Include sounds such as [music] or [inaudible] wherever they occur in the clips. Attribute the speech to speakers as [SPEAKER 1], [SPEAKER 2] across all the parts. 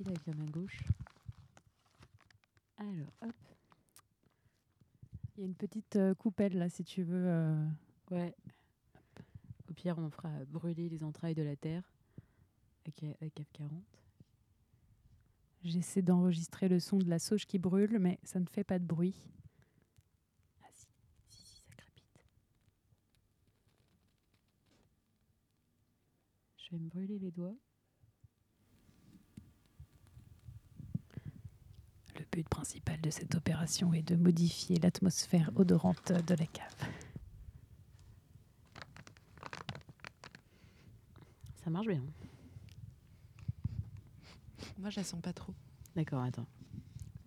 [SPEAKER 1] facile avec la main gauche. Alors, hop.
[SPEAKER 2] Il y a une petite euh, coupelle là, si tu veux. euh,
[SPEAKER 1] Ouais. Au pire, on fera brûler les entrailles de la terre avec la F40.
[SPEAKER 2] J'essaie d'enregistrer le son de la sauge qui brûle, mais ça ne fait pas de bruit.
[SPEAKER 1] Ah si, si, si, ça crépite. Je vais me brûler les doigts.
[SPEAKER 2] Le but principal de cette opération est de modifier l'atmosphère odorante de la cave.
[SPEAKER 1] Ça marche bien.
[SPEAKER 3] Moi, je la sens pas trop.
[SPEAKER 1] D'accord, attends.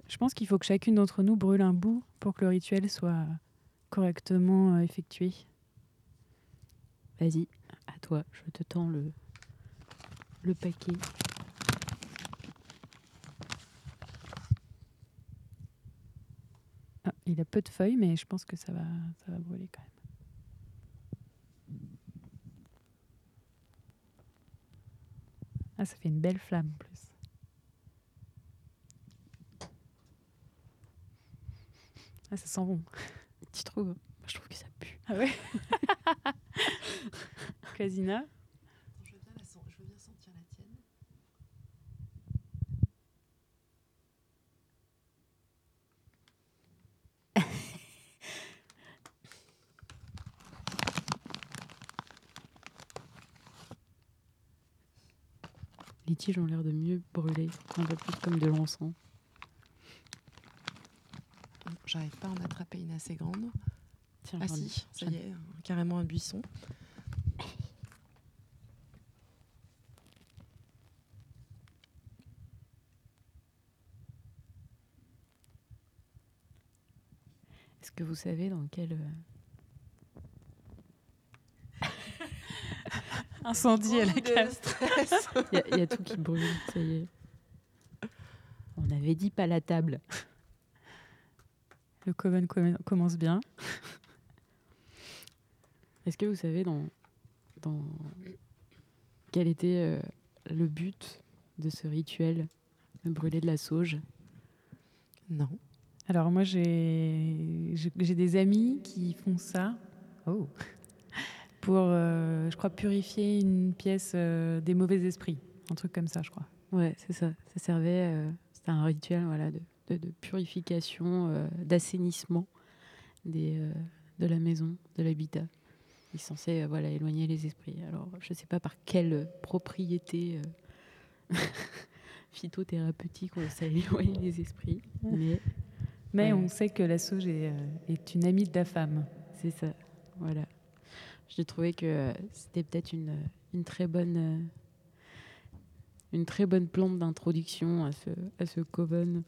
[SPEAKER 2] Je pense qu'il faut que chacune d'entre nous brûle un bout pour que le rituel soit correctement euh, effectué.
[SPEAKER 1] Vas-y, à toi, je te tends le, le paquet.
[SPEAKER 2] Il a peu de feuilles, mais je pense que ça va, ça va brûler quand même. Ah, ça fait une belle flamme en plus. Ah, ça sent bon.
[SPEAKER 1] Tu trouves Moi, Je trouve que ça pue.
[SPEAKER 2] Ah ouais? [laughs] Casina
[SPEAKER 3] Je veux, bien sentir la tienne.
[SPEAKER 1] Les tiges ont l'air de mieux brûler, un peu plus comme de l'encens.
[SPEAKER 3] J'arrive pas à en attraper une assez grande.
[SPEAKER 1] Tiens,
[SPEAKER 3] Ah si, ça y est, carrément un buisson.
[SPEAKER 1] Est-ce que vous savez dans quel... euh,
[SPEAKER 2] Incendie à la cave. [laughs]
[SPEAKER 1] Il y, a- il y a tout qui brûle, ça y est. On avait dit pas la table.
[SPEAKER 2] Le coven commen- commence bien.
[SPEAKER 1] Est-ce que vous savez dans, dans quel était euh, le but de ce rituel de brûler de la sauge?
[SPEAKER 3] Non.
[SPEAKER 2] Alors moi j'ai des amis qui font ça. Oh. Pour, euh, je crois, purifier une pièce euh, des mauvais esprits. Un truc comme ça, je crois.
[SPEAKER 1] Ouais, c'est ça. Ça servait. euh, C'était un rituel voilà, de, de- de purification, d'assainissement des, de la maison, de l'habitat. Il est censé voilà, éloigner les esprits. Alors, je ne sais pas par quelle propriété [laughs] phytothérapeutique on sait éloigner les esprits, mais
[SPEAKER 2] Mais on sait que la sauge est, est une amie de la femme.
[SPEAKER 1] c'est ça. Voilà. J'ai trouvé que euh, c'était peut-être une, une très bonne. euh, une très bonne plante d'introduction à ce, à ce coven.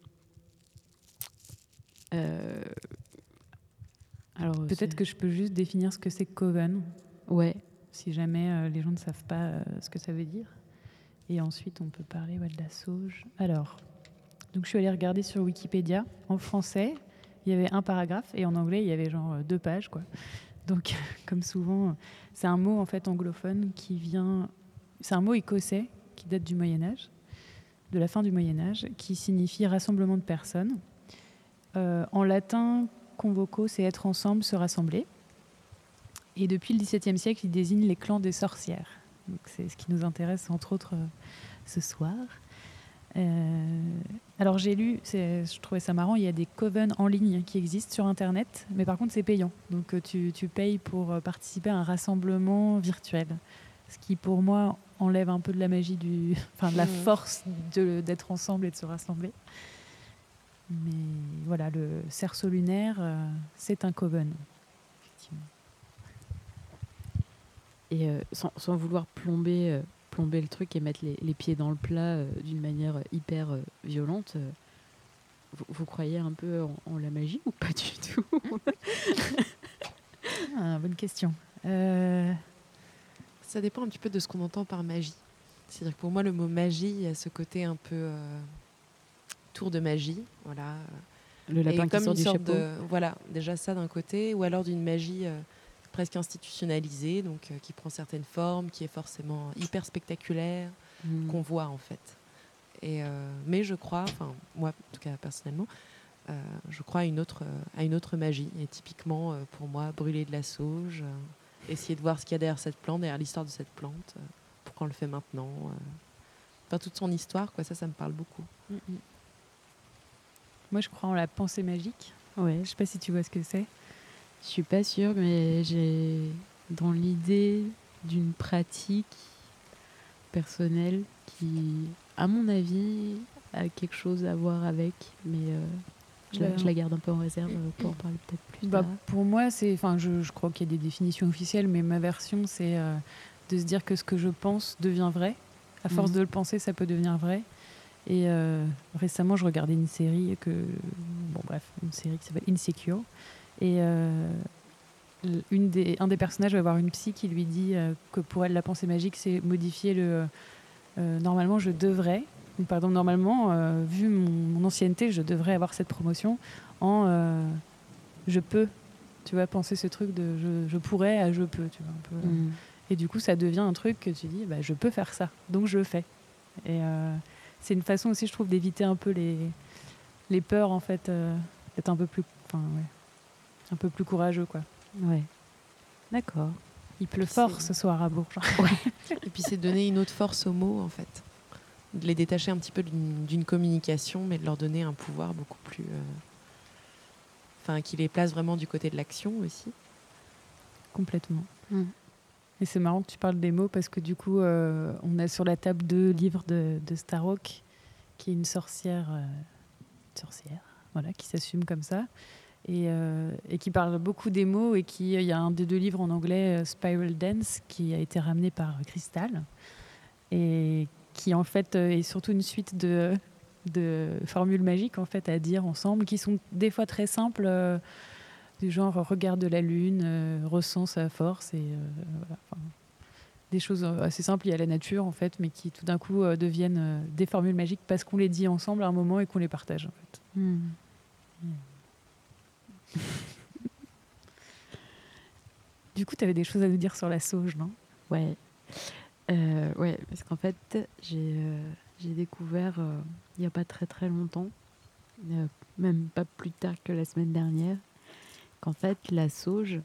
[SPEAKER 1] Euh, alors
[SPEAKER 2] Peut-être que je peux juste définir ce que c'est coven,
[SPEAKER 1] ouais
[SPEAKER 2] si jamais euh, les gens ne savent pas euh, ce que ça veut dire. Et ensuite, on peut parler ouais, de la sauge. Alors, donc je suis allée regarder sur Wikipédia. En français, il y avait un paragraphe et en anglais, il y avait genre euh, deux pages. Quoi. Donc, [laughs] comme souvent, c'est un mot en fait anglophone qui vient. C'est un mot écossais qui date du Moyen Âge, de la fin du Moyen Âge, qui signifie rassemblement de personnes. Euh, en latin, convoco, c'est être ensemble, se rassembler. Et depuis le XVIIe siècle, il désigne les clans des sorcières. C'est ce qui nous intéresse entre autres euh, ce soir. Euh, alors j'ai lu, je trouvais ça marrant, il y a des covens en ligne qui existent sur Internet, mais par contre c'est payant. Donc euh, tu, tu payes pour euh, participer à un rassemblement virtuel. Ce qui pour moi enlève un peu de la magie, du, [laughs] enfin de la
[SPEAKER 3] Mhm.
[SPEAKER 2] force d'être ensemble et de se rassembler. Mais voilà, le cerceau lunaire, c'est un coven. Effectivement.
[SPEAKER 1] Et sans, sans vouloir plomber, plomber le truc et mettre les, les pieds dans le plat euh, d'une manière hyper euh, violente, euh, vous, vous croyez un peu en, en la magie ou pas du tout? [laughs]
[SPEAKER 2] Ah, bonne question. Euh,
[SPEAKER 3] Ça dépend un petit peu de ce qu'on entend par magie. C'est-à-dire que pour moi, le mot magie, il y a ce côté un peu euh, tour de magie. Voilà.
[SPEAKER 1] Le lapin
[SPEAKER 3] Et
[SPEAKER 1] qui
[SPEAKER 3] comme
[SPEAKER 1] sort
[SPEAKER 3] une
[SPEAKER 1] du
[SPEAKER 3] sorte
[SPEAKER 1] chapeau.
[SPEAKER 3] de. Voilà, déjà ça d'un côté, ou alors d'une magie euh, presque institutionnalisée, donc euh, qui prend certaines formes, qui est forcément hyper spectaculaire,
[SPEAKER 1] Mm.
[SPEAKER 3] qu'on voit en fait. Et, euh, mais je crois, enfin moi en tout cas personnellement, euh, je crois à une autre, à une autre magie. Et typiquement euh, pour moi, brûler de la sauge, euh, essayer de voir ce qu'il y a derrière cette plante, derrière l'histoire de cette plante, euh, pourquoi on le fait maintenant. euh. Enfin toute son histoire, quoi. Ça, ça me parle beaucoup.
[SPEAKER 2] Moi, je crois en la pensée magique.
[SPEAKER 1] Ouais,
[SPEAKER 2] Je sais pas si tu vois ce que c'est.
[SPEAKER 1] Je suis pas sûre, mais j'ai dans l'idée d'une pratique personnelle qui, à mon avis, a quelque chose à voir avec, mais euh, je, la,
[SPEAKER 2] Ben,
[SPEAKER 1] je la garde un peu en réserve euh, pour en parler peut-être plus
[SPEAKER 2] Bah,
[SPEAKER 1] tard.
[SPEAKER 2] pour moi, c'est, enfin, je, je crois qu'il y a des définitions officielles, mais ma version, c'est euh, de se dire que ce que je pense devient vrai. À force
[SPEAKER 1] Mhm.
[SPEAKER 2] de le penser, ça peut devenir vrai. Et euh, récemment, je regardais une série que, bon, bref, une série qui s'appelle Insecure. Et euh, l- une des, un des personnages va voir une psy qui lui dit euh, que pour elle, la pensée magique, c'est modifier le. euh, normalement, je devrais. ou Pardon, normalement, euh, vu mon, mon ancienneté, je devrais avoir cette promotion en je peux. Tu vois, penser ce truc de je, je pourrais à je peux. Tu vois, un peu.
[SPEAKER 1] Mm.
[SPEAKER 2] Et du coup, ça devient un truc que tu dis, bah, je peux faire ça, donc je le fais. Et euh, c'est une façon aussi, je trouve, d'éviter un peu les, les peurs, en fait, euh, d'être un peu plus, enfin, ouais, un peu plus courageux, quoi.
[SPEAKER 1] Ouais. D'accord.
[SPEAKER 2] Il pleut fort ce soir à Bourges. [laughs]
[SPEAKER 3] Et puis c'est donner une autre force aux mots, en fait. De les détacher un petit peu d'une communication, mais de leur donner un pouvoir beaucoup plus. euh, Enfin, qui les place vraiment du côté de l'action aussi.
[SPEAKER 2] Complètement.
[SPEAKER 1] Mm.
[SPEAKER 2] Et c'est marrant que tu parles des mots parce que du coup, euh, on a sur la table deux livres de, de Starhawk, qui est une sorcière, euh, sorcière, voilà, qui s'assume comme ça, et, euh, et qui parle beaucoup des mots et qui, il y a un des deux livres en anglais, euh, Spiral Dance, qui a été ramené par Crystal et qui en fait euh, est surtout une suite de, de formules magiques en fait à dire ensemble, qui sont des fois très simples. euh, du genre regarde la lune, euh, ressent sa force et euh, voilà, enfin, des choses euh, assez simples liées à la nature en fait, mais qui tout d'un coup euh, deviennent euh, des formules magiques parce qu'on les dit ensemble à un moment et qu'on les partage en fait.
[SPEAKER 1] Mm.
[SPEAKER 2] Du coup, tu avais des choses à nous dire sur la sauge, non?
[SPEAKER 1] Ouais. Euh, ouais, parce qu'en fait, j'ai euh, découvert euh, il n'y a pas très très longtemps, même pas plus tard que la semaine dernière, qu'en fait, la sauge,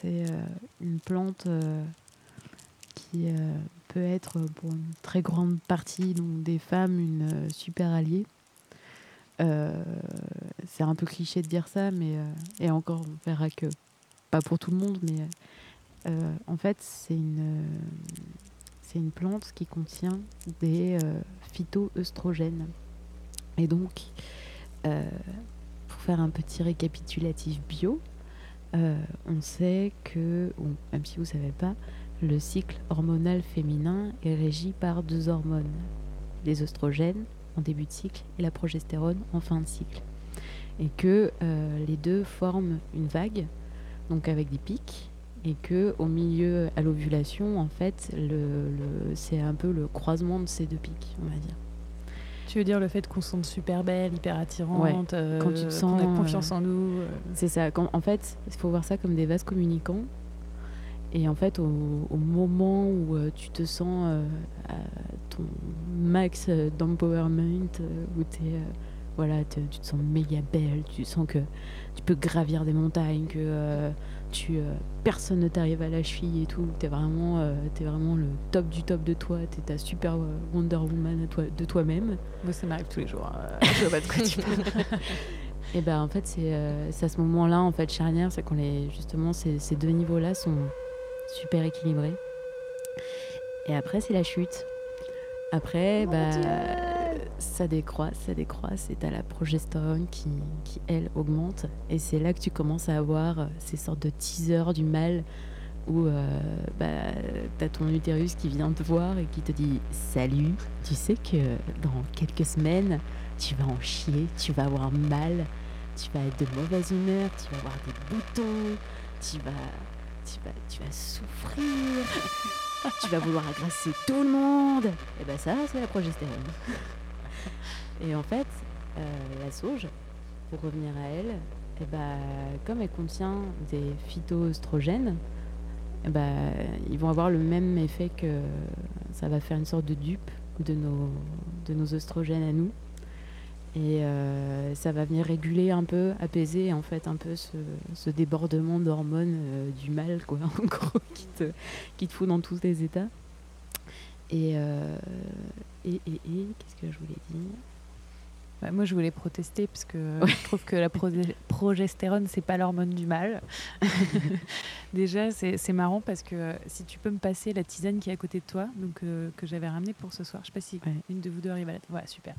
[SPEAKER 1] c'est une plante qui peut être pour une très grande partie donc, des femmes une super alliée. Euh, c'est un peu cliché de dire ça, mais euh, et encore, on verra que pas pour tout le monde, mais euh, en fait, c'est une, c'est une plante qui contient des phytoœstrogènes. Et donc, pour faire un petit récapitulatif bio, on sait que, ou même si vous ne savez pas, le cycle hormonal féminin est régi par deux hormones, les oestrogènes en début de cycle et la progestérone en fin de cycle. Et que euh, les deux forment une vague, donc avec des pics, et que au milieu à l'ovulation, en fait, le, le- c'est un peu le croisement de ces deux pics, on va dire.
[SPEAKER 2] Tu veux dire le fait qu'on se sente super belle, hyper attirante, euh,
[SPEAKER 1] Quand tu te
[SPEAKER 2] qu'on
[SPEAKER 1] sens,
[SPEAKER 2] a confiance
[SPEAKER 1] euh,
[SPEAKER 2] en nous.
[SPEAKER 1] C'est ça. Quand- en fait, il faut voir ça comme des vases communicants. Et en fait, au, au moment où euh, tu te sens euh, à ton max d'empowerment, euh, où euh, voilà, tu te sens méga belle, tu sens que tu peux gravir des montagnes, que tu, personne ne t'arrive à la cheville et tout. T'es vraiment, euh, t'es vraiment le top du top de toi. T'es ta super Wonder Woman toi, de toi-même.
[SPEAKER 2] Moi, ça m'arrive tous les jours. euh, [laughs] je vois pas de quoi tu parles. [laughs]
[SPEAKER 1] Et ben en fait c'est euh, à ce moment-là en fait charnière, c'est quand les justement ces, ces deux niveaux-là sont super équilibrés. Et après c'est la chute. Après bah ça décroît, ça décroît, c'est à la progestérone qui, qui elle augmente et c'est là que tu commences à avoir euh, ces sortes de teasers du mal où euh, bah, t'as ton utérus qui vient te voir et qui te dit salut, tu sais que dans quelques semaines tu vas en chier, tu vas avoir mal, tu vas être de mauvaise humeur, tu vas avoir des boutons, tu vas, tu vas, souffrir, [laughs] tu vas vouloir agresser tout le monde. Et ben ça, c'est la progestérone. [laughs] Et en fait, euh, la sauge, pour revenir à elle, eh ben, comme elle contient des phytoestrogènes, eh ben, ils vont avoir le même effet que ça va faire une sorte de dupe de nos, de nos oestrogènes à nous. Et euh, ça va venir réguler un peu, apaiser en fait un peu ce, ce débordement d'hormones euh, du mal, quoi, [laughs] en gros, qui te, qui te fout dans tous les états. Et, euh, et, et, et qu'est-ce que je voulais dire?
[SPEAKER 2] Bah, moi, je voulais protester parce que
[SPEAKER 1] Ouais.
[SPEAKER 2] je trouve que la pro- progestérone, c'est pas l'hormone du mal. [laughs] Déjà, c'est marrant parce que si tu peux me passer la tisane qui est à côté de toi, donc que j'avais ramenée pour ce soir, je sais pas si
[SPEAKER 1] Ouais.
[SPEAKER 2] une de vous deux arrive à la. Voilà, super.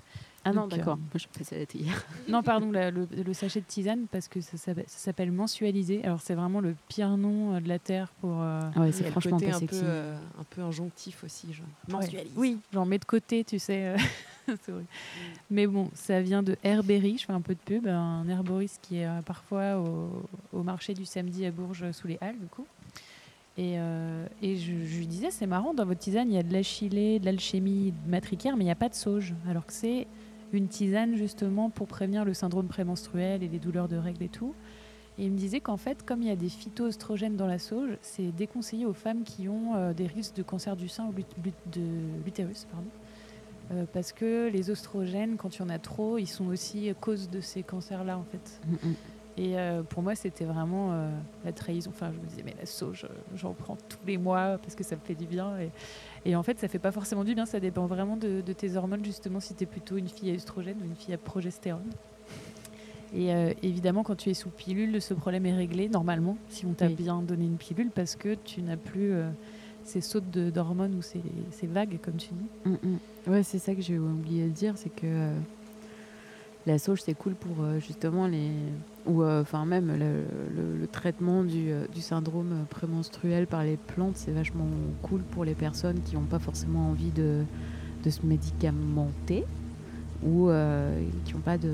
[SPEAKER 1] Ah non,
[SPEAKER 2] euh,
[SPEAKER 1] d'accord. Moi, je pensais à la hier. [laughs]
[SPEAKER 2] Non, pardon, la- le, le sachet de tisane parce que ça, s'appelle- ça s'appelle mensualisé. Alors, c'est vraiment le pire nom euh, de la terre pour. euh,
[SPEAKER 1] Ah ouais, c'est franchement
[SPEAKER 3] côté
[SPEAKER 1] pas
[SPEAKER 3] un
[SPEAKER 1] sexy.
[SPEAKER 3] peu, euh, un peu injonctif aussi. Genre.
[SPEAKER 2] Ouais.
[SPEAKER 3] Mensualise.
[SPEAKER 2] Oui, j'en mets de côté, tu sais. euh, [laughs] c'est horrible. Mais bon, ça vient de Herberry, je fais un peu de pub, un herboriste qui est euh, parfois au, au marché du samedi à Bourges sous les Halles, du coup. Et, euh, et je, je lui disais, c'est marrant, dans votre tisane, il y a de l'achillée, de l'alchimie matricaire, mais il n'y a pas de sauge. Alors que c'est une tisane justement pour prévenir le syndrome prémenstruel et les douleurs de règles et tout. Et il me disait qu'en fait, comme il y a des phytoestrogènes dans la sauge, c'est déconseillé aux femmes qui ont euh, des risques de cancer du sein ou de l'utérus. pardon. Euh, parce que les oestrogènes, quand il y en a trop, ils sont aussi cause de ces cancers-là, en fait.
[SPEAKER 1] Mm, mm.
[SPEAKER 2] Et euh, pour moi, c'était vraiment la trahison. Enfin, je me disais, mais la sauge, j'en prends tous les mois parce que ça me fait du bien. Et, et en fait, ça fait pas forcément du bien. Ça dépend vraiment de, de tes hormones, justement, si tu es plutôt une fille à œstrogène ou une fille à progestérone. Et euh, évidemment, quand tu es sous pilule, ce problème est réglé normalement, si on t'a
[SPEAKER 1] Oui.
[SPEAKER 2] bien donné une pilule, parce que tu n'as plus euh, ces sautes d'hormones ou ces, ces vagues, comme tu dis.
[SPEAKER 1] Mm, mm. Ouais, c'est ça que j'ai oublié de dire, c'est que euh, la sauge c'est cool pour euh, justement les ou euh, enfin même le, traitement du, euh, du syndrome prémenstruel par les plantes, c'est vachement cool pour les personnes qui n'ont pas forcément envie de, de se médicamenter ou euh, qui n'ont pas de,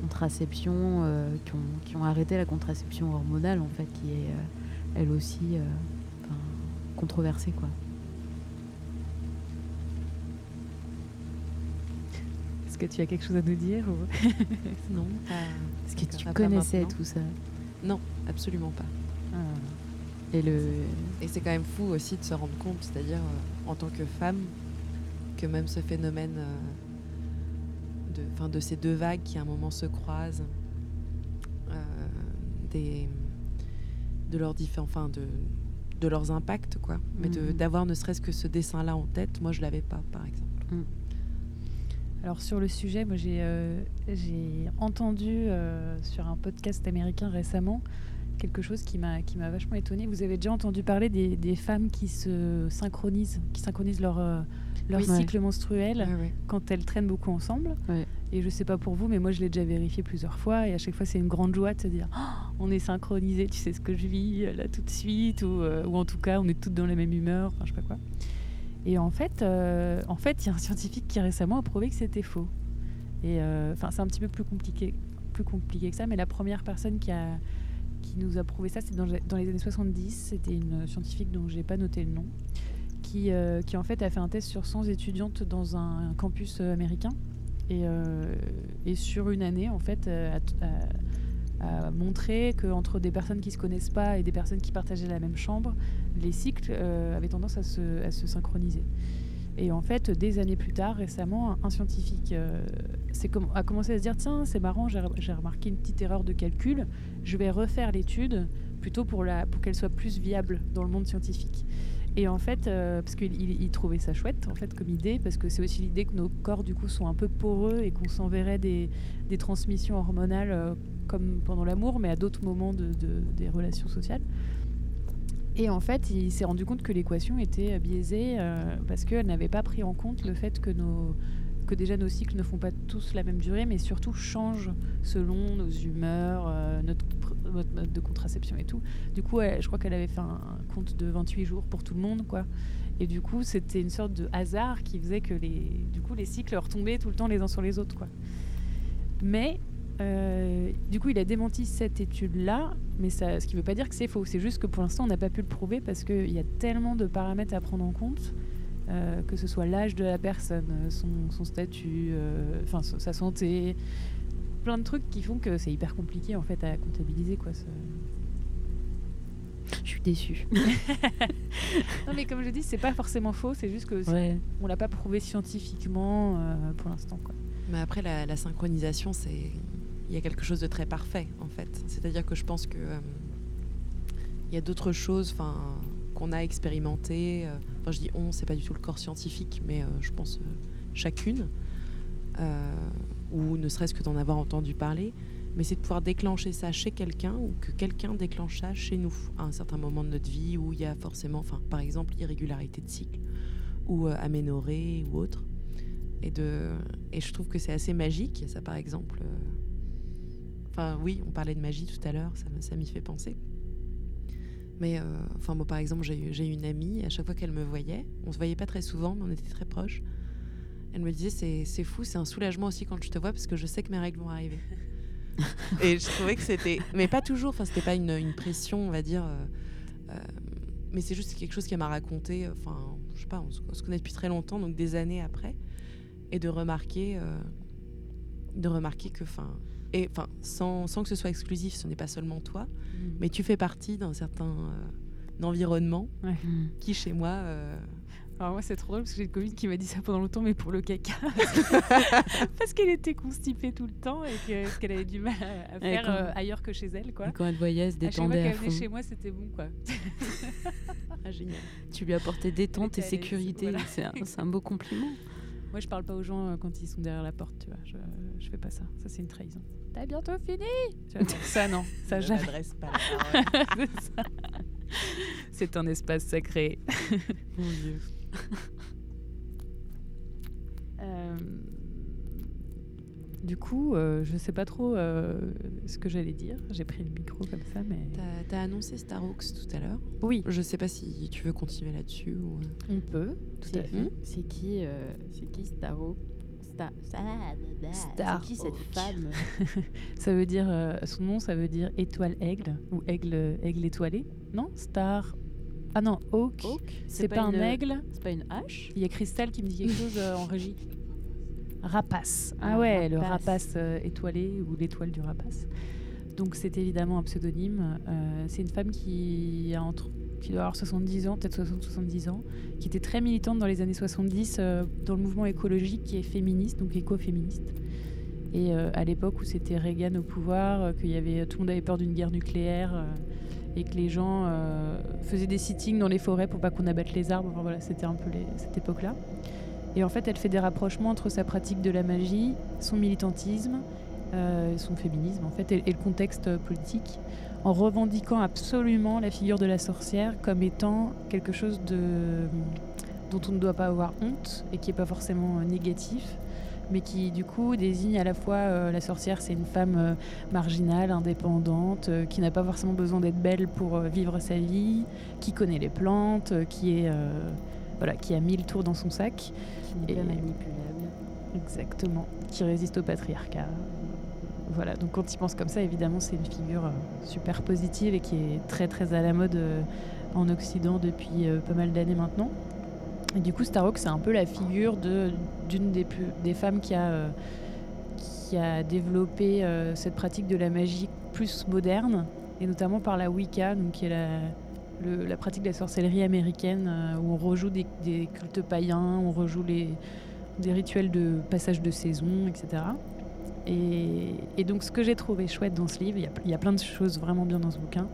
[SPEAKER 1] contraception, qui, ont, qui ont arrêté la contraception hormonale en fait, qui est elle aussi controversée quoi.
[SPEAKER 2] Est-ce que tu as quelque chose à nous dire ou- [laughs]
[SPEAKER 3] Non,
[SPEAKER 1] Est-ce que tu connaissais tout ça?
[SPEAKER 3] Non, absolument pas.
[SPEAKER 1] Et le.
[SPEAKER 3] Et c'est quand même fou aussi de se rendre compte, c'est-à-dire euh, en tant que femme, que même ce phénomène euh, de, enfin, de ces deux vagues qui à un moment se croisent, euh, des, de leurs différents, enfin de, de leurs impacts quoi. Mais
[SPEAKER 1] Mhm.
[SPEAKER 3] d'avoir ne serait-ce que ce dessin-là en tête, moi je l'avais pas par exemple.
[SPEAKER 2] Alors sur le sujet, moi j'ai euh, entendu euh, sur un podcast américain récemment quelque chose qui m'a qui m'a vachement étonnée. Vous avez déjà entendu parler des, des femmes qui se synchronisent, qui synchronisent leur euh, leur
[SPEAKER 1] Oui.
[SPEAKER 2] cycle menstruel
[SPEAKER 3] Ouais, ouais.
[SPEAKER 2] quand elles traînent beaucoup ensemble. Et je sais pas pour vous, mais moi je l'ai déjà vérifié plusieurs fois et à chaque fois c'est une grande joie de se dire Oh, on est synchronisé, tu sais ce que je vis euh, là tout de suite ou, ou en tout cas on est toutes dans la même humeur, enfin je sais pas quoi. Et en fait, euh, en fait, il y a un scientifique qui récemment a prouvé que c'était faux. Et euh, enfin, c'est un petit peu plus compliqué, plus compliqué que ça, mais la première personne qui a qui nous a prouvé ça, c'est dans, les années 70. C'était une scientifique dont j'ai pas noté le nom, qui, euh, qui en fait a fait un test sur 100 étudiantes dans un, campus américain. Et, et sur une année, en fait, a montré qu'entre des personnes qui se connaissent pas et des personnes qui partageaient la même chambre, les cycles euh, avaient tendance à se, synchroniser. Et en fait, des années plus tard, récemment, un, scientifique euh, a commencé à se dire tiens, c'est marrant, j'ai remarqué une petite erreur de calcul, je vais refaire l'étude plutôt pour qu'elle soit plus viable dans le monde scientifique. Et en fait, euh, parce qu'il il- il trouvait ça chouette en fait comme idée, parce que c'est aussi l'idée que nos corps du coup sont un peu poreux et qu'on s'enverrait des, des transmissions hormonales euh, comme pendant l'amour, mais à d'autres moments de, de- des relations sociales. Et en fait, il s'est rendu compte que l'équation était biaisée euh, parce qu'elle n'avait pas pris en compte le fait que nos que déjà nos cycles ne font pas tous la même durée, mais surtout changent selon nos humeurs, notre, de contraception et tout. Du coup, je crois qu'elle avait fait un compte de 28 jours pour tout le monde, quoi. Et du coup, c'était une sorte de hasard qui faisait que les, du coup, les cycles retombaient tout le temps les uns sur les autres, quoi. Mais euh, du coup, il a démenti cette étude-là, mais ce qui ne veut pas dire que c'est faux. C'est juste que pour l'instant, on n'a pas pu le prouver parce qu'il y a tellement de paramètres à prendre en compte, euh, que ce soit l'âge de la personne, euh, son, statut, sa santé, plein de trucs qui font que c'est hyper compliqué en fait à comptabiliser, quoi. ce-
[SPEAKER 1] Je suis déçue. [laughs] [laughs]
[SPEAKER 2] non, mais comme je dis, c'est pas forcément faux, c'est juste que
[SPEAKER 1] Ouais.
[SPEAKER 2] on l'a pas prouvé scientifiquement euh, pour l'instant. quoi.
[SPEAKER 3] Mais après, la, la synchronisation, c'est il y a quelque chose de très parfait en fait. C'est-à-dire que je pense que euh, il y a d'autres choses, enfin, qu'on a expérimentées. euh, Enfin, je dis on, c'est pas du tout le corps scientifique, mais euh, je pense euh, chacune, euh, ou ne serait-ce que d'en avoir entendu parler. Mais c'est de pouvoir déclencher ça chez quelqu'un ou que quelqu'un déclenche ça chez nous à un certain moment de notre vie où il y a forcément, enfin, par exemple, irrégularité de cycle ou euh, ou autre. Et, de, et je trouve que c'est assez magique. Ça, par exemple. euh, Enfin, oui, on parlait de magie tout à l'heure, ça, m'y fait penser. Mais, euh, moi, par exemple, j'ai j'ai une amie, à chaque fois qu'elle me voyait, on se voyait pas très souvent, mais on était très proches. Elle me disait c'est c'est fou, c'est un soulagement aussi quand je te vois parce que je sais que mes règles vont arriver. [laughs] et je trouvais que c'était, mais pas toujours. Enfin, c'était pas une, une pression, on va dire. euh, euh, mais c'est juste quelque chose qu'elle m'a raconté. Enfin, je sais pas, on se, on se connaît depuis très longtemps, donc des années après, et de remarquer, euh, de remarquer que, enfin, et enfin, sans, sans que ce soit exclusif, ce n'est pas seulement toi, mais tu fais partie d'un certain euh, environnement
[SPEAKER 1] Mm.
[SPEAKER 3] qui, chez moi, euh,
[SPEAKER 2] Alors moi c'est trop drôle parce que j'ai une copine qui m'a dit ça pendant longtemps mais pour le caca [laughs] parce qu'elle était constipée tout le temps et que- qu'elle avait du mal à, faire
[SPEAKER 1] quand-
[SPEAKER 2] euh, ailleurs que chez elle quoi.
[SPEAKER 1] Et quand elle voyait, elle se
[SPEAKER 2] À chaque fois
[SPEAKER 1] détendait
[SPEAKER 2] qu'elle venait chez moi c'était bon quoi. [laughs]
[SPEAKER 3] ah, génial.
[SPEAKER 1] Tu lui apportais détente et sécurité.
[SPEAKER 2] voilà.
[SPEAKER 1] C'est un, c'est un beau compliment.
[SPEAKER 2] Moi je parle pas aux gens euh, quand ils sont derrière la porte tu vois. Je, je fais pas ça. Ça c'est une trahison. T'as bientôt fini Ça non, ça
[SPEAKER 3] Je
[SPEAKER 2] jamais.
[SPEAKER 3] pas [laughs]
[SPEAKER 2] ça. C'est un espace sacré.
[SPEAKER 1] Mon Dieu. [laughs]
[SPEAKER 2] Euh, du coup, euh, je sais pas trop euh, ce que j'allais dire. J'ai pris le micro comme ça, mais
[SPEAKER 3] T'as- T'as annoncé Starhawks tout à l'heure.
[SPEAKER 2] oui,
[SPEAKER 3] Je sais pas si tu veux continuer là-dessus ou. euh.
[SPEAKER 2] on peut. Tout à
[SPEAKER 1] C'est
[SPEAKER 2] fait.
[SPEAKER 1] c'est qui, euh, c'est qui Star.
[SPEAKER 2] Star
[SPEAKER 1] C'est qui cette
[SPEAKER 2] Hawk.
[SPEAKER 1] femme [laughs]
[SPEAKER 2] Ça veut dire euh, son nom, ça veut dire étoile aigle ou aigle aigle étoilé. Non, Star. Ah non, Hawk. C'est pas, un
[SPEAKER 1] une-
[SPEAKER 2] aigle.
[SPEAKER 1] C'est pas une hache?
[SPEAKER 2] Il y a Cristal qui me dit quelque chose euh, en régie. Rapace. Ah
[SPEAKER 1] Un
[SPEAKER 2] ouais, le
[SPEAKER 1] rapace.
[SPEAKER 2] euh, étoilé ou l'étoile du rapace. Donc c'est évidemment un pseudonyme. Euh, c'est une femme qui a entre qui doit avoir 70 ans, peut-être 60-70 ans, qui était très militante dans les années 70 euh, dans le mouvement écologique qui est féministe, donc écoféministe. Et euh, à l'époque où c'était Reagan au pouvoir, euh, qu'il y avait tout le monde avait peur d'une guerre nucléaire euh, et que les gens euh, faisaient des sittings dans les forêts pour pas qu'on abatte les arbres. Enfin, voilà, c'était un peu cette époque-là. Et en fait, elle fait des rapprochements entre sa pratique de la magie, son militantisme, euh, son féminisme en fait, et, le contexte politique, en revendiquant absolument la figure de la sorcière comme étant quelque chose de, dont on ne doit pas avoir honte et qui n'est pas forcément négatif, mais qui du coup désigne à la fois euh, la sorcière, c'est une femme euh, marginale, indépendante, euh, qui n'a pas forcément besoin d'être belle pour vivre sa vie, qui connaît les plantes, qui est voilà, qui a mille tours dans son sac.
[SPEAKER 1] Qui n'est pas manipulable.
[SPEAKER 2] Exactement, qui résiste au patriarcat. Voilà, donc quand il pense comme ça, évidemment, c'est une figure super positive et qui est très très à la mode en Occident depuis pas mal d'années maintenant. Et du coup, Starhawk, c'est un peu la figure d'une des, femmes qui a, euh, développé euh, cette pratique de la magie plus moderne, et notamment par la Wicca, donc qui est la, pratique de la sorcellerie américaine, euh, où on rejoue des, cultes païens, on rejoue des rituels de passage de saison, etc. Et, donc ce que j'ai trouvé chouette dans ce livre, il y a plein de choses vraiment bien dans ce bouquin,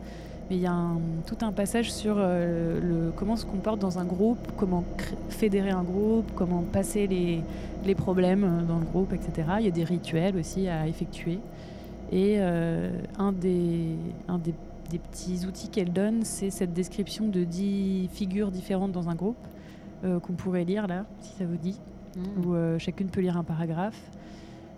[SPEAKER 2] mais il y a un- tout un passage sur euh, le, comment se comporte dans un groupe, comment fédérer un groupe, comment passer les, les problèmes euh, dans le groupe, etc. Il y a des rituels aussi à effectuer. Et euh, un, des, un des, des petits outils qu'elle donne, c'est cette description de dix figures différentes dans un groupe euh, qu'on pourrait lire là, si ça vous dit
[SPEAKER 1] Mm.
[SPEAKER 2] où chacune peut lire un paragraphe.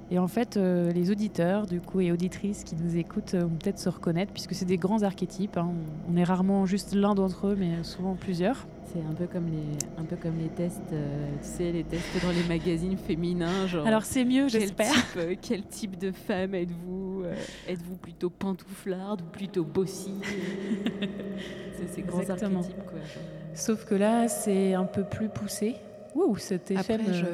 [SPEAKER 2] Et en fait, euh, les auditeurs du coup et auditrices qui nous écoutent euh, vont peut-être se reconnaître, puisque c'est des grands archétypes. hein. On est rarement juste l'un d'entre eux, mais souvent plusieurs.
[SPEAKER 1] C'est un peu comme les, un peu comme les tests, euh, tu sais, les tests dans les magazines féminins, genre.
[SPEAKER 2] Alors c'est mieux, j'espère.
[SPEAKER 1] type, euh, quel type de femme êtes-vous euh, Êtes-vous plutôt pantouflarde ou plutôt bossy? [laughs] C'est ces grands
[SPEAKER 2] Exactement.
[SPEAKER 1] archétypes, quoi.
[SPEAKER 2] Sauf que là, c'est un peu plus poussé. Ouh, cet effet.
[SPEAKER 3] Après, je,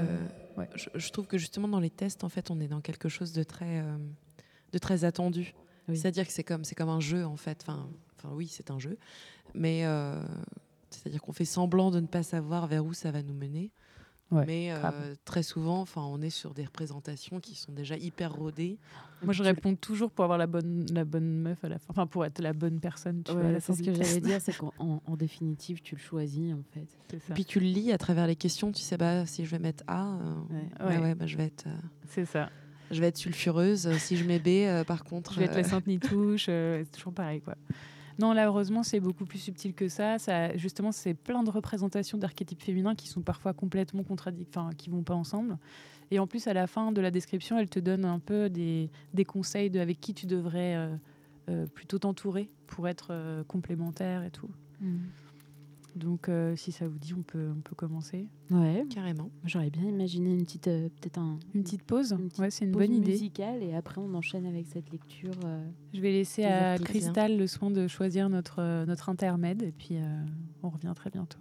[SPEAKER 2] ouais.
[SPEAKER 3] je, je trouve que justement dans les tests, en fait, on est dans quelque chose de très, euh, de très attendu.
[SPEAKER 1] Oui.
[SPEAKER 3] C'est-à-dire que c'est comme, c'est comme un jeu, en fait. Enfin, enfin oui, c'est un jeu. mais euh, c'est-à-dire qu'on fait semblant de ne pas savoir vers où ça va nous mener.
[SPEAKER 2] Ouais,
[SPEAKER 3] mais euh, très souvent, enfin, on est sur des représentations qui sont déjà hyper rodées.
[SPEAKER 2] Moi, je réponds toujours pour avoir la bonne, la bonne meuf à la fin. Enfin, pour être la bonne personne. Tu vois, à
[SPEAKER 1] Ouais,
[SPEAKER 2] la
[SPEAKER 1] c'est
[SPEAKER 2] fin
[SPEAKER 1] ce que j'allais dire, [laughs] c'est qu'en en- en définitive, tu le choisis en fait.
[SPEAKER 2] Ça.
[SPEAKER 3] Puis tu le lis à travers les questions. Tu sais, bah, si je vais mettre A, euh,
[SPEAKER 1] Ouais.
[SPEAKER 3] ouais, bah, je vais être, euh,
[SPEAKER 2] C'est ça.
[SPEAKER 3] je vais être sulfureuse. Si je mets B, euh, par contre,
[SPEAKER 2] Je vais être
[SPEAKER 3] euh,
[SPEAKER 2] la sainte nitouche. euh, c'est toujours pareil, quoi. Non, là, heureusement, c'est beaucoup plus subtil que ça. ça justement, c'est plein de représentations d'archétypes féminins qui sont parfois complètement contradictoires, enfin, qui vont pas ensemble. Et en plus, à la fin de la description, elle te donne un peu des, des conseils de avec qui tu devrais euh, euh, plutôt t'entourer pour être euh, complémentaire et tout. Donc, euh, si ça vous dit, on peut, on peut commencer.
[SPEAKER 1] Ouais,
[SPEAKER 3] carrément.
[SPEAKER 1] j'aurais bien imaginé une petite, euh, peut-être un,
[SPEAKER 2] Une petite pause
[SPEAKER 1] Une petite
[SPEAKER 2] Ouais, c'est une
[SPEAKER 1] pause
[SPEAKER 2] bonne idée.
[SPEAKER 1] musicale et après on enchaîne avec cette lecture. euh,
[SPEAKER 2] Je vais laisser à Cristal le soin de choisir notre, notre intermède et puis euh, on revient très bientôt.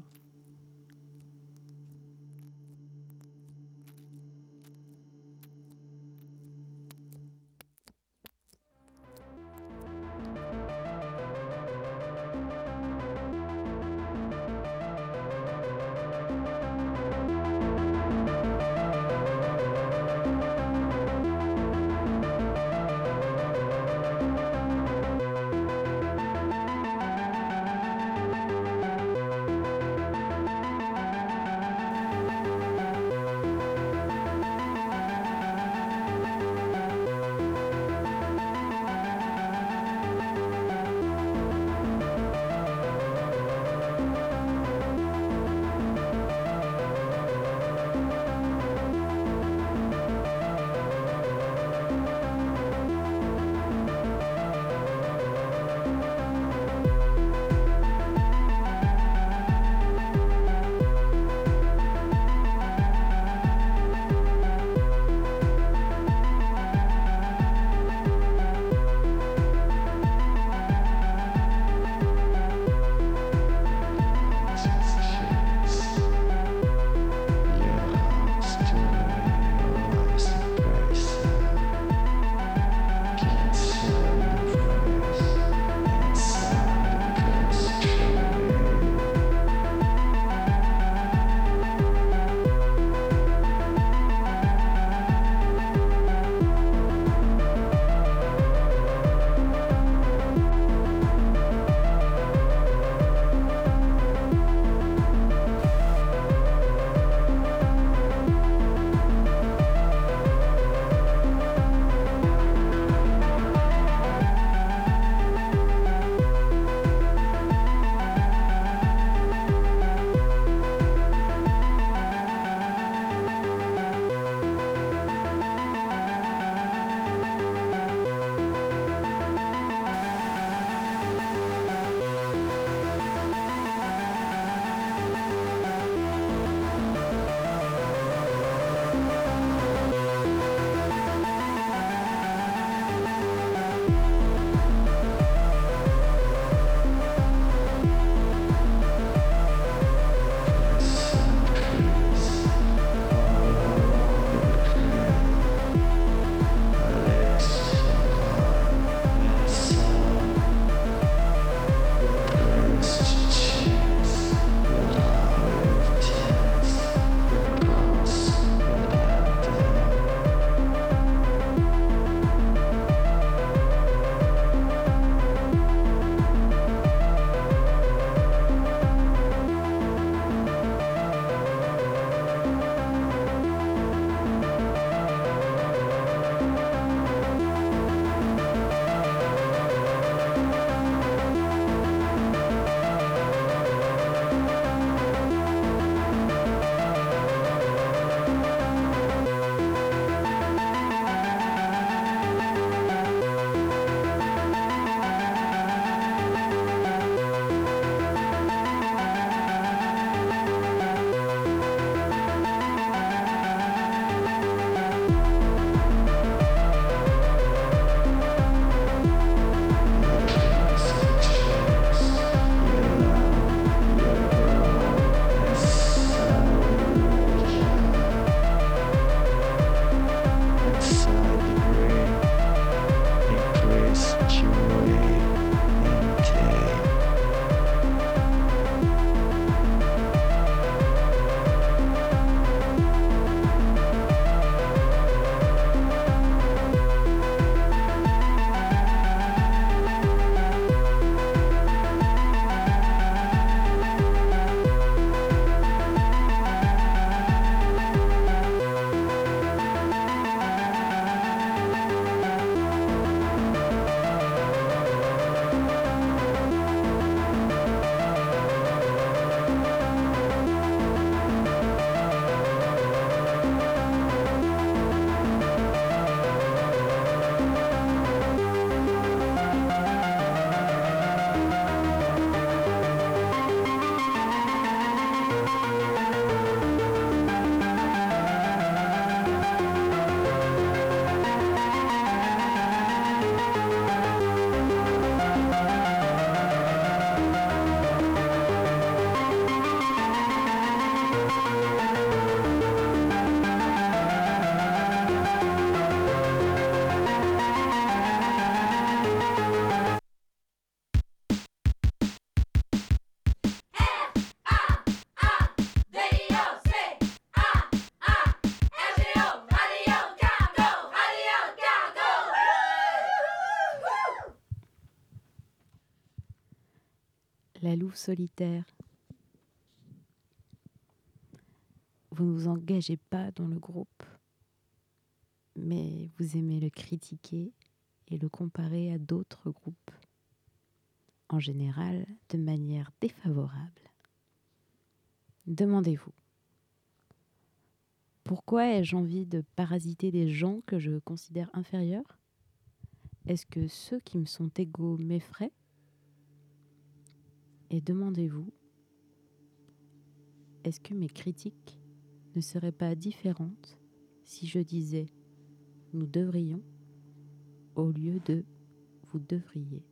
[SPEAKER 1] Solitaire? Vous ne vous engagez pas dans le groupe, mais vous aimez le critiquer et le comparer à d'autres groupes, en général de manière défavorable. Demandez-vous, pourquoi ai-je envie de parasiter des gens que je considère inférieurs? Est-ce que ceux qui me sont égaux m'effraient? Et demandez-vous, est-ce que mes critiques ne seraient pas différentes si je disais nous devrions au lieu de vous devriez?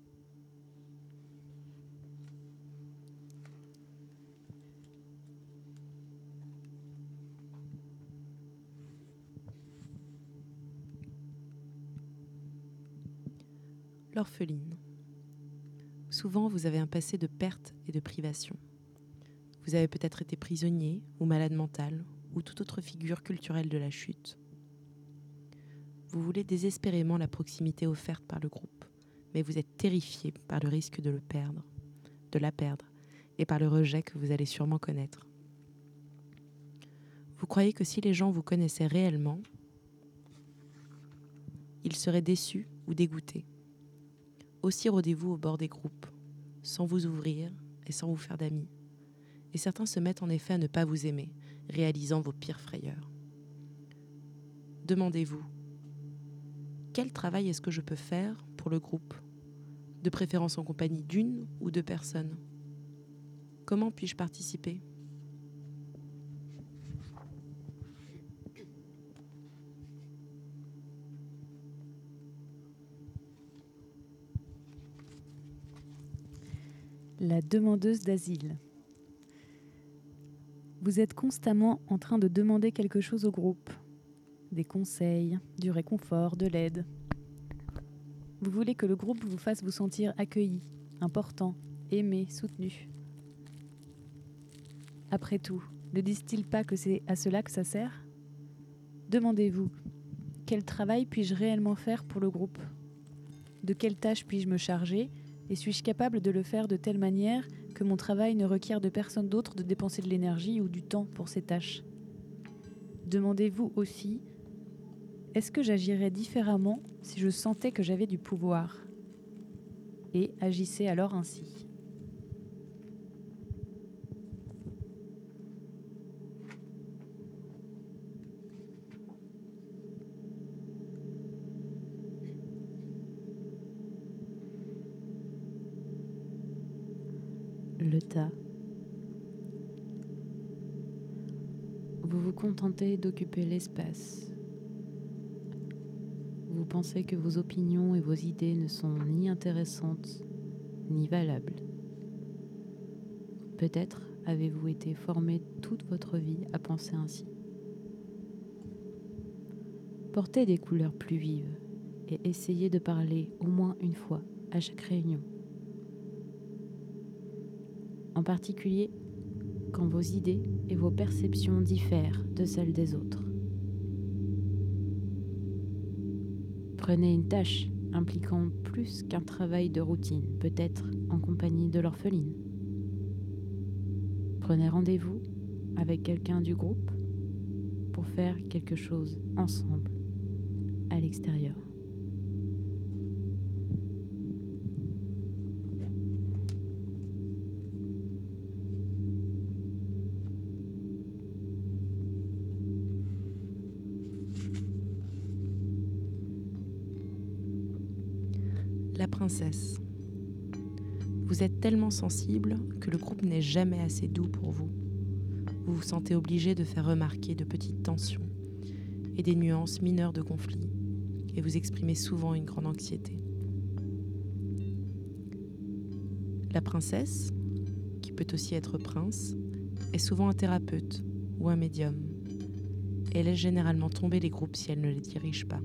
[SPEAKER 3] L'orpheline. Souvent, vous avez un passé de perte et de privation. Vous avez peut-être été prisonnier ou malade mental ou toute autre figure culturelle de la chute. Vous voulez désespérément la proximité offerte par le groupe, mais vous êtes terrifié par le risque de le perdre, de la perdre, et par le rejet que vous allez sûrement connaître. Vous croyez que si les gens vous connaissaient réellement, ils seraient déçus ou dégoûtés. Aussi rôdez-vous au bord des groupes, sans vous ouvrir et sans vous faire d'amis. Et certains se mettent en effet à ne pas vous aimer, réalisant vos pires frayeurs. Demandez-vous, quel travail est-ce que je peux faire pour le groupe De préférence en compagnie d'une ou deux personnes? Comment puis-je participer?
[SPEAKER 2] La demandeuse d'asile. Vous êtes constamment en train de demander quelque chose au groupe. Des conseils, du réconfort, de l'aide. Vous voulez que le groupe vous fasse vous sentir accueilli, important, aimé, soutenu. Après tout, ne disent-ils pas que c'est à cela que ça sert? Demandez-vous, quel travail puis-je réellement faire pour le groupe? De quelles tâches puis-je me charger? Et suis-je capable de le faire de telle manière que mon travail ne requiert de personne d'autre de dépenser de l'énergie ou du temps pour ces tâches? Demandez-vous aussi, est-ce que j'agirais différemment si je sentais que j'avais du pouvoir? Et agissez alors ainsi.
[SPEAKER 1] Vous vous contentez d'occuper l'espace. Vous pensez que vos opinions et vos idées ne sont ni intéressantes ni valables. Peut-être avez-vous été formé toute votre vie à penser ainsi. Portez des couleurs plus vives et essayez de parler au moins une fois à chaque réunion en particulier quand vos idées et vos perceptions diffèrent de celles des autres. Prenez une tâche impliquant plus qu'un travail de routine, peut-être en compagnie de l'orpheline. Prenez rendez-vous avec quelqu'un du groupe pour faire quelque chose ensemble à l'extérieur.
[SPEAKER 3] Vous êtes tellement sensible que le groupe n'est jamais assez doux pour vous. Vous vous sentez obligé de faire remarquer de petites tensions et des nuances mineures de conflit, et vous exprimez souvent une grande anxiété. La princesse, qui peut aussi être prince, est souvent un thérapeute ou un médium. Elle laisse généralement tomber les groupes si elle ne les dirige pas.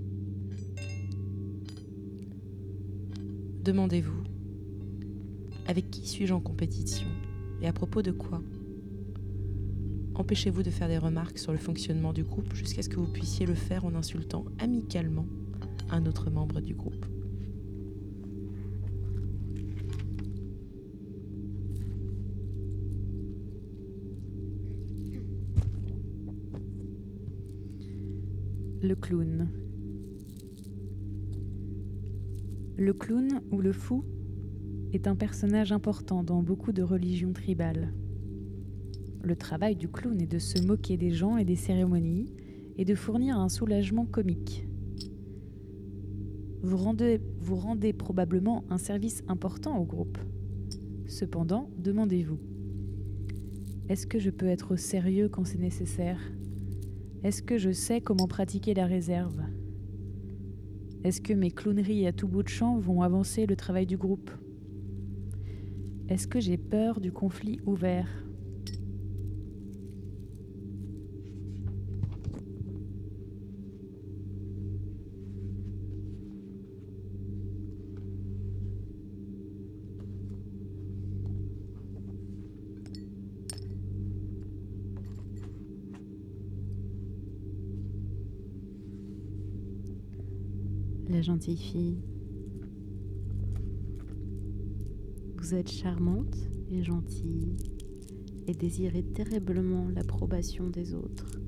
[SPEAKER 3] Demandez-vous, avec qui suis-je en compétition et à propos de quoi Empêchez-vous de faire des remarques sur le fonctionnement du groupe jusqu'à ce que vous puissiez le faire en insultant amicalement un autre membre du groupe.
[SPEAKER 2] Le clown, Le clown ou le fou est un personnage important dans beaucoup de religions tribales. Le travail du clown est de se moquer des gens et des cérémonies et de fournir un soulagement comique. Vous rendez, probablement un service important au groupe. Cependant, demandez-vous, est-ce que je peux être sérieux quand c'est nécessaire? Est-ce que je sais comment pratiquer la réserve? Est-ce que mes clowneries à tout bout de champ vont avancer le travail du groupe? Est-ce que j'ai peur du conflit ouvert?
[SPEAKER 1] Gentille fille. Vous êtes charmante et gentille et désirez terriblement l'approbation des autres.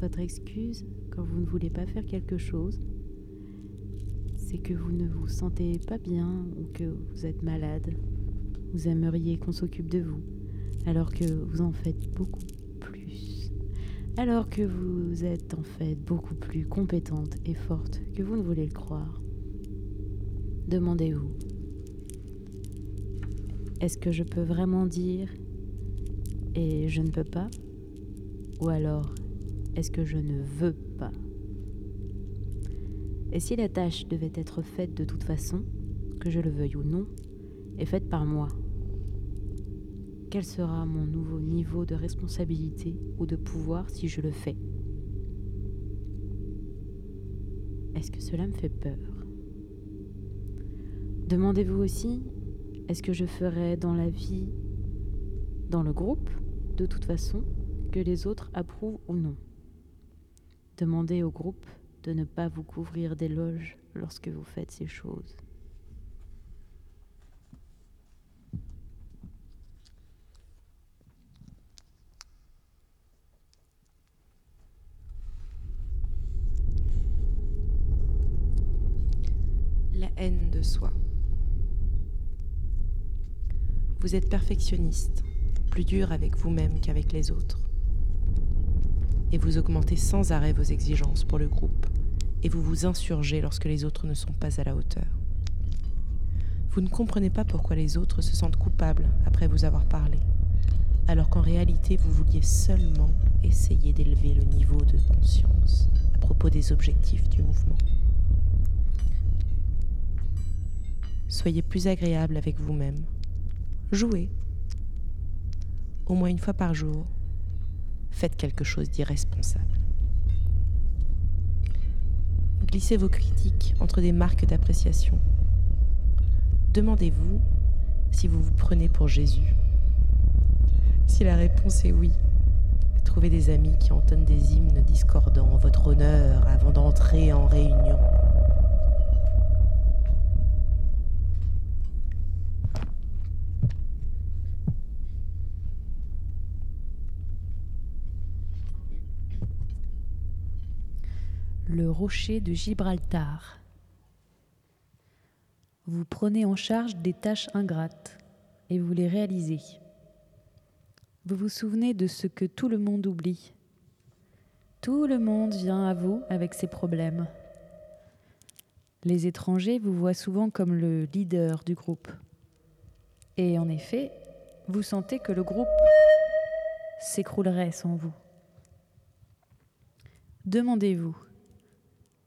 [SPEAKER 1] Votre excuse quand vous ne voulez pas faire quelque chose, c'est que vous ne vous sentez pas bien ou que vous êtes malade. Vous aimeriez qu'on s'occupe de vous, alors que vous en faites beaucoup. Alors que vous êtes en fait beaucoup plus compétente et forte que vous ne voulez le croire. Demandez-vous, est-ce que je peux vraiment dire et je ne peux pas? Ou alors, est-ce que je ne veux pas? Et si la tâche devait être faite de toute façon, que je le veuille ou non, est faite par moi quel sera mon nouveau niveau de responsabilité ou de pouvoir si je le fais? Est-ce que cela me fait peur? Demandez-vous aussi, est-ce que je ferai dans la vie, dans le groupe, de toute façon, que les autres approuvent ou non? Demandez au groupe de ne pas vous couvrir d'éloges lorsque vous faites ces choses.
[SPEAKER 3] La haine de soi. Vous êtes perfectionniste, plus dur avec vous-même qu'avec les autres. Et vous augmentez sans arrêt vos exigences pour le groupe, et vous vous insurgez lorsque les autres ne sont pas à la hauteur. Vous ne comprenez pas pourquoi les autres se sentent coupables après vous avoir parlé, alors qu'en réalité vous vouliez seulement essayer d'élever le niveau de conscience à propos des objectifs du mouvement. Soyez plus agréable avec vous-même. Jouez. Au moins une fois par jour, faites quelque chose d'irresponsable. Glissez vos critiques entre des marques d'appréciation. Demandez-vous si vous vous prenez pour Jésus. Si la réponse est oui, trouvez des amis qui entonnent des hymnes discordants en votre honneur avant d'entrer en réunion.
[SPEAKER 2] Le rocher de Gibraltar. Vous prenez en charge des tâches ingrates et vous les réalisez. Vous vous souvenez de ce que tout le monde oublie. Tout le monde vient à vous avec ses problèmes. Les étrangers vous voient souvent comme le leader du groupe. Et en effet, vous sentez que le groupe s'écroulerait sans vous. Demandez-vous,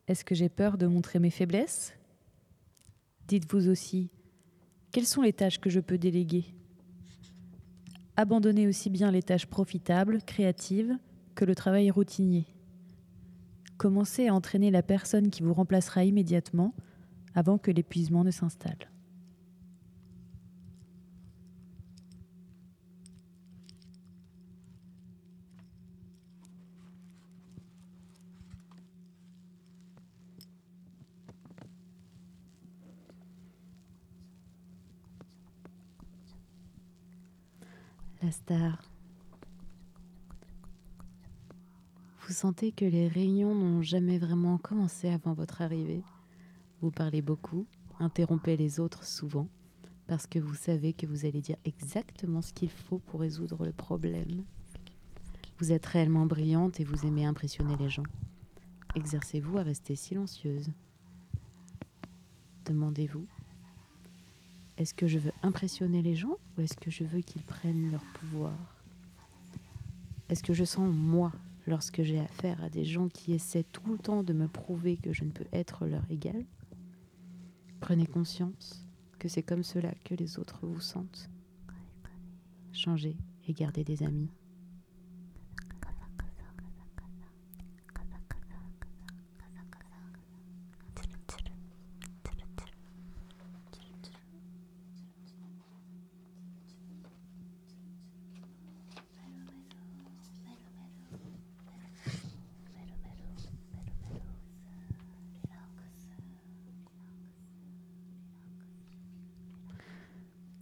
[SPEAKER 2] est-ce que j'ai peur de montrer mes faiblesses? Dites-vous aussi, quelles sont les tâches que je peux déléguer? Abandonnez aussi bien les tâches profitables, créatives, que le travail routinier. Commencez à entraîner la personne qui vous remplacera immédiatement avant que l'épuisement ne s'installe.
[SPEAKER 1] Vous sentez que les réunions n'ont jamais vraiment commencé avant votre arrivée? Vous parlez beaucoup, interrompez les autres souvent, parce que vous savez que vous allez dire exactement ce qu'il faut pour résoudre le problème. Vous êtes réellement brillante et vous aimez impressionner les gens. Exercez-vous à rester silencieuse. Demandez-vous, est-ce que je veux impressionner les gens ou est-ce que je veux qu'ils prennent leur pouvoir? Est-ce que je sens, moi, lorsque j'ai affaire à des gens qui essaient tout le temps de me prouver que je ne peux être leur égal Prenez conscience que c'est comme cela que les autres vous sentent. Changez et gardez des amis.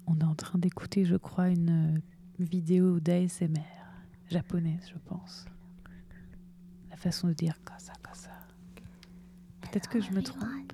[SPEAKER 2] On est en train d'écouter, je crois, une euh, vidéo d'ASMR japonaise, je pense. La façon de dire kasa kasa. Peut-être que je me trompe.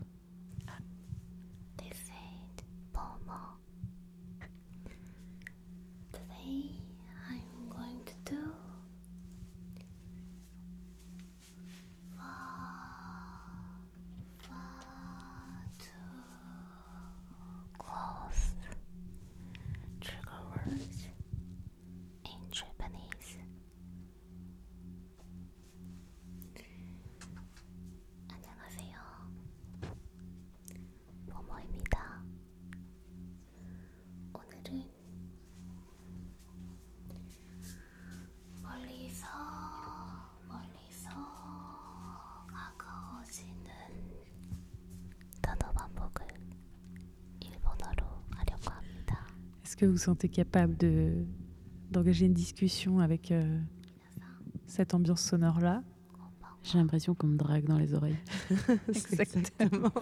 [SPEAKER 2] Que vous vous sentez capable de d'engager une discussion avec euh, cette ambiance sonore-là?
[SPEAKER 1] J'ai l'impression qu'on me drague dans les oreilles. [laughs]
[SPEAKER 3] Exactement. [laughs]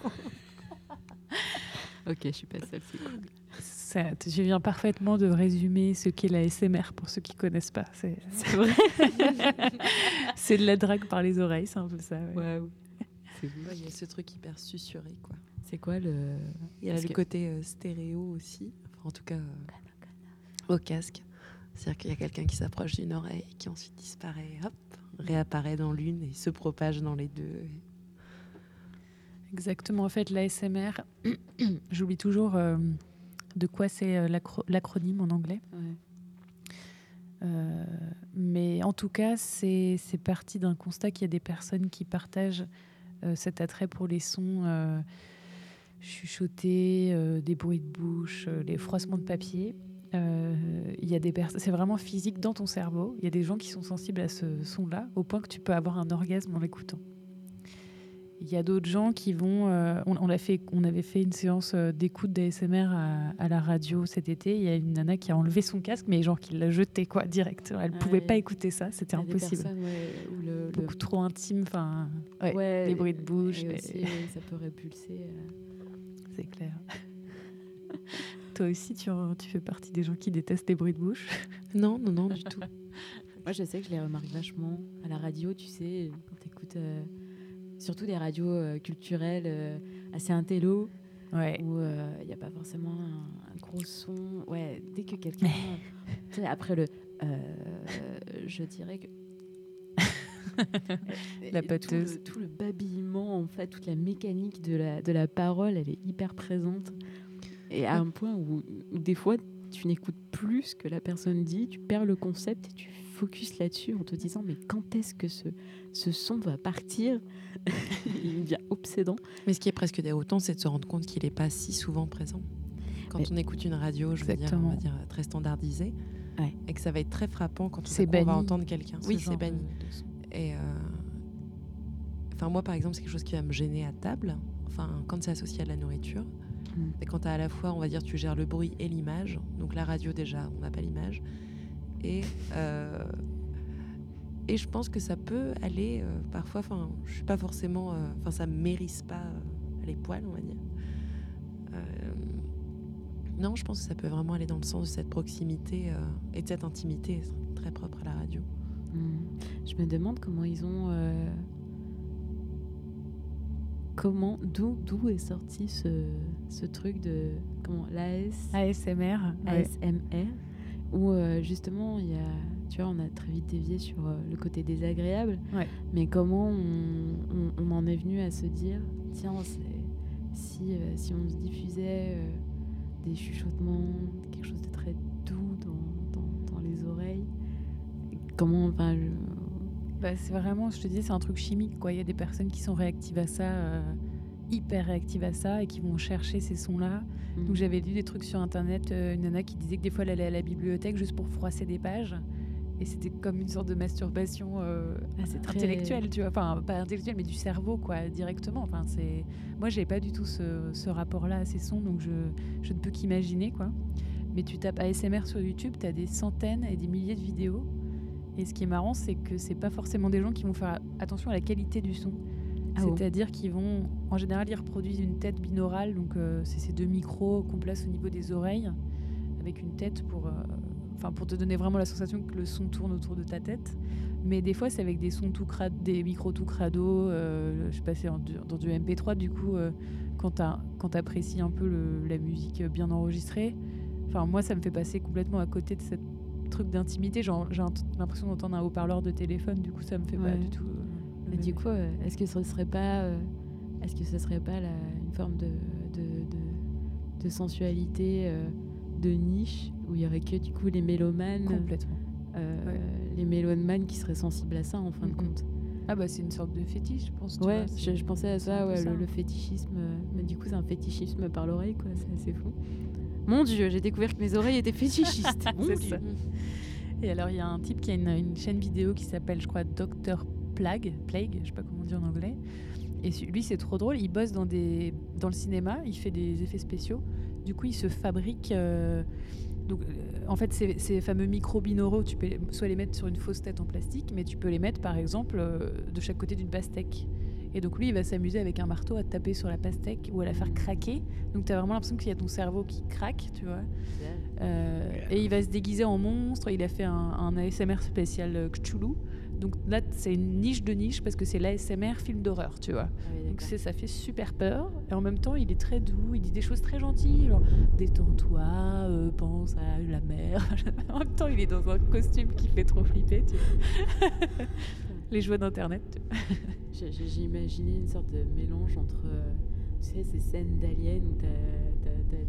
[SPEAKER 1] Ok, je suis pas seule, c'est cool.
[SPEAKER 2] Ça, Je viens parfaitement de résumer ce qu'est la SMR pour ceux qui connaissent pas. C'est
[SPEAKER 1] C'est vrai? [laughs]
[SPEAKER 2] c'est de la drague par les oreilles, c'est un peu ça. ouais.
[SPEAKER 1] Waouh. C'est
[SPEAKER 3] Ouais, Il y a ce truc hyper susurré, quoi.
[SPEAKER 1] C'est quoi le.
[SPEAKER 3] Il y a
[SPEAKER 1] Parce
[SPEAKER 3] le
[SPEAKER 1] que-
[SPEAKER 3] côté euh, stéréo aussi, en tout cas euh, au casque. C'est-à-dire qu'il y a quelqu'un qui s'approche d'une oreille, qui ensuite disparaît, hop, réapparaît dans l'une et se propage dans les deux.
[SPEAKER 2] Exactement. En fait, l'ASMR, [clears throat] j'oublie toujours euh, de quoi c'est euh, l'acro- l'acronyme en anglais.
[SPEAKER 1] Ouais.
[SPEAKER 2] Euh, mais en tout cas, c'est c'est parti d'un constat qu'il y a des personnes qui partagent euh, cet attrait pour les sons euh, chuchotés, euh, des bruits de bouche, euh, les froissements de papier. Euh, il y a des c'est vraiment physique dans ton cerveau. Il y a des gens qui sont sensibles à ce son-là, au point que tu peux avoir un orgasme en l'écoutant. Il y a d'autres gens qui vont. euh, on, on fait, on avait fait une séance euh, d'écoute d'ASMR à, à la radio cet été. Il y a une nana qui a enlevé son casque, mais genre qui l'a jeté quoi direct. Elle
[SPEAKER 1] Ah
[SPEAKER 2] pouvait
[SPEAKER 1] ouais.
[SPEAKER 2] pas écouter ça, c'était impossible.
[SPEAKER 1] personnes, ouais, où le, le-
[SPEAKER 2] Beaucoup trop intime. Enfin, ouais, les bruits de bouche.
[SPEAKER 1] et aussi, ça peut répulser. euh.
[SPEAKER 2] C'est clair. [laughs] Toi aussi, tu, fais partie des gens qui détestent les bruits de bouche. [laughs]
[SPEAKER 3] Non, non, non, du tout. [laughs]
[SPEAKER 1] Moi, je sais que je les remarque vachement à la radio, tu sais, quand tu écoutes surtout des radios euh, culturelles euh, assez intello,
[SPEAKER 2] Ouais.
[SPEAKER 1] où il n'y a pas forcément un, un gros son. Ouais, dès que quelqu'un. après le. euh, je dirais que.
[SPEAKER 2] La
[SPEAKER 1] Tout
[SPEAKER 2] pâteuse.
[SPEAKER 1] le, tout le babillement, en fait, toute la mécanique de la, de la parole, elle est hyper présente. Et à un point où, où des fois, tu n'écoutes plus ce que la personne dit, tu perds le concept et tu focus là-dessus en te disant mais quand est-ce que ce, ce son va partir [laughs] Il devient obsédant.
[SPEAKER 3] Mais ce qui est presque déroutant, c'est de se rendre compte qu'il n'est pas si souvent présent. Quand
[SPEAKER 1] Mais-
[SPEAKER 3] on écoute une radio, je veux dire, on va dire très standardisée,
[SPEAKER 1] Ouais.
[SPEAKER 3] et que ça va être très frappant quand on va entendre quelqu'un. Oui, c'est banni.
[SPEAKER 2] de-.
[SPEAKER 3] Et euh, enfin, moi, par exemple, c'est quelque chose qui va me gêner à table. Enfin, quand c'est associé à la nourriture.
[SPEAKER 1] Mm.
[SPEAKER 3] Et quand as à la fois, on va dire, tu gères le bruit et l'image. Donc la radio déjà, on n'a pas l'image. Et euh, et je pense que ça peut aller euh, parfois. Enfin, je suis pas forcément. euh, Enfin, ça me mérite pas les poils, on va dire. Non, je pense que ça peut vraiment aller dans le sens de cette proximité et de cette intimité très propre à la radio.
[SPEAKER 1] Je me demande comment ils ont. euh, comment. D'où d'où est sorti ce, ce truc de. Comment L'AS.
[SPEAKER 2] ASMR. ouais.
[SPEAKER 1] ASMR, où euh, justement, il y a, tu vois, on a très vite dévié sur euh, le côté désagréable,
[SPEAKER 2] Ouais.
[SPEAKER 1] mais comment on, on- on en est venu à se dire, tiens, si, si on se diffusait des chuchotements, quelque chose de très doux dans, dans, dans les oreilles, comment, enfin,
[SPEAKER 2] Bah, c'est vraiment, je te dis, c'est un truc chimique. Quoi. Il y a des personnes qui sont réactives à ça, euh, hyper réactives à ça, et qui vont chercher ces sons-là.
[SPEAKER 1] Mm.
[SPEAKER 2] Donc j'avais lu des trucs sur internet, euh, une nana qui disait que des fois elle allait à la bibliothèque juste pour froisser des pages. Et c'était comme une sorte de masturbation euh,
[SPEAKER 1] Ah, c'est très-
[SPEAKER 2] intellectuelle, tu vois. Enfin, pas intellectuelle, mais du cerveau, quoi, directement. Enfin, c'est... Moi, j'ai pas du tout ce, ce rapport-là à ces sons, donc je, je ne peux qu'imaginer, quoi. Mais tu tapes ASMR sur YouTube, tu as des centaines et des milliers de vidéos. Et ce qui est marrant, c'est que c'est pas forcément des gens qui vont faire attention à la qualité du son.
[SPEAKER 1] Ah bon
[SPEAKER 2] C'est-à-dire qu'ils vont, en général, ils reproduisent une tête binaurale, donc euh, c'est ces deux micros qu'on place au niveau des oreilles, avec une tête pour, euh, enfin, pour te donner vraiment la sensation que le son tourne autour de ta tête. Mais des fois, c'est avec des sons tout crades, des micros tout crado. euh, je sais pas, c'est en du- dans du MP3, du coup, euh, quand tu apprécies un peu le- la musique bien enregistrée. Enfin, moi, ça me fait passer complètement à côté de cette truc d'intimité. Genre, j'ai l'impression d'entendre un haut-parleur de téléphone, du coup, ça me fait pas
[SPEAKER 1] Ouais.
[SPEAKER 2] du tout. euh, même
[SPEAKER 1] du coup, euh, est-ce que ce serait pas, euh, est-ce que ce serait pas la- une forme de, de, de, de sensualité euh, de niche où il y aurait que du coup les mélomanes,
[SPEAKER 2] Complètement.
[SPEAKER 1] euh,
[SPEAKER 2] Ouais.
[SPEAKER 1] les mélomanes qui seraient sensibles à ça en fin de compte?
[SPEAKER 2] Ah bah c'est une sorte de fétiche, je pense.
[SPEAKER 1] Ouais,
[SPEAKER 2] vois,
[SPEAKER 1] je, je pensais à ça, ouais,
[SPEAKER 2] ça.
[SPEAKER 1] Le, le fétichisme. euh, mais du coup, c'est un fétichisme par l'oreille, quoi. C'est assez fou. [laughs] Mon Dieu, j'ai découvert que mes oreilles étaient fétichistes. [laughs] Mon Dieu.
[SPEAKER 2] ça. Et alors il y a un type qui a une, chaîne vidéo qui s'appelle, je crois, Dr Plague, Plague, je sais pas comment dire en anglais. Et lui c'est trop drôle, il bosse dans des dans le cinéma, il fait des effets spéciaux. Du coup il se fabrique. euh, donc, euh, en fait, ces, fameux micros binauraux, tu peux soit les mettre sur une fausse tête en plastique, mais tu peux les mettre, par exemple, euh, de chaque côté d'une pastèque. Et donc lui, il va s'amuser avec un marteau à te taper sur la pastèque ou à la faire craquer. Donc tu as vraiment l'impression qu'il y a ton cerveau qui craque, tu vois. Euh, et il va se déguiser en monstre. Il a fait un, un ASMR spécial euh, Cthulhu. Donc là, c'est une niche de niche parce que c'est l'ASMR film d'horreur, tu vois.
[SPEAKER 1] Ah oui,
[SPEAKER 2] Donc c'est, ça fait super peur. Et en même temps, il est très doux. Il dit des choses très gentilles, genre détends-toi, euh, pense à la mer. [laughs] en même temps, il est dans un costume qui fait trop flipper, tu vois. [laughs] Les joies d'internet. [laughs]
[SPEAKER 1] J'ai- imaginé une sorte de mélange entre, euh, tu sais, ces scènes d'aliens où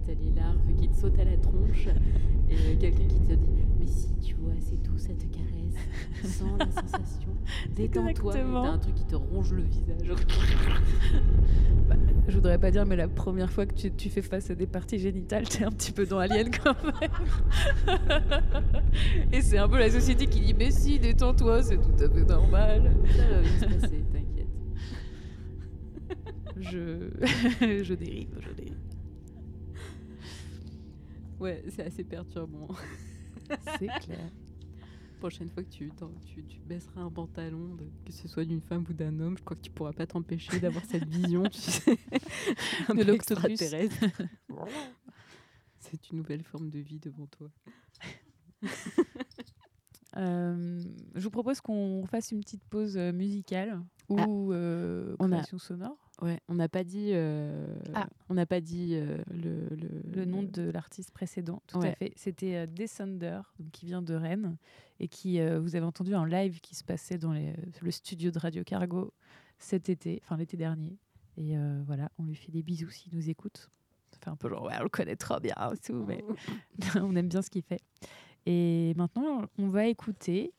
[SPEAKER 1] t'as les larves qui te sautent à la tronche et euh, quelqu'un qui te dit Mais si, tu vois, c'est tout, ça te caresse, [laughs] sens la sensation, [laughs] détends-toi. T'as un truc qui te ronge le visage. [laughs]
[SPEAKER 2] Bah, je voudrais pas dire, mais la première fois que tu, tu fais face à des parties génitales, t'es un petit peu dans Alien quand même. Et c'est un peu la société qui dit Mais si, détends-toi, c'est tout à fait normal.
[SPEAKER 1] Ça va bien se passer, t'inquiète.
[SPEAKER 2] Je, je dérive, je dérive.
[SPEAKER 1] Ouais, c'est assez perturbant.
[SPEAKER 2] C'est clair.
[SPEAKER 1] Prochaine fois que tu, t'en- tu, tu baisseras un pantalon, de- que ce soit d'une femme ou d'un homme, je crois que tu pourras pas t'empêcher d'avoir cette vision, tu sais, [laughs] un
[SPEAKER 2] De l'octopus. [laughs]
[SPEAKER 1] C'est une nouvelle forme de vie devant toi. [laughs]
[SPEAKER 2] Euh, je vous propose qu'on fasse une petite pause euh, musicale ou
[SPEAKER 1] Ah,
[SPEAKER 2] euh,
[SPEAKER 1] on a-
[SPEAKER 2] création sonore.
[SPEAKER 1] Ouais, on n'a pas dit, euh,
[SPEAKER 2] Ah.
[SPEAKER 1] on n'a pas dit le, le,
[SPEAKER 2] Le nom de l'artiste précédent, tout à fait. C'était Descender, qui vient de Rennes et qui, euh, vous avez entendu un live qui se passait dans le studio de Radio Cargo cet été, enfin l'été dernier. Et euh, voilà, on lui fait des bisous s'il nous écoute. Ça fait un peu genre, ouais, on le connaît trop bien tout, mais [laughs] on aime bien ce qu'il fait. Et maintenant, on va écouter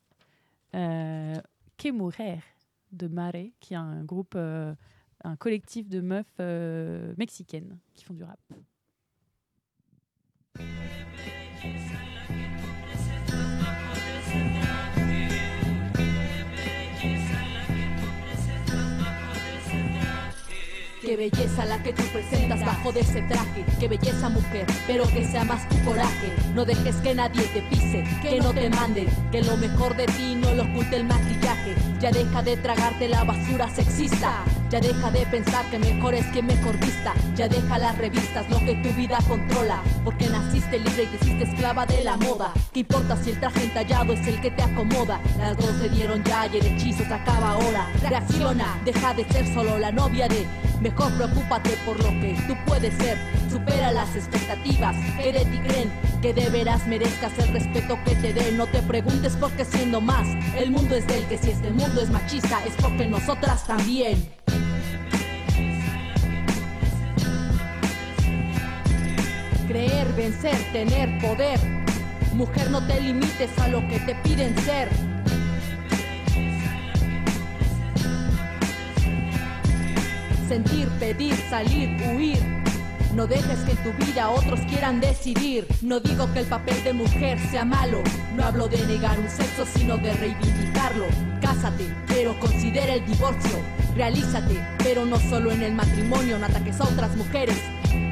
[SPEAKER 2] euh, Que de Mare, qui est un groupe, euh, un collectif de meufs mexicaines qui font du rap.
[SPEAKER 4] Qué belleza la que tú presentas bajo de ese traje. Qué belleza mujer, pero que sea más tu coraje. No dejes que nadie te pise, que no te manden. Que lo mejor de ti no lo oculte el maquillaje. Ya deja de tragarte la basura sexista. Ya deja de pensar que mejor es que mejor vista. Ya deja las revistas, lo que tu vida controla. Porque naciste libre y te hiciste esclava de la moda. ¿Qué importa si el traje entallado es el que te acomoda? Las dos se dieron ya y el hechizo se acaba ahora. Reacciona, deja de ser solo la novia de. Mejor preocúpate por lo que tú puedes ser. Supera las expectativas que de ti creen. Que de veras merezcas el respeto que te den. No te preguntes por qué siendo más. El mundo es del que si este mundo es machista es porque nosotras también. Creer, vencer, tener poder. Mujer, no te limites a lo que te piden ser. Sentir, pedir, salir, huir. No dejes que en tu vida otros quieran decidir. No digo que el papel de mujer sea malo. No hablo de negar un sexo, sino de reivindicarlo. Cásate, pero considera el divorcio. Realízate, pero no solo en el matrimonio, no ataques a otras mujeres.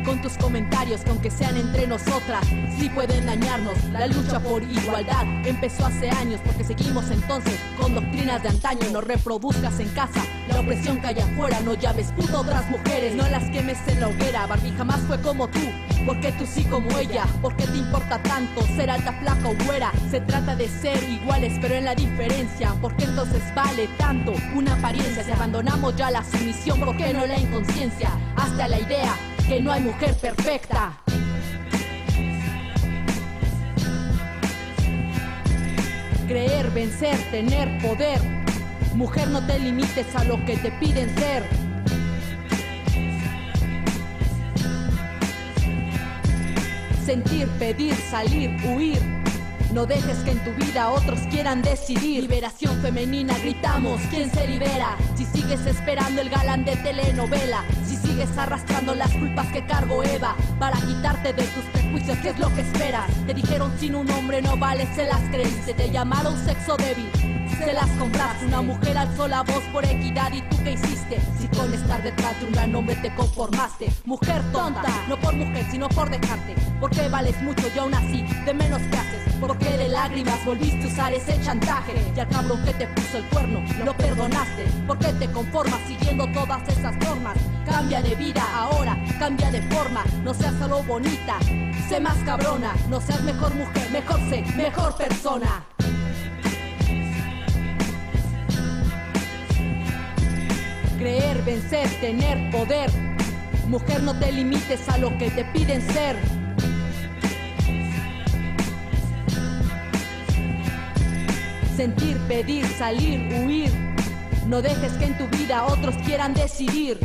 [SPEAKER 4] Con tus comentarios, que aunque sean entre nosotras, sí pueden dañarnos. La lucha por igualdad empezó hace años, porque seguimos entonces con doctrinas de antaño. No reproduzcas en casa la opresión que hay afuera. No llaves puto otras mujeres, no las quemes en la hoguera. Barbie jamás fue como tú, porque tú sí como ella. porque te importa tanto ser alta, flaca o güera? Se trata de ser iguales, pero en la diferencia. porque entonces vale tanto una apariencia? Si abandonamos ya la sumisión, ¿por qué no la inconsciencia? Hasta la idea que no hay mujer perfecta. Creer, vencer, tener poder. Mujer, no te limites a lo que te piden ser. Sentir, pedir, salir, huir. No dejes que en tu vida otros quieran decidir. Liberación femenina, gritamos, ¿quién se libera? Si sigues esperando el galán de telenovela, sigues arrastrando las culpas que cargo Eva, para quitarte de tus prejuicios, ¿qué es lo que esperas? Te dijeron sin un hombre no vale, se las creíste, te llamaron sexo débil. Se las compraste, una mujer alzó la voz por equidad y tú qué hiciste? Si con estar detrás de un gran hombre te conformaste, mujer tonta, no por mujer sino por dejarte, porque vales mucho y aún así de menos que haces, porque de lágrimas volviste a usar ese chantaje. Y al cabrón que te puso el cuerno lo perdonaste, porque te conformas siguiendo todas esas normas, cambia de vida ahora, cambia de forma, no seas solo bonita, sé más cabrona, no seas mejor mujer, mejor sé, mejor persona. Creer, vencer, tener poder. Mujer, no te limites a lo que te piden ser. Sentir, pedir, salir, huir. No dejes que en tu vida otros quieran decidir.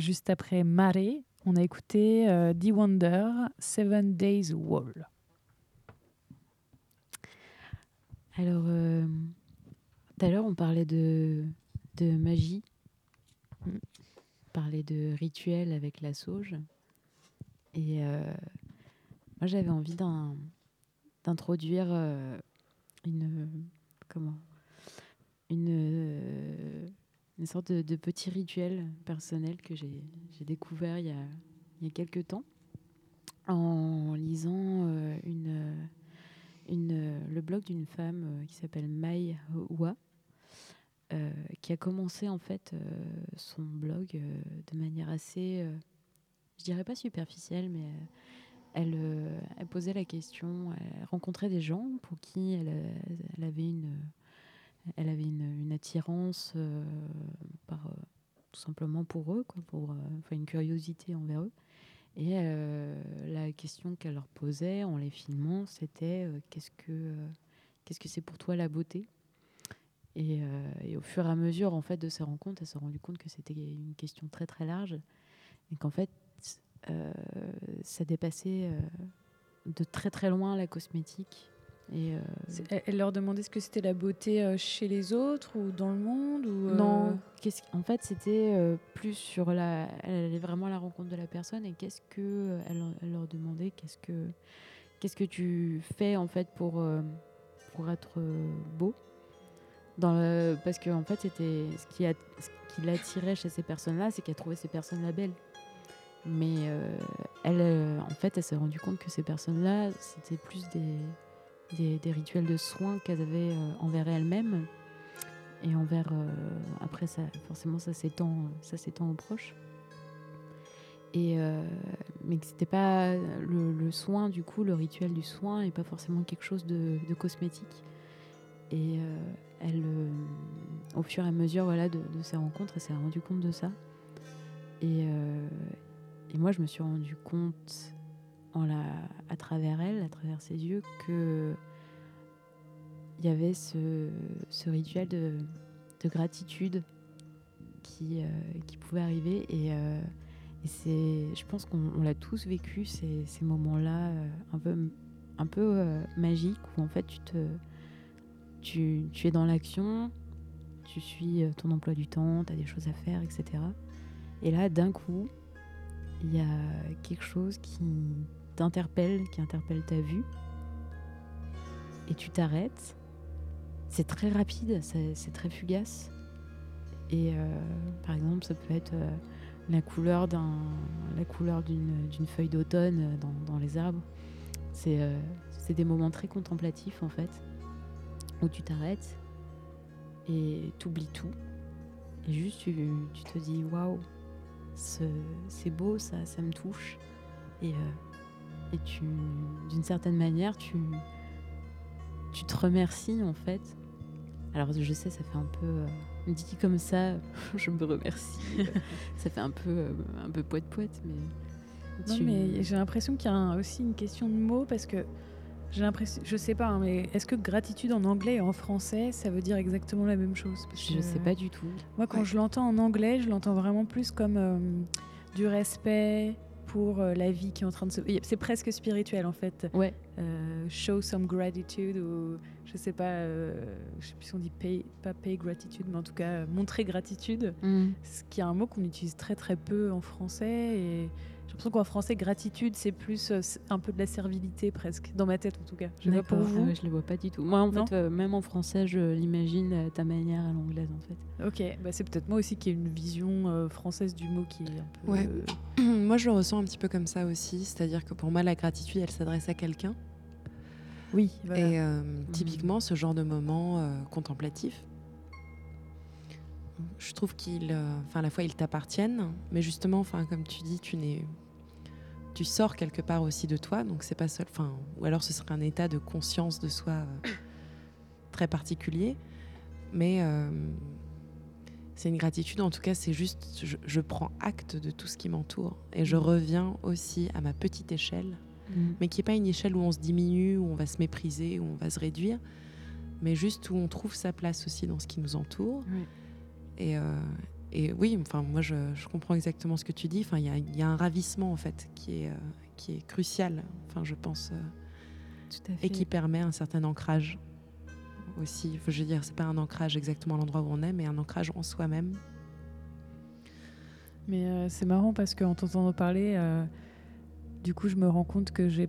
[SPEAKER 2] Juste après Mare, on a écouté euh, The Wonder, Seven Days Wall.
[SPEAKER 1] Alors, euh, tout à l'heure, on parlait de, magie. On parlait de rituel avec la sauge. Et euh, moi, j'avais envie d'introduire une. Comment? Une, une sorte de, petit rituel personnel que j'ai découvert il y a, il y a quelques temps en lisant euh, euh, euh, le blog d'une femme qui s'appelle Mai Hua, qui a commencé en fait son blog de manière assez, je dirais pas superficielle, mais elle, posait la question, elle rencontrait des gens pour qui elle avait une, elle avait une, attirance euh, euh, tout simplement pour eux, quoi, pour, euh, une curiosité envers eux. Et la question qu'elle leur posait en les filmant, c'était qu'est-ce que qu'est-ce que c'est pour toi la beauté? Et, au fur et à mesure en fait de ces rencontres, elle s'est rendue compte que c'était une question très très large et qu'en fait ça dépassait de très très loin la cosmétique. Et, euh,
[SPEAKER 2] Elle, leur demandait ce que c'était la beauté euh, chez les autres ou dans le monde ou euh,
[SPEAKER 1] Non, en fait, c'était euh, plus sur la. Elle allait vraiment à la rencontre de la personne et qu'est-ce que elle, elle leur demandait Qu'est-ce que qu'est-ce que tu fais en fait pour pour être beau? Dans le, parce que en fait, c'était ce qui a, ce qui l'attirait chez ces personnes-là, c'est qu'elle trouvait ces personnes-là belles. Mais elle, en fait, elle s'est rendue compte que ces personnes-là, c'était plus des, des, rituels de soins qu'elles avaient euh, envers elles-mêmes. Et envers euh, après ça forcément ça s'étend ça s'étend aux proches. Et euh, mais que c'était pas le, soin du coup le rituel du soin et pas forcément quelque chose de, cosmétique. Et euh, elle euh, au fur et à mesure voilà de, de rencontres elle s'est rendue compte de ça. Et, euh, et moi je me suis rendu compte en la, à travers elle à travers ses yeux que il y avait ce, ce rituel de, de gratitude qui, euh, qui pouvait arriver. Et, euh, et c'est, je pense qu'on on l'a tous vécu, ces, ces moments-là euh, un peu, un peu magiques, où en fait tu, te, tu, tu es dans l'action, tu suis ton emploi du temps, tu as des choses à faire, etc. Et là, d'un coup, il y a quelque chose qui t'interpelle, qui interpelle ta vue. Et tu t'arrêtes c'est très rapide, c'est très fugace. Et euh, par exemple, ça peut être euh, la couleur d'une, feuille d'automne dans, dans les arbres. C'est, euh, des moments très contemplatifs en fait, où tu t'arrêtes et t'oublies tout. Et juste tu, tu te dis waouh, ce- c'est beau, ça, ça me touche. Et, euh, et tu, d'une certaine manière, tu, tu te remercies en fait. Alors je sais, ça fait un peu euh, dit comme ça, [laughs] je me remercie. [laughs] ça fait un peu euh, un peu poète poète, mais
[SPEAKER 2] Non,
[SPEAKER 1] tu-
[SPEAKER 2] mais j'ai l'impression qu'il y a un- aussi une question de mots parce que j'ai l'impression, je sais pas, hein, mais est-ce que gratitude en anglais et en français, ça veut dire exactement la même chose? Parce
[SPEAKER 1] je sais pas du tout.
[SPEAKER 2] Moi, quand
[SPEAKER 3] Ouais.
[SPEAKER 2] je l'entends en anglais, je l'entends vraiment plus comme euh, du respect pour euh, la vie qui est en train de se. C'est presque spirituel en fait.
[SPEAKER 1] Ouais,
[SPEAKER 2] Euh, show some gratitude ou je sais pas, euh, je sais plus si on dit pay, pas pay gratitude, mais en tout cas euh, montrer gratitude.
[SPEAKER 1] Mm.
[SPEAKER 2] Ce qui est un mot qu'on utilise très très peu en français et j'ai l'impression qu'en français gratitude c'est plus euh, un peu de la servilité presque dans ma tête en tout cas. Je pas pour.
[SPEAKER 1] Ah
[SPEAKER 2] vous.
[SPEAKER 1] ouais, je les vois pas du tout. Moi, en
[SPEAKER 2] Non
[SPEAKER 1] fait, euh, même en français, je l'imagine à ta manière à l'anglaise en fait.
[SPEAKER 2] Ok, bah c'est peut-être moi aussi qui ai une vision euh, française du mot qui est un peu.
[SPEAKER 3] Ouais.
[SPEAKER 2] euh, [clears throat]
[SPEAKER 3] Moi, je le ressens un petit peu comme ça aussi. C'est-à-dire que pour moi, la gratitude, elle s'adresse à quelqu'un.
[SPEAKER 2] oui, voilà.
[SPEAKER 3] Et euh, typiquement, ce genre de moment euh, contemplatif, je trouve qu'ils, euh, enfin, à la fois, ils t'appartiennent, mais justement, enfin, comme tu dis, tu n'es, tu sors quelque part aussi de toi, donc c'est pas seul, enfin, ou alors ce serait un état de conscience de soi euh, très particulier, mais euh, c'est une gratitude. En tout cas, c'est juste, je, je prends acte de tout ce qui m'entoure et je reviens aussi à ma petite échelle
[SPEAKER 1] Mm.
[SPEAKER 3] mais qui n'est pas une échelle où on se diminue, où on va se mépriser, où on va se réduire, mais juste où on trouve sa place aussi dans ce qui nous entoure. Et, euh, et oui, enfin, moi, je, je comprends exactement ce que tu dis. Enfin, il y a, il y a un ravissement, en fait, qui est, euh, qui est crucial, enfin, je pense, euh,
[SPEAKER 1] Tout à fait.
[SPEAKER 3] et qui permet un certain ancrage aussi. Je veux dire, c'est pas un ancrage exactement à l'endroit où on est, mais un ancrage en soi-même.
[SPEAKER 2] Mais euh, c'est marrant parce qu'en t'entendant parler, euh, du coup, je me rends compte que j'ai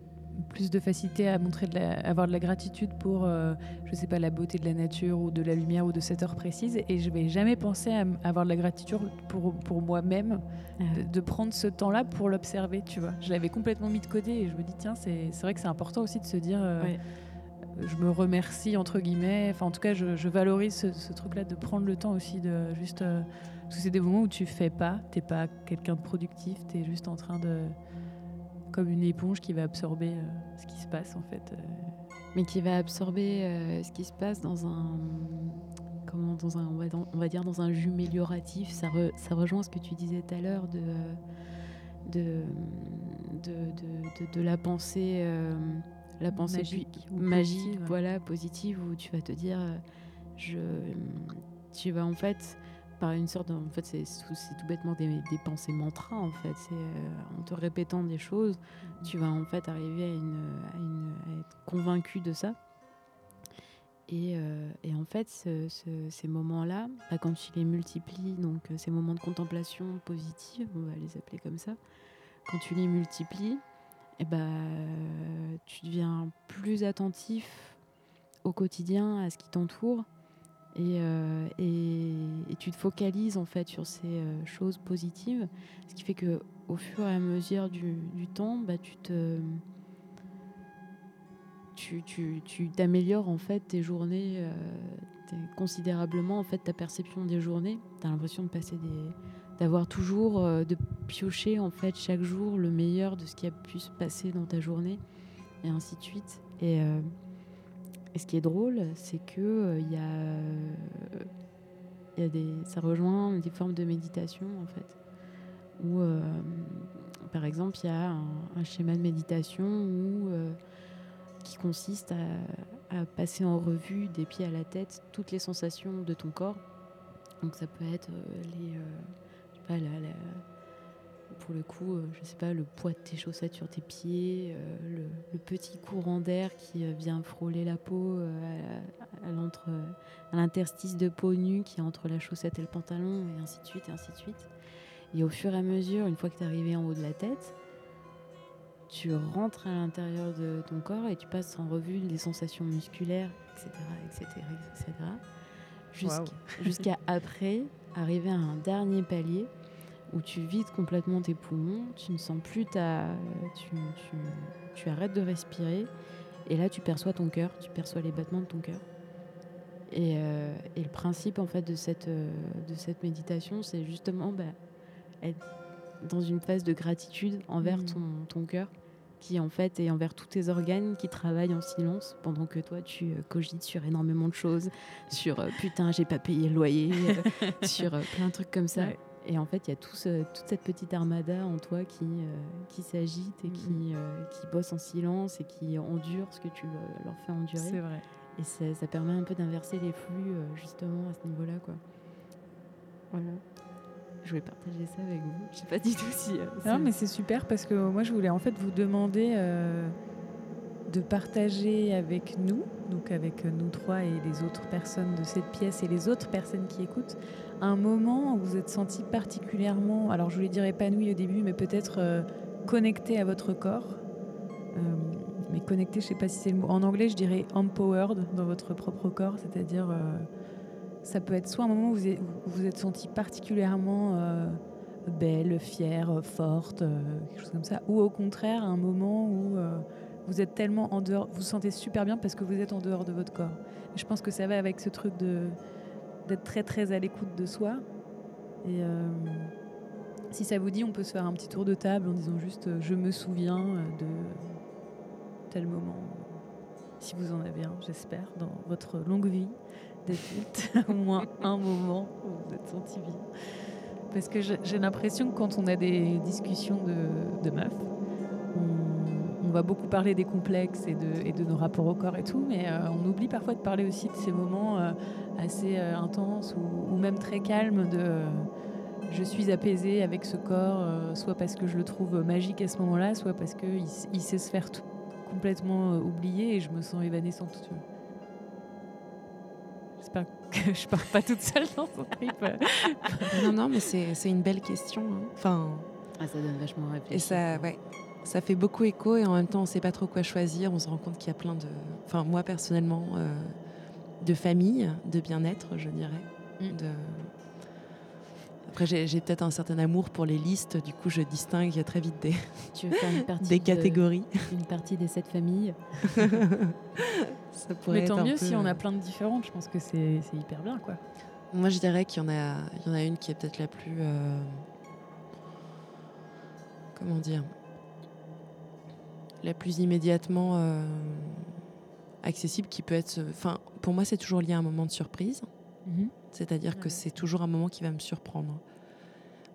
[SPEAKER 2] plus de facilité à montrer de la, avoir de la gratitude pour, euh, je sais pas, la beauté de la nature ou de la lumière ou de cette heure précise. Et je vais jamais penser à avoir de la gratitude pour, pour moi-même,
[SPEAKER 1] Ah,
[SPEAKER 2] de, de prendre ce temps-là pour l'observer, tu vois. Je l'avais complètement mis de côté et je me dis, tiens, c'est vrai que c'est important aussi de se dire, euh,
[SPEAKER 1] Ouais.
[SPEAKER 2] je me remercie, entre guillemets. Enfin, en tout cas, je, je valorise ce, ce truc-là de prendre le temps aussi de juste. euh, parce que c'est des moments où tu fais pas, t'es pas quelqu'un de productif, t'es juste en train de. Comme une éponge qui va absorber euh, ce qui se passe en fait. euh.
[SPEAKER 1] mais qui va absorber euh, ce qui se passe dans un comment dans un on va, dire dans un jus amélioratif ça, re- ça rejoint ce que tu disais tout à l'heure de de, de, de, de- la pensée euh, la pensée
[SPEAKER 2] Magique
[SPEAKER 1] puis-
[SPEAKER 2] ou
[SPEAKER 1] magique
[SPEAKER 2] positive,
[SPEAKER 1] voilà positive où tu vas te dire je tu vas en fait par une sorte de- en fait c'est c'est tout bêtement des, des pensées mantras en fait c'est euh, en te répétant des choses tu vas en fait arriver à, une, à, une- à être convaincu de ça. Et, euh, et en fait, ce- ce- ces moments-là, bah, quand tu les multiplies, donc euh, ces moments de contemplation positive, on va les appeler comme ça, quand tu les multiplies, eh ben, euh, tu deviens plus attentif au quotidien, à ce qui t'entoure, et, euh, et, tu te focalises en fait sur ces euh, choses positives, ce qui fait que au fur et à mesure du, temps, bah, tu te t'améliores en fait tes journées euh, considérablement en fait ta perception des journées. Tu as l'impression de passer des d'avoir toujours de piocher en fait chaque jour le meilleur de ce qui a pu se passer dans ta journée et ainsi de suite et ce qui est drôle c'est que euh, il y a euh, y a des ça rejoint des formes de méditation en fait où euh, par exemple il y a un, schéma de méditation où euh, qui consiste à, passer en revue des pieds à la tête toutes les sensations de ton corps. Donc ça peut être euh, les, euh, je sais pas, la- pour le coup, euh, je sais pas, le poids de tes chaussettes sur tes pieds, euh, le, le petit courant d'air qui euh, vient frôler la peau à, l'interstice de peau nue qui est entre la chaussette et le pantalon, et ainsi de suite, et ainsi de suite. Et au fur et à mesure, une fois que tu es arrivé en haut de la tête, tu rentres à l'intérieur de ton corps et tu passes en revue les sensations musculaires, etc., etc., etc., jusqu'à après arriver à un dernier palier où tu vides complètement tes poumons, tu ne sens plus ta, tu, tu, tu arrêtes de respirer et là tu perçois ton cœur, tu perçois les battements de ton cœur. Et, euh, et le principe en fait de cette, euh, de cette méditation, c'est justement bah, être dans une phase de gratitude envers
[SPEAKER 2] Mhm.
[SPEAKER 1] ton, ton cœur qui en fait est envers tous tes organes qui travaillent en silence pendant que toi tu euh, cogites sur énormément de choses, sur euh, putain j'ai pas payé le loyer, euh, [laughs] sur plein de trucs comme ça.
[SPEAKER 2] Ouais.
[SPEAKER 1] Et en fait il y a tout ce- toute cette petite armada en toi qui, euh, qui s'agite et
[SPEAKER 2] Mhm.
[SPEAKER 1] qui, euh, qui bosse en silence et qui endure ce que tu le- leur fais endurer.
[SPEAKER 2] C'est vrai.
[SPEAKER 1] Et ça, ça permet un peu d'inverser les flux euh, justement à ce niveau-là quoi. Voilà. Je voulais partager ça avec vous. Je sais pas du tout si. euh,
[SPEAKER 2] Non, mais c'est super parce que moi, je voulais en fait vous demander euh, de partager avec nous, donc avec nous trois et les autres personnes de cette pièce et les autres personnes qui écoutent, un moment où vous êtes senti particulièrement, alors je voulais dire épanoui au début, mais peut-être euh, connecté à votre corps. Euh, mais connecté, je sais pas si c'est le mot. En anglais, je dirais empowered dans votre propre corps, c'est-à-dire euh, ça peut être soit un moment où vous êtes, vous êtes senti particulièrement belle, fière, forte, quelque chose comme ça, ou au contraire un moment où vous êtes tellement en dehors, vous vous sentez super bien parce que vous êtes en dehors de votre corps. Je pense que ça va avec ce truc de très très à l'écoute de soi. Et euh, si ça vous dit, on peut se faire un petit tour de table en disant juste euh, je me souviens euh, de tel moment. Si vous en avez un, j'espère, dans votre longue vie d'adulte, [laughs] au moins un moment où vous êtes senti bien. Parce que j'ai l'impression que quand on a des discussions de, de meufs, va beaucoup parler des complexes et de, et de nos rapports au corps et tout, mais euh, on oublie parfois de parler aussi de ces moments euh, assez euh, intenses ou, ou même très calmes de, je suis apaisée avec ce corps, euh, soit parce que je le trouve magique à ce moment-là, soit parce qu'il il sait se faire tout- complètement euh, oublier et je me sens évanescente. tu vois. J'espère que [laughs] je pars pas toute seule dans son trip.
[SPEAKER 3] non, non, mais c'est c'est une belle question. hein. Enfin,
[SPEAKER 1] Ah, ça donne vachement à réfléchir.
[SPEAKER 3] et ça, ouais, ça fait beaucoup écho et en même temps, on sait pas trop quoi choisir. On se rend compte qu'il y a plein de. Enfin, moi personnellement, euh, de famille, de bien-être, je dirais.
[SPEAKER 1] Mm.
[SPEAKER 3] De... Après, j'ai peut-être un certain amour pour les listes. Du coup, je distingue très vite des, [laughs]
[SPEAKER 1] Tu veux faire une partie
[SPEAKER 3] des
[SPEAKER 1] de-
[SPEAKER 3] catégories.
[SPEAKER 1] une partie des sept familles. [laughs]
[SPEAKER 3] Ça pourrait
[SPEAKER 2] Mais tant
[SPEAKER 3] être
[SPEAKER 2] mieux
[SPEAKER 3] peu-
[SPEAKER 2] si on a plein de différentes, je pense que c'est c'est hyper bien. quoi.
[SPEAKER 3] Moi, je dirais qu'il y en a, il y en a une qui est peut-être la plus, euh, comment dire, la plus immédiatement euh, accessible, qui peut être, enfin, pour moi, c'est toujours lié à un moment de surprise. C'est-à-dire que c'est toujours un moment qui va me surprendre.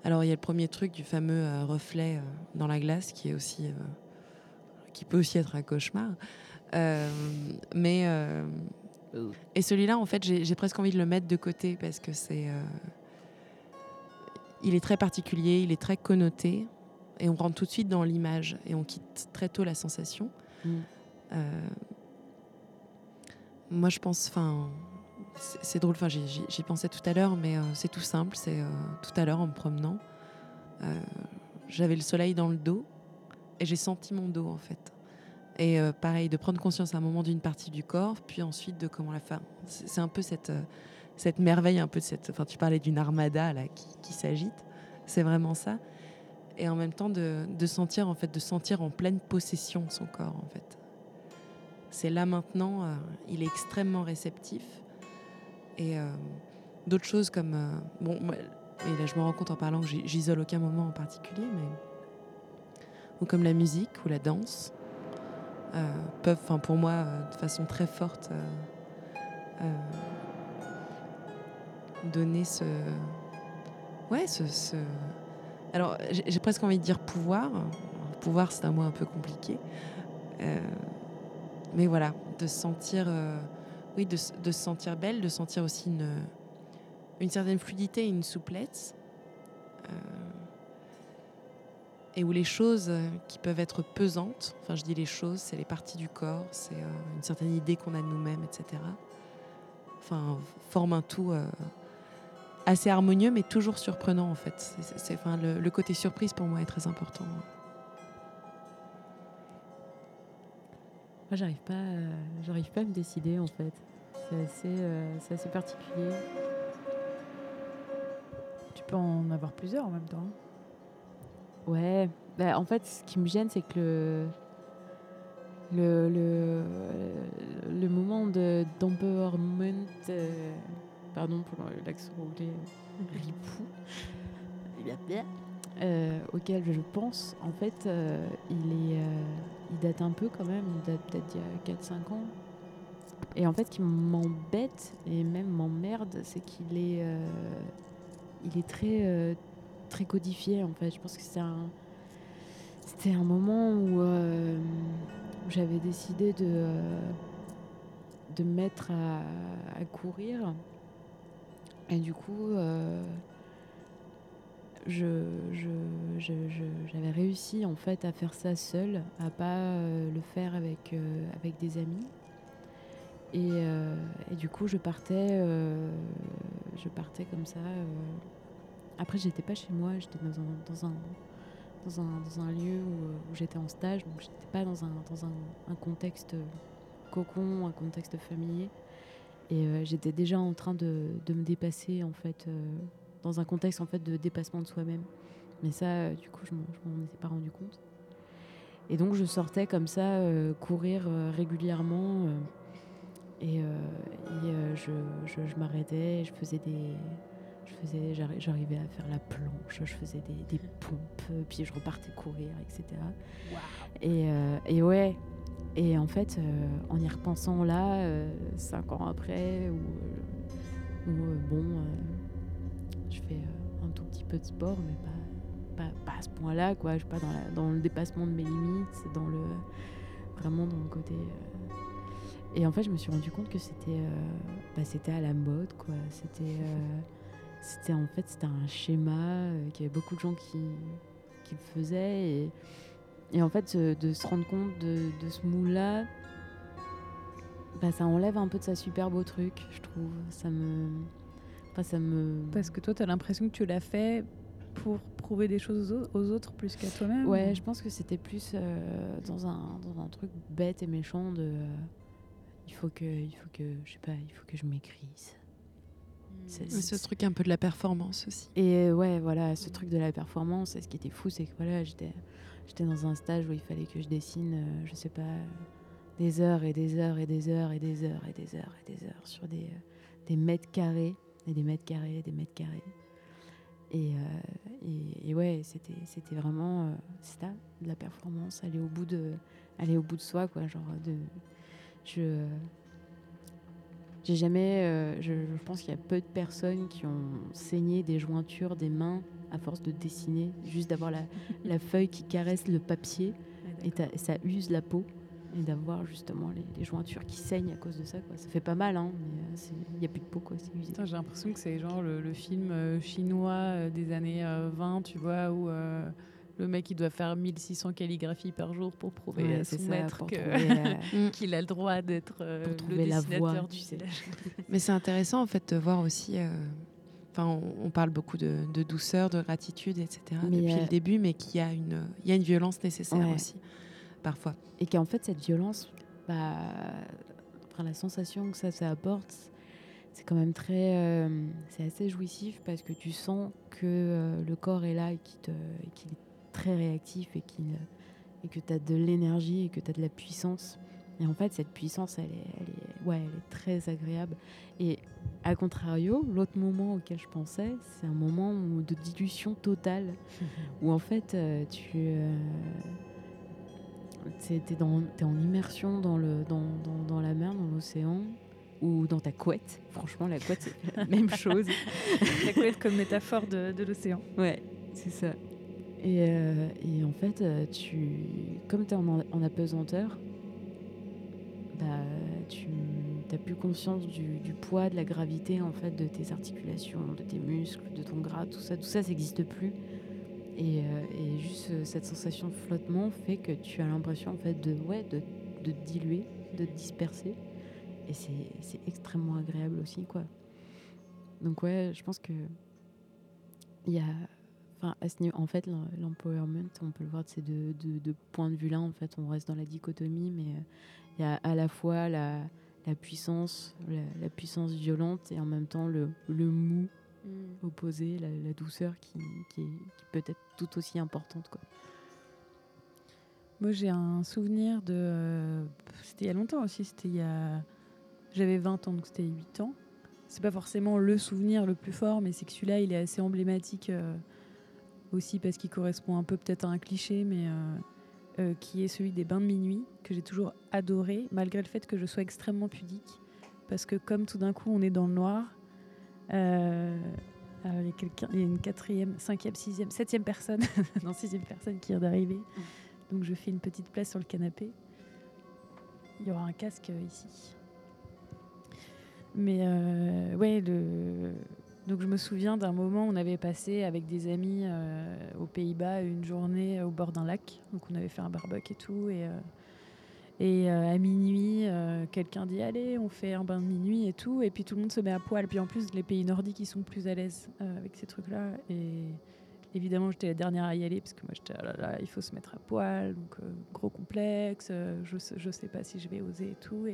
[SPEAKER 3] Alors, il y a le premier truc du fameux euh, reflet euh, dans la glace, qui est aussi, qui peut aussi être un cauchemar. Mais et celui-là, en fait, j'ai presque envie de le mettre de côté parce que c'est, il est très particulier, il est très connoté, et on rentre tout de suite dans l'image et on quitte très tôt la sensation.
[SPEAKER 1] Mm.
[SPEAKER 3] Euh, moi, je pense, enfin, c'est drôle. Enfin, j'y- pensais tout à l'heure, mais euh, c'est tout simple. C'est euh, tout à l'heure en me promenant, j'avais le soleil dans le dos et j'ai senti mon dos en fait. Et pareil, de prendre conscience à un moment d'une partie du corps, puis ensuite de comment la faire. C'est un peu cette, cette merveille, un peu de cette. Enfin, tu parlais d'une armada là qui, qui s'agite. C'est vraiment ça. Et en même temps de, de sentir en fait, de sentir en pleine possession son corps en fait. C'est là maintenant. euh, il est extrêmement réceptif. Et euh, d'autres choses comme euh, bon, là je me rends compte en parlant que j'isole aucun moment en particulier, mais ou comme la musique ou la danse peuvent, enfin pour moi, de façon très forte, donner ce, ouais, ce- alors j'ai presque envie de dire pouvoir. Pouvoir, c'est un mot un peu compliqué, Euh, mais voilà, de se sentir, euh, oui, de, se- sentir belle, de sentir aussi une, certaine fluidité, une souplesse. euh, et où les choses qui peuvent être pesantes, enfin je dis les choses, c'est les parties du corps, c'est une certaine idée qu'on a de nous-mêmes, etc. Enfin, forment un tout assez harmonieux, mais toujours surprenant en fait. C'est- c'est- c'est- enfin, le, le côté surprise pour moi est très important.
[SPEAKER 1] Moi, j'arrive pas, à- j'arrive pas à me décider en fait. C'est assez, euh, c'est assez particulier.
[SPEAKER 2] Tu peux en avoir plusieurs en même temps.
[SPEAKER 1] Ouais. Bah, en fait, ce qui me gêne, c'est que le le, le, le moment de d'empowerment, euh, pardon pour l'accent anglais, ripou, euh, auquel je pense, en fait, euh, il est, euh, il date un peu quand même. Il date peut-être d'il y a 4-5 ans. Et en fait, ce qui m'embête et même m'emmerde, c'est qu'il est, euh, il est très, très codifié. En fait, je pense que c'est un, c'était un moment où, euh, où j'avais décidé de, euh, de me mettre à, à courir. Et du coup, euh, j'avais réussi en fait à faire ça seule, à pas euh, le faire avec, euh, avec des amis. Et, euh, et du coup, je partais, je partais comme ça. Après, j'étais pas chez moi, j'étais dans un, dans un, dans un, dans un lieu où, j'étais en stage, donc j'étais pas dans un, dans un contexte cocon, un contexte familier. Et euh, j'étais déjà en train de, de me dépasser en fait, euh, dans un contexte en fait de dépassement de soi-même. Mais ça, euh, du coup, je m'en je m'en étais pas rendu compte. Et donc, je sortais comme ça, courir régulièrement. et euh, et, euh, je, je, je m'arrêtais, je faisais des. Je faisais, j'arri- j'arrivais à faire la planche, je faisais des, des pompes, puis je repartais courir, etc. Et, euh, et ouais, et en fait, euh, en y repensant là, euh, cinq ans après, où, euh, bon, je fais un tout petit peu de sport, mais pas, pas, pas à ce point-là, quoi. Je suis pas dans, la- dans le dépassement de mes limites, dans le vraiment dans le côté. Et en fait, je me suis rendu compte que c'était, bah, c'était à la mode, quoi. C'était, [laughs] c'était en fait c'était un schéma, qu'il y avait beaucoup de gens qui, qui le faisaient. Et, et en fait, euh, de se rendre compte de, de ce moule-là, bah, ça enlève un peu de sa superbe au truc, je trouve. Ça me. Enfin, ça me.
[SPEAKER 2] Parce que toi, tu as l'impression que tu l'as fait pour prouver des choses aux, au- aux autres plus qu'à toi-même
[SPEAKER 1] Ouais, je pense que c'était plus euh, dans, un, dans un truc bête et méchant de. euh, il faut que, il faut que, je sais pas, il faut que je m'écrise. C'est-
[SPEAKER 3] Ce truc un peu de la performance aussi.
[SPEAKER 1] Et ouais, voilà, ce truc de la performance, et ce qui était fou, c'est que voilà, j'étais, j'étais dans un stage où il fallait que je dessine, euh, je sais pas, des heures et des heures et des heures et des heures et des heures et des heures sur des, euh, des mètres carrés et des mètres carrés et des mètres carrés. Et, euh, ouais, c'était, vraiment ça, de la performance, aller au bout de, aller au bout de soi, quoi, genre de, je, j'ai jamais, je pense qu'il y a peu de personnes qui ont saigné des jointures des mains à force de dessiner, juste d'avoir la, la feuille qui caresse le papier et, ça use la peau et d'avoir justement les, les jointures qui saignent à cause de ça. Quoi. Ça fait pas mal, hein, mais euh, il n'y a plus de peau, quoi, c'est usé.
[SPEAKER 2] J'ai l'impression que c'est genre le, le film euh, chinois euh, des années euh, 20, tu vois, où euh, le mec il doit faire 1600 calligraphies par jour pour prouver
[SPEAKER 1] Ouais,
[SPEAKER 2] à son
[SPEAKER 1] ça,
[SPEAKER 2] maître
[SPEAKER 1] euh, [laughs]
[SPEAKER 2] qu'il a le droit d'être euh, le
[SPEAKER 1] trouver la
[SPEAKER 2] dessinateur
[SPEAKER 1] voix,
[SPEAKER 2] du [laughs]
[SPEAKER 1] tu sais.
[SPEAKER 3] Mais c'est intéressant en fait de voir aussi. Euh, Enfin, on, on parle beaucoup de, de douceur, de gratitude, etc.
[SPEAKER 1] Mais,
[SPEAKER 3] depuis
[SPEAKER 1] euh,
[SPEAKER 3] le début, mais qu'il y a une, il y a une violence nécessaire
[SPEAKER 1] Ouais.
[SPEAKER 3] aussi, parfois.
[SPEAKER 1] et qu'en fait cette violence, bah, enfin, la sensation que ça, ça apporte, c'est quand même très, euh, c'est assez jouissif parce que tu sens que euh, le corps est là et qu'il est très réactif et qu'il et que tu as de l'énergie et que tu as de la puissance. Et en fait, cette puissance, elle est, elle est, ouais, elle est très agréable. Et à contrario, l'autre moment auquel je pensais, c'est un moment de dilution totale, [laughs] où en fait, euh, tu, euh, t'es en immersion dans, le, dans, dans, dans la mer, dans l'océan, ou dans ta couette. Franchement, la couette, c'est la même [laughs] chose.
[SPEAKER 2] Peut être comme métaphore de, de l'océan.
[SPEAKER 1] Ouais, c'est ça. Et, euh, et en fait, euh, tu, comme tu es en, en apesanteur, bah, tu n'as plus conscience du, poids, de la gravité en fait, de tes articulations, de tes muscles, de ton gras, tout ça, tout ça, ça n'existe plus. Et, euh, juste euh, cette sensation de flottement fait que tu as l'impression en fait de, ouais, de, de te diluer, de te disperser. Et c'est extrêmement agréable aussi, quoi. Donc ouais, je pense que y a, en fait, l'em- l'empowerment, on peut le voir de ces deux, deux- deux points de vue-là. En fait, on reste dans la dichotomie, mais euh, il y a à la fois la, la puissance, la, la puissance violente, et en même temps le, le mou opposé, la, la douceur qui, qui, est- qui peut être tout aussi importante, quoi.
[SPEAKER 2] Moi, j'ai un souvenir de. euh, C'était il y a longtemps aussi, c'était il y a. J'avais 20 ans, donc c'était 8 ans. C'est pas forcément le souvenir le plus fort, mais c'est que celui-là, il est assez emblématique euh, aussi parce qu'il correspond un peu peut-être à un cliché, mais euh, euh, qui est celui des bains de minuit, que j'ai toujours adoré, malgré le fait que je sois extrêmement pudique. Parce que comme tout d'un coup, on est dans le noir, euh, il y a une quatrième, cinquième, sixième, septième personne, [laughs] non sixième personne qui vient d'arriver. Donc je fais une petite place sur le canapé. Il y aura un casque euh, ici. Mais ouais, le... donc je me souviens d'un moment où on avait passé avec des amis euh, aux Pays-Bas une journée au bord d'un lac. Donc on avait fait un barbecue et tout. Et, euh, euh, à minuit, quelqu'un dit Allez, on fait un bain de minuit et tout. Et puis tout le monde se met à poil. Puis en plus, les pays nordiques, ils sont plus à l'aise avec ces trucs-là. Et évidemment, j'étais la dernière à y aller parce que moi, j'étais ah là là, il faut se mettre à poil. Donc, gros complexe. je, je sais pas si je vais oser et tout.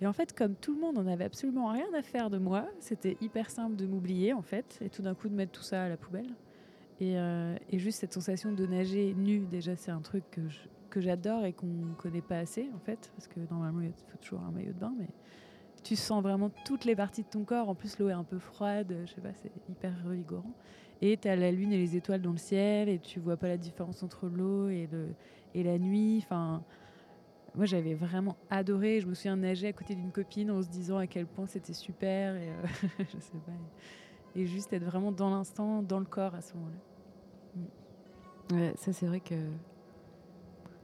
[SPEAKER 2] Et en fait, comme tout le monde en avait absolument rien à faire de moi, c'était hyper simple de m'oublier en fait. Et tout d'un coup, de mettre tout ça à la poubelle. Et, euh, juste cette sensation de nager nu, déjà, c'est un truc que que j'adore et qu'on connaît pas assez en fait, parce que normalement il faut toujours un maillot de bain, mais tu sens vraiment toutes les parties de ton corps. En plus, l'eau est un peu froide, je sais pas, c'est hyper revigorant. Et tu as la lune et les étoiles dans le ciel, et tu vois pas la différence entre l'eau et, et la nuit. Enfin, moi j'avais vraiment adoré. Je me souviens nager à côté d'une copine en se disant à quel point c'était super, et euh, [laughs] je sais pas. Et juste être vraiment dans l'instant, dans le corps à ce moment-là.
[SPEAKER 1] Ouais, ça c'est vrai que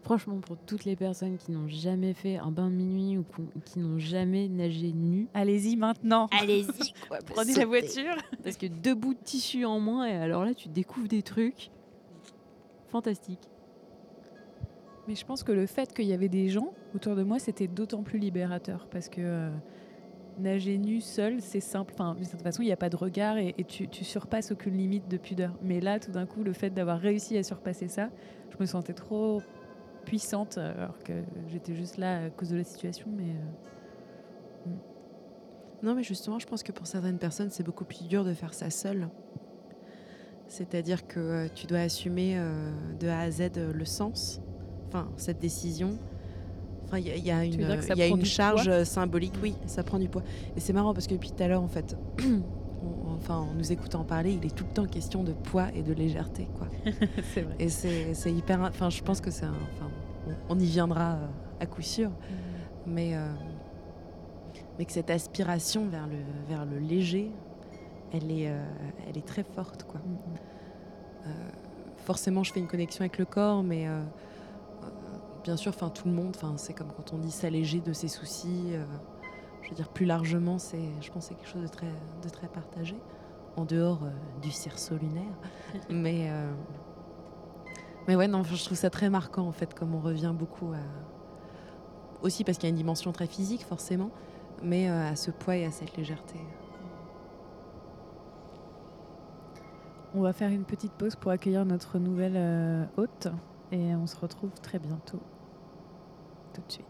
[SPEAKER 1] Franchement, pour toutes les personnes qui n'ont jamais fait un bain de minuit ou qui n'ont jamais nagé nu,
[SPEAKER 2] Allez-y maintenant.
[SPEAKER 1] allez-y, [laughs]
[SPEAKER 2] Prenez la voiture.
[SPEAKER 1] Parce que deux bouts de tissu en moins, et alors là, tu découvres des trucs fantastiques.
[SPEAKER 2] Mais je pense que le fait qu'il y avait des gens autour de moi, c'était d'autant plus libérateur parce que euh, nager nu seul, c'est simple. Enfin, de toute façon, il n'y a pas de regard et, tu, surpasses aucune limite de pudeur. Mais là, tout d'un coup, le fait d'avoir réussi à surpasser ça, je me sentais trop puissante euh, alors que j'étais juste là à cause de la situation. Mais euh,
[SPEAKER 3] Non, mais justement, je pense que pour certaines personnes, c'est beaucoup plus dur de faire ça seul. C'est-à-dire que tu dois assumer de A à Z le sens, enfin, cette décision. Enfin, il y a, y une, y a une charge symbolique, oui, ça prend du poids. Et c'est marrant parce que depuis tout à l'heure, en fait, [clears throat] on- enfin, en nous écoutant parler, il est tout le temps question de poids et de légèreté, quoi. [laughs]
[SPEAKER 2] c'est vrai.
[SPEAKER 3] Et c'est hyper. Enfin, je pense que c'est. Enfin, on, on y viendra euh, à coup sûr. Mais, euh, mais que cette aspiration vers le, vers le léger, elle est, euh, elle est très forte. Quoi. Euh, forcément, je fais une connexion avec le corps, mais bien sûr, enfin, tout le monde, enfin, c'est comme quand on dit s'alléger de ses soucis. euh, je veux dire, plus largement, c'est, je pense que c'est quelque chose de très, de très partagé, en dehors euh, du cerceau lunaire. [laughs] mais, euh, mais ouais, non, je trouve ça très marquant, en fait, comme on revient beaucoup à. Aussi parce qu'il y a une dimension très physique, forcément, mais euh, à ce poids et à cette légèreté.
[SPEAKER 2] On va faire une petite pause pour accueillir notre nouvelle euh, hôte et on se retrouve très bientôt. Tout de suite.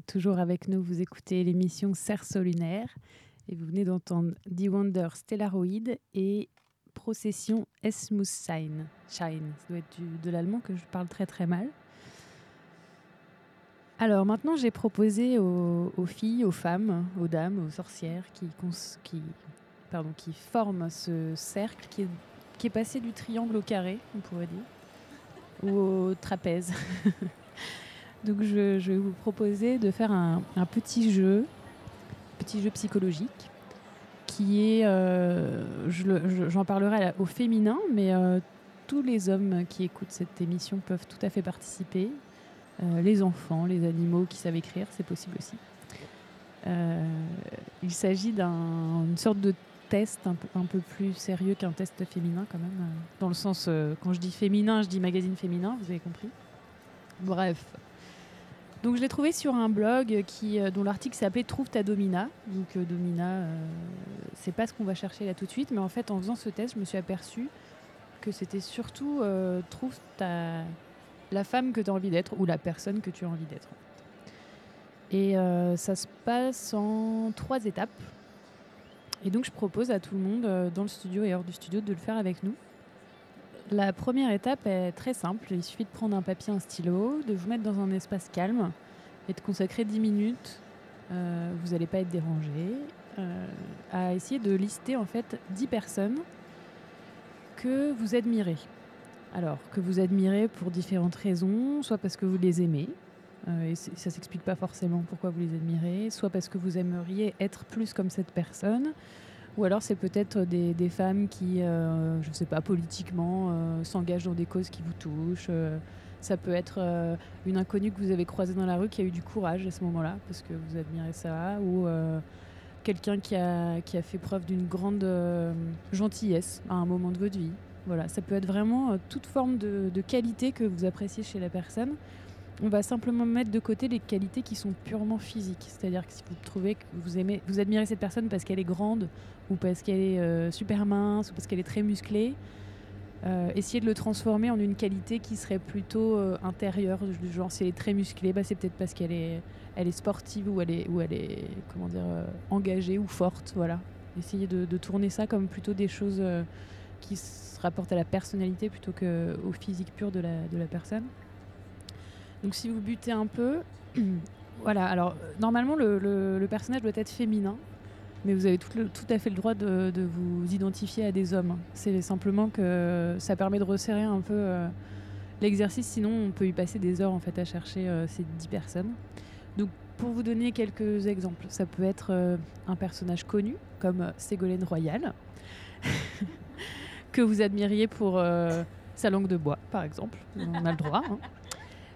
[SPEAKER 2] Toujours avec nous, vous écoutez l'émission Cerceau lunaire et vous venez d'entendre The Wonder Stellaroid et Procession Esmus Shine. Shine, ça doit être du- de l'allemand que je parle très très mal. Alors maintenant, j'ai proposé aux, filles, aux femmes, aux dames, aux sorcières qui, qui, pardon, qui forment ce cercle qui est, qui est passé du triangle au carré, on pourrait dire, ou au trapèze. [laughs] Donc je, je vais vous proposer de faire un, un petit jeu, petit jeu psychologique, qui est, euh, je le- je- j'en parlerai au féminin, mais euh, tous les hommes qui écoutent cette émission peuvent tout à fait participer. Euh, les enfants, les animaux qui savent écrire, c'est possible aussi. Euh, il s'agit d'une sorte de test un peu, un peu plus sérieux qu'un test féminin quand même. Dans le sens, euh, quand je dis féminin, je dis magazine féminin, vous avez compris? Bref. Donc je l'ai trouvé sur un blog qui, euh, dont l'article s'appelait Trouve ta domina. Donc euh, domina, euh, c'est pas ce qu'on va chercher là tout de suite, mais en fait en faisant ce test, je me suis aperçue que c'était surtout euh, trouve ta la femme que tu as envie d'être ou la personne que tu as envie d'être. Et ça se passe en trois étapes. Et donc je propose à tout le monde dans le studio et hors du studio de le faire avec nous. La première étape est très simple. Il suffit de prendre un papier, un stylo, de vous mettre dans un espace calme et de consacrer 10 minutes. euh, vous n'allez pas être dérangé. euh, à essayer de lister en fait 10 personnes que vous admirez. Alors, que vous admirez pour différentes raisons, soit parce que vous les aimez, euh, et ça s'explique pas forcément pourquoi vous les admirez, soit parce que vous aimeriez être plus comme cette personne, ou alors c'est peut-être des, femmes qui, euh, je ne sais pas, politiquement euh, s'engagent dans des causes qui vous touchent. euh, ça peut être une inconnue que vous avez croisée dans la rue qui a eu du courage à ce moment-là, parce que vous admirez ça, ou quelqu'un qui a, qui a fait preuve d'une grande gentillesse à un moment de votre vie. Voilà, ça peut être vraiment toute forme de qualité que vous appréciez chez la personne. On va simplement mettre de côté les qualités qui sont purement physiques. C'est-à-dire que si vous trouvez que vous aimez, vous admirez cette personne parce qu'elle est grande, ou parce qu'elle est euh, super mince, ou parce qu'elle est très musclée, euh, essayez de le transformer en une qualité qui serait plutôt euh, intérieure, genre si elle est très musclée, bah, c'est peut-être parce qu'elle est, sportive ou elle est, ou elle est engagée ou forte. Voilà. Essayez de, tourner ça comme plutôt des choses qui se rapportent à la personnalité plutôt qu'au physique pur de la personne. Donc si vous butez un peu, [clears throat] voilà. Alors normalement le, personnage doit être féminin, mais vous avez tout, à fait le droit de, vous identifier à des hommes. C'est simplement que ça permet de resserrer un peu euh, l'exercice. Sinon, on peut y passer des heures en fait à chercher euh, ces dix personnes. Donc pour vous donner quelques exemples, ça peut être euh, un personnage connu comme Ségolène Royal, [laughs] que vous admiriez pour sa langue de bois, par exemple. On a le droit. hein.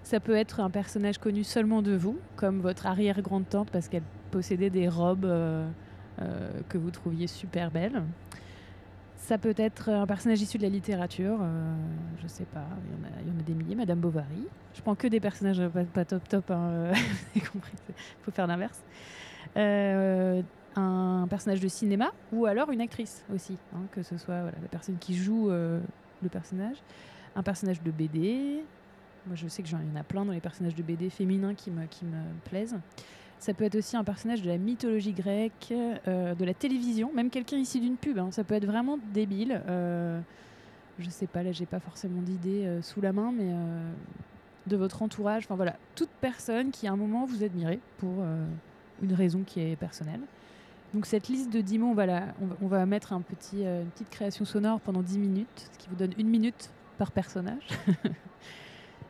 [SPEAKER 2] Ça peut être un personnage connu seulement de vous, comme votre arrière-grande-tante, parce qu'elle possédait des robes euh, euh, que vous trouviez super belles. Ça peut être un personnage issu de la littérature, euh, je sais pas, il y, en a, des milliers, Madame Bovary. Je prends que des personnages pas, top top, hein, euh, [laughs] vous avez compris, il faut faire l'inverse. Un personnage de cinéma ou alors une actrice aussi, hein, que ce soit la personne qui joue le personnage, un personnage de BD. Moi, je sais que j'en- y en a plein dans les personnages de BD féminins qui me, plaisent. Ça peut être aussi un personnage de la mythologie grecque, euh, de la télévision, même quelqu'un ici d'une pub. hein. Ça peut être vraiment débile. Euh, je sais pas, là, j'ai pas forcément d'idée euh, sous la main, mais euh, de votre entourage. Enfin voilà, toute personne qui à un moment vous admirez pour une raison qui est personnelle. Donc cette liste de 10 mots, on va, mettre une petite création sonore pendant 10 minutes, ce qui vous donne une minute par personnage. [laughs]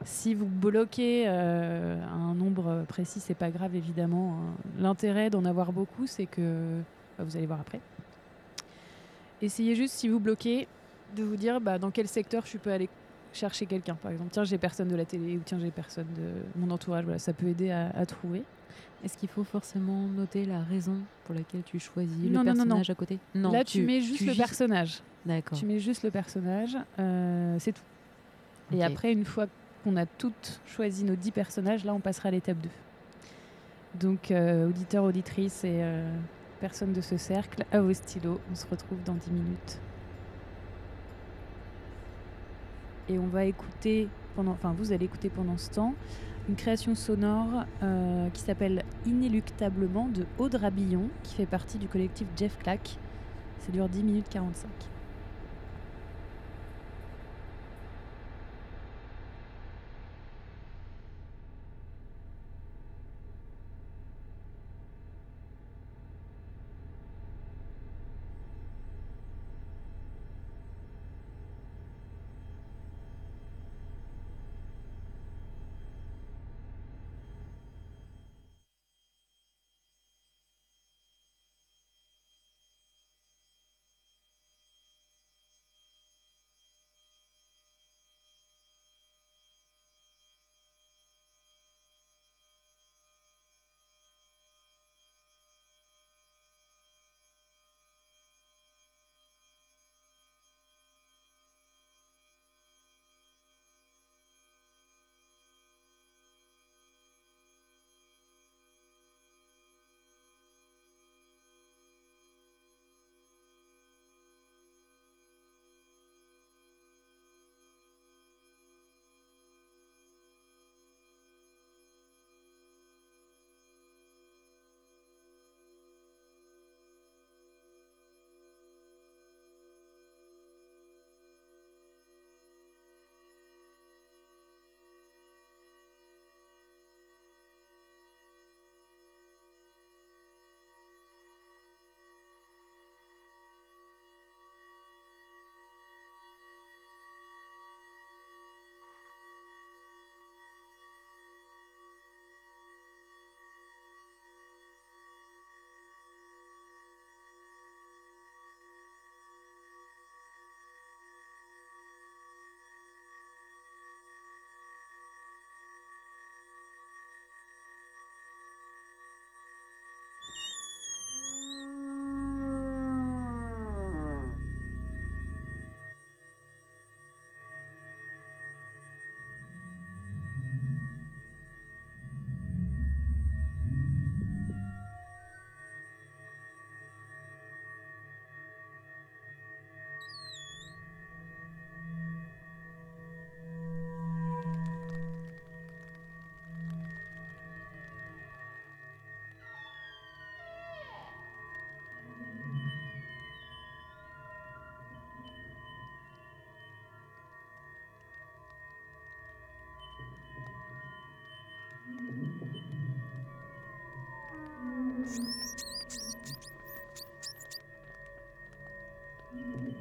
[SPEAKER 2] si vous bloquez euh, un nombre précis, c'est pas grave évidemment. hein. L'intérêt d'en avoir beaucoup, c'est que bah, vous allez voir après. Essayez juste, si vous bloquez, de vous dire bah, dans quel secteur je peux aller chercher quelqu'un. Par exemple, tiens, j'ai personne de la télé ou tiens, j'ai personne de mon entourage. Voilà, ça peut aider à, à trouver.
[SPEAKER 1] Est-ce qu'il faut forcément noter la raison pour laquelle tu choisis
[SPEAKER 2] Non,
[SPEAKER 1] le
[SPEAKER 2] non, non, non.
[SPEAKER 1] personnage à côté? Non,
[SPEAKER 2] Là, tu, mets juste le personnage.
[SPEAKER 1] D'accord.
[SPEAKER 2] Tu mets juste le personnage, euh, c'est tout. Et après, une fois qu'on a toutes choisi nos 10 personnages, là, on passera à l'étape 2. Donc, euh, auditeurs, auditrices et euh, personnes de ce cercle, à vos stylos. On se retrouve dans 10 minutes. Et on va écouter, pendant, enfin vous allez écouter pendant ce temps, une création sonore euh, qui s'appelle Inéluctablement de Aude Rabillon, qui fait partie du collectif Jeff Clack. Ça dure 10 minutes 45.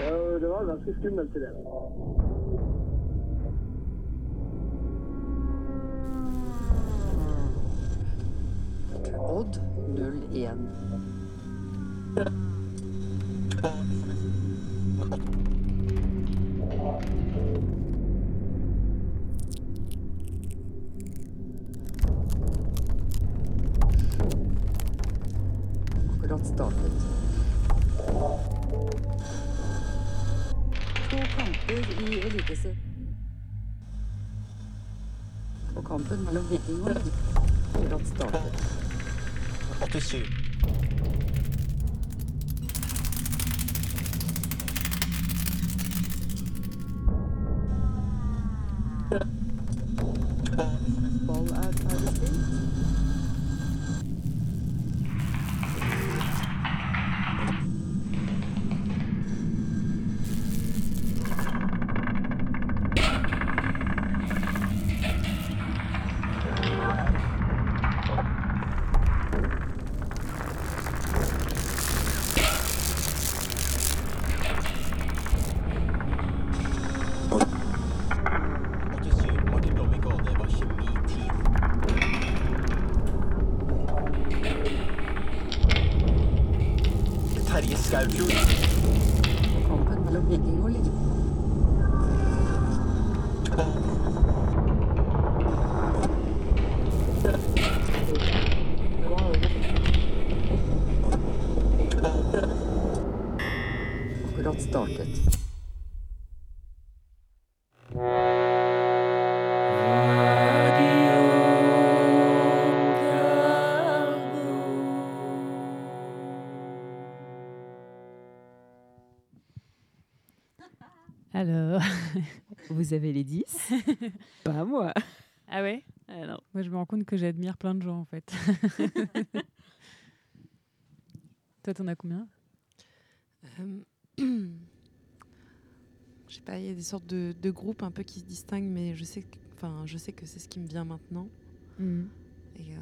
[SPEAKER 5] Eh, det var, ganske skummelt
[SPEAKER 6] i
[SPEAKER 7] det.
[SPEAKER 2] Alors. [laughs]
[SPEAKER 1] Vous avez les 10 [laughs] Pas moi.
[SPEAKER 2] Ah ouais?
[SPEAKER 1] Alors,
[SPEAKER 2] Moi, je me rends compte que j'admire plein de gens, en fait. [laughs] Toi, t'en as combien?
[SPEAKER 3] Euh, [clears throat] Je sais pas, il y a des sortes de, de groupes un peu qui se distinguent, mais je sais que, enfin, je sais que c'est ce qui me vient maintenant. Et euh,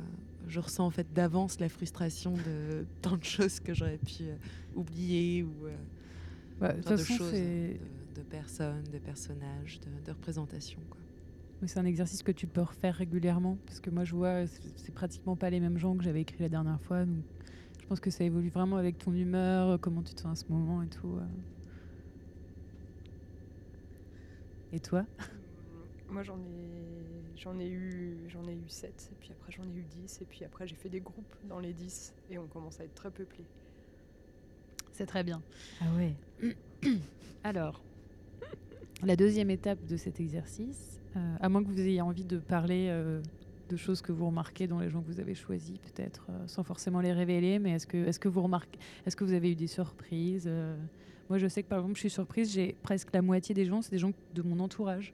[SPEAKER 3] je ressens en fait d'avance la frustration de tant de choses que j'aurais pu euh, oublier ou euh,
[SPEAKER 2] Bah, De toute
[SPEAKER 3] plein de
[SPEAKER 2] façon,
[SPEAKER 3] choses,
[SPEAKER 2] c'est
[SPEAKER 3] de, personnes, de personnages, de, de représentations. Quoi.
[SPEAKER 2] oui, c'est un exercice que tu peux refaire régulièrement. Parce que moi, je vois, c'est c'est pratiquement pas les mêmes gens que j'avais écrit la dernière fois. Donc, je pense que ça évolue vraiment avec ton humeur, comment tu te sens à ce moment et tout. euh. Et toi?
[SPEAKER 8] Moi j'en ai j'en ai eu j'en ai eu 7 et puis après j'en ai eu 10 et puis après j'ai fait des groupes dans les 10 et on commence à être très peuplé.
[SPEAKER 2] C'est très bien.
[SPEAKER 1] ah ouais. [coughs]
[SPEAKER 2] Alors, la deuxième étape de cet exercice, euh, à moins que vous ayez envie de parler euh, de choses que vous remarquez dans les gens que vous avez choisis, peut-être euh, sans forcément les révéler, mais est-ce que, est que vous remarquez, est-ce que vous avez eu des surprises Moi, je sais que par exemple, je suis surprise, j'ai presque la moitié des gens, c'est des gens de mon entourage.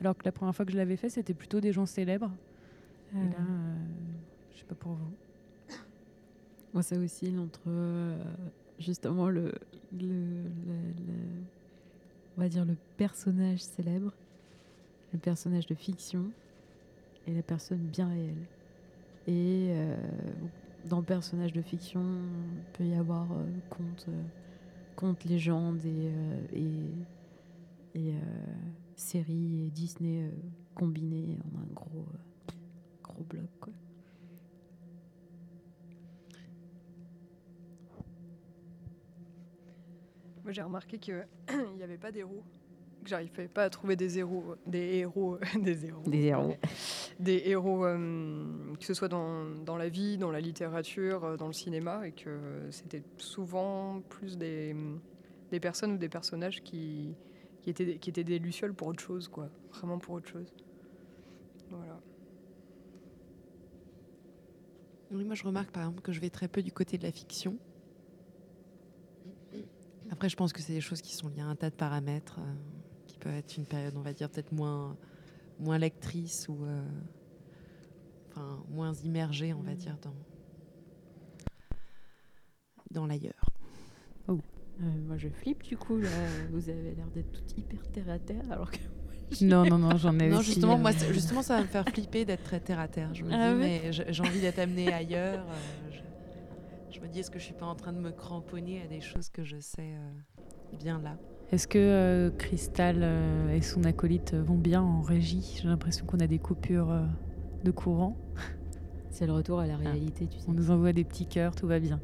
[SPEAKER 2] Alors que la première fois que je l'avais fait, c'était plutôt des gens célèbres. Et là, euh, je sais pas pour vous.
[SPEAKER 1] Moi, ça oscille entre justement le, le, le- le- on va dire le personnage célèbre, le personnage de fiction et la personne bien réelle. Et euh, dans personnage de fiction, il peut y avoir euh, conte, euh, et, euh, euh, séries et Disney combinés en un gros, gros bloc.
[SPEAKER 8] Moi j'ai remarqué qu'il [clears throat] n'y avait pas d'héros, que j'arrivais pas à trouver des héros, des héros, [laughs] des héros,
[SPEAKER 1] Des héros.
[SPEAKER 8] des héros, euh, que ce soit dans, dans la vie, dans la littérature, euh, dans le cinéma, et que c'était souvent plus des, des personnes ou des personnages qui, qui, étaient, qui étaient des lucioles pour autre chose, quoi. Vraiment pour autre chose. Voilà.
[SPEAKER 3] Oui, moi je remarque par exemple que je vais très peu du côté de la fiction. Après, je pense que c'est des choses qui sont liées à un tas de paramètres, euh, qui peuvent être une période, on va dire, peut-être moins, moins lectrice ou euh, enfin, moins immergée, on va dire, dans, dans l'ailleurs.
[SPEAKER 1] Euh, moi, je flippe du coup. Là, vous avez l'air d'être tout hyper terre à terre, alors que.
[SPEAKER 2] Non, non, non, j'en ai
[SPEAKER 3] Non,
[SPEAKER 2] aussi,
[SPEAKER 3] justement,
[SPEAKER 2] euh,
[SPEAKER 3] moi, justement, ça va me faire flipper d'être très terre à terre. Je me
[SPEAKER 1] Ah
[SPEAKER 3] dis, mais j'ai envie d'être amenée ailleurs. euh, je, je me dis, est-ce que je suis pas en train de me cramponner à des choses que je sais euh, bien là?
[SPEAKER 2] Est-ce que euh, Cristal euh, et son acolyte vont bien en régie? J'ai l'impression qu'on a des coupures euh, de courant. [laughs]
[SPEAKER 1] C'est le retour à la réalité, tu sais.
[SPEAKER 2] On nous envoie des petits cœurs, tout va bien.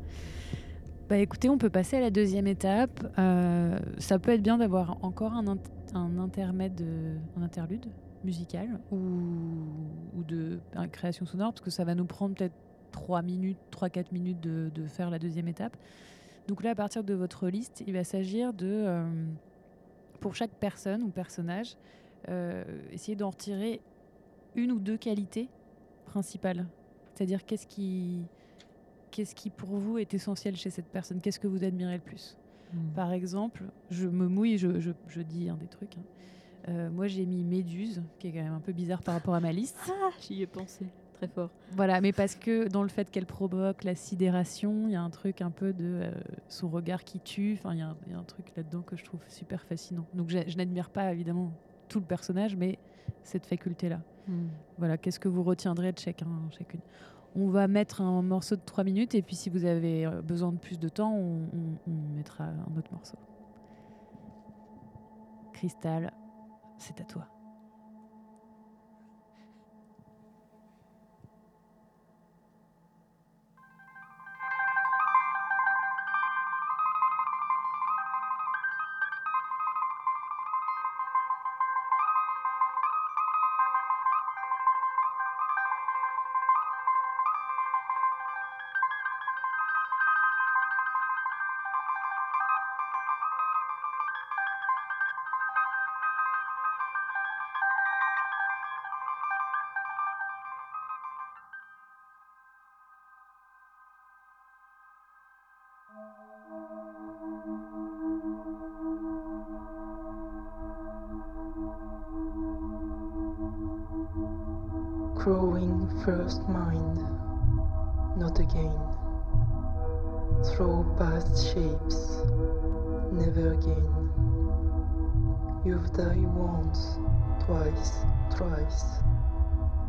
[SPEAKER 2] Bah écoutez, on peut passer à la deuxième étape. Euh, ça peut être bien d'avoir encore un, int- un intermède, euh, un interlude musical ou, ou de euh, création sonore, parce que ça va nous prendre peut-être 3 minutes, 3-4 minutes de, de faire la deuxième étape. Donc là, à partir de votre liste, il va s'agir de, euh, pour chaque personne ou personnage, euh, essayer d'en retirer une ou deux qualités principales. C'est-à-dire qu'est-ce qui, qu'est-ce qui pour vous est essentiel chez cette personne? Qu'est-ce que vous admirez le plus?
[SPEAKER 1] Mm.
[SPEAKER 2] Par exemple, je me mouille, je, je- je dis un des trucs. hein. Euh, moi, j'ai mis Méduse, qui est quand même un peu bizarre par rapport à ma liste.
[SPEAKER 1] Ah, j'y ai pensé très fort.
[SPEAKER 2] Voilà, mais parce que dans le fait qu'elle provoque la sidération, il y a un truc un peu de euh, son regard qui tue. Enfin, il y, a un- il y a un truc là-dedans que je trouve super fascinant. Donc, je, je n'admire pas évidemment tout le personnage, mais cette faculté-là.
[SPEAKER 1] Mm.
[SPEAKER 2] Voilà, qu'est-ce que vous retiendrez de chacun, chacune? On va mettre un morceau de 3 minutes et puis si vous avez euh, besoin de plus de temps, on, on- on mettra un autre morceau. Cristal, c'est à toi.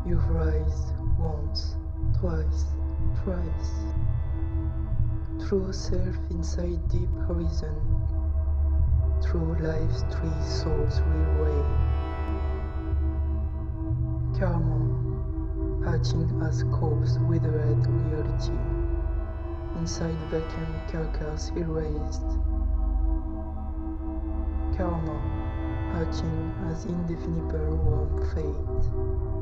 [SPEAKER 9] You've rise once, twice, thrice. True self inside deep horizon. Through life's three souls railway. Karma, hatching as corpse withered reality. Inside vacant carcass erased. Karma, hatching as indefinable warm fate.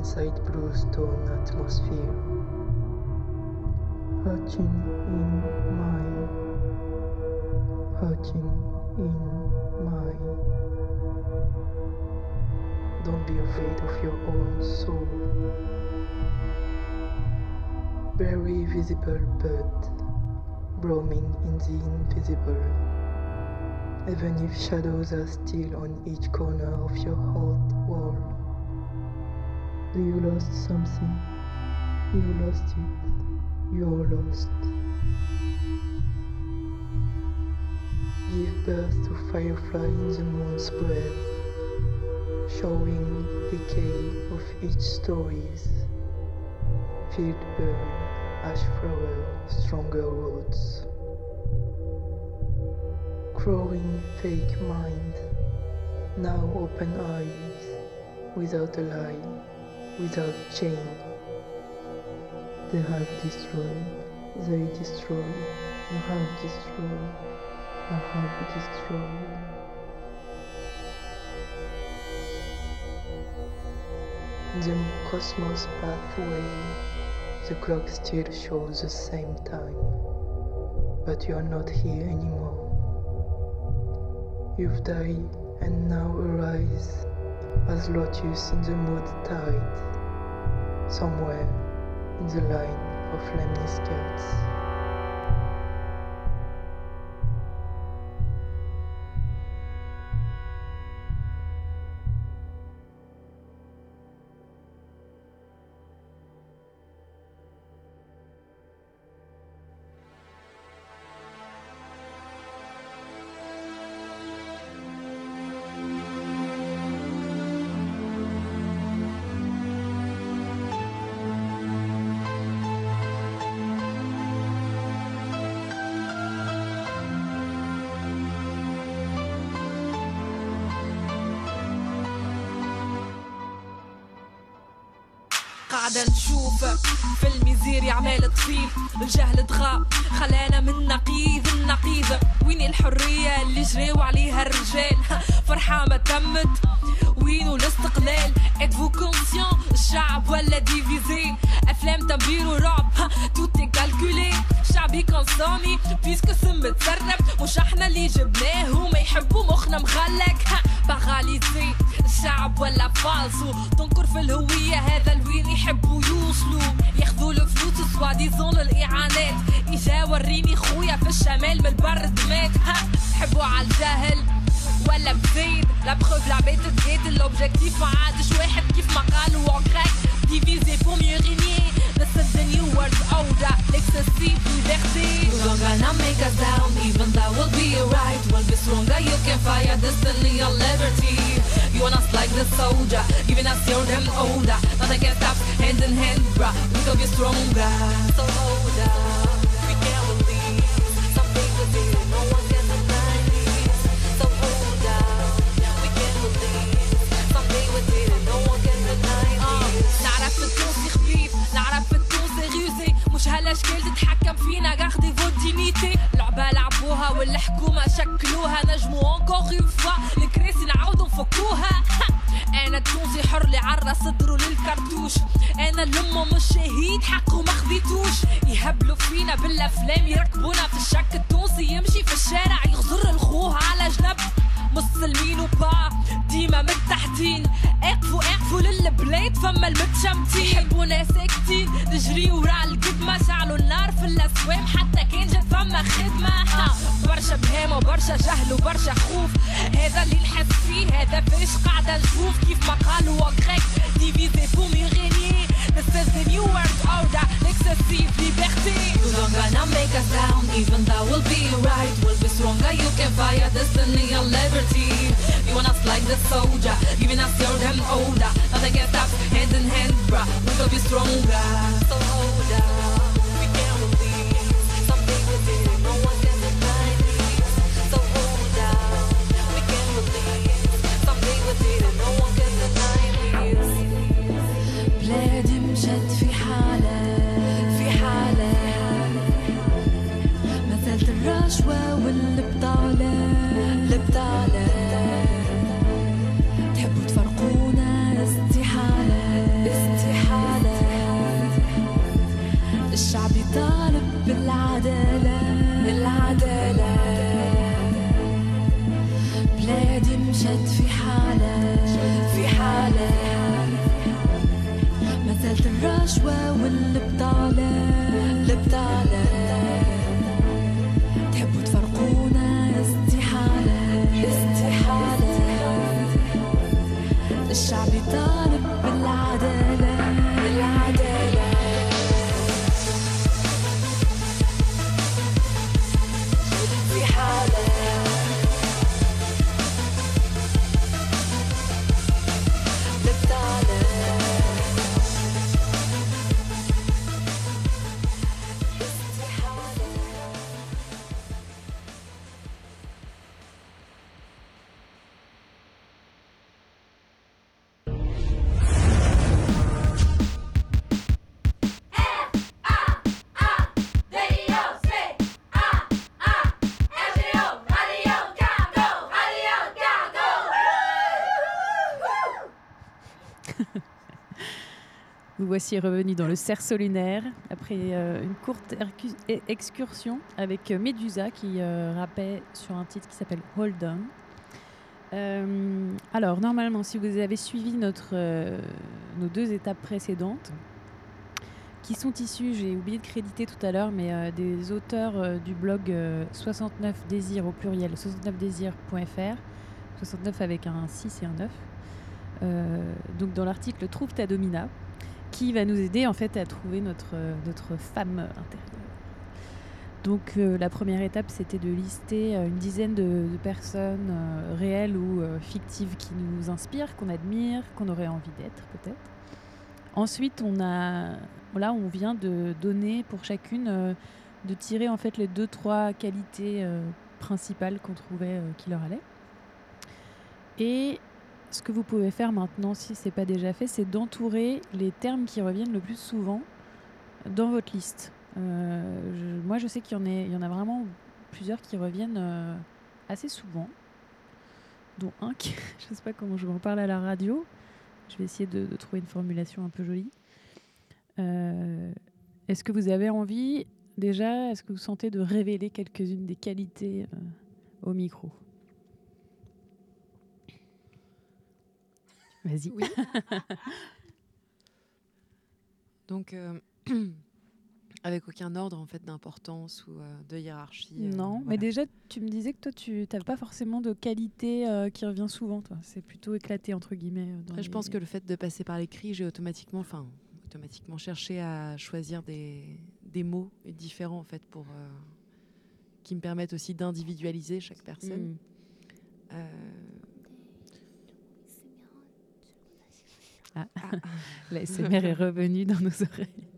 [SPEAKER 9] Inside blue stone atmosphere. Hatching in my. Hatching in my. Don't be afraid of your own soul. Very visible bud, roaming in the invisible. Even if shadows are still on each corner of your heart wall. Do you lost something? You lost it. You're lost. Give birth to firefly in the moon's breath showing decay of each stories. Field burn, ash flower, stronger roots. Growing fake mind, now open eyes, without a lie, without chain. They have destroyed, they destroy, you have destroyed, I have destroyed. The cosmos pathway, the clock still shows the same time, but you are not here anymore. You've died and now arise as lotus in the mood tide, somewhere in the line of lemony
[SPEAKER 10] Even that will be right. We'll be stronger, you can fire destiny and liberty. You want us like the soldier Giving us your damn order. Nothing can stop, hand in hand, bruh. We will be stronger.
[SPEAKER 2] voici revenu dans le cerceau lunaire après euh, une courte e-, excursion avec euh, Medusa qui euh, sur un titre qui s'appelle Hold On. Euh, alors, normalement, si vous avez suivi nos deux étapes précédentes, qui sont issues, j'ai oublié de créditer tout à l'heure, mais des auteurs du blog 69 désirs au pluriel, 69désirs.fr, 69 avec un 6 et un 9. Donc dans l'article Trouve ta domina, qui va nous aider en fait à trouver notre, euh, notre femme intérieure. Donc euh, la première étape, c'était de lister euh, une dizaine de, personnes réelles ou fictives qui nous inspirent, qu'on admire, qu'on aurait envie d'être peut-être. Ensuite, on a, on vient de donner pour chacune, de tirer en fait les deux trois qualités principales qu'on trouvait qui leur allaient. Et ce que vous pouvez faire maintenant, si c'est pas déjà fait, c'est d'entourer les termes qui reviennent le plus souvent dans votre liste. Euh, moi, je sais qu'il y en, a- vraiment plusieurs qui reviennent euh, assez souvent, dont un qui, [laughs] je sais pas comment je vais en parler à la radio. Je vais essayer de, trouver une formulation un peu jolie. Euh, est-ce que vous avez envie, déjà, est-ce que vous sentez de révéler quelques-unes des qualités au micro? Vas-y.
[SPEAKER 3] Oui. [laughs] Donc, euh, [clears throat] avec aucun ordre en fait d'importance ou euh, de hiérarchie. euh,
[SPEAKER 2] Non, mais déjà, tu me disais que toi, tu n'as pas forcément de qualité qui revient souvent, toi. C'est plutôt éclaté, entre guillemets. dans
[SPEAKER 3] Après, je pense que le fait de passer par l'écrit, j'ai automatiquement, enfin, automatiquement cherché à choisir des, des mots différents en fait pour qui me permettent aussi d'individualiser chaque personne.
[SPEAKER 2] Mm.
[SPEAKER 3] Euh,
[SPEAKER 2] Ah.
[SPEAKER 3] Ah. [laughs]
[SPEAKER 2] La SMR est revenue dans nos oreilles.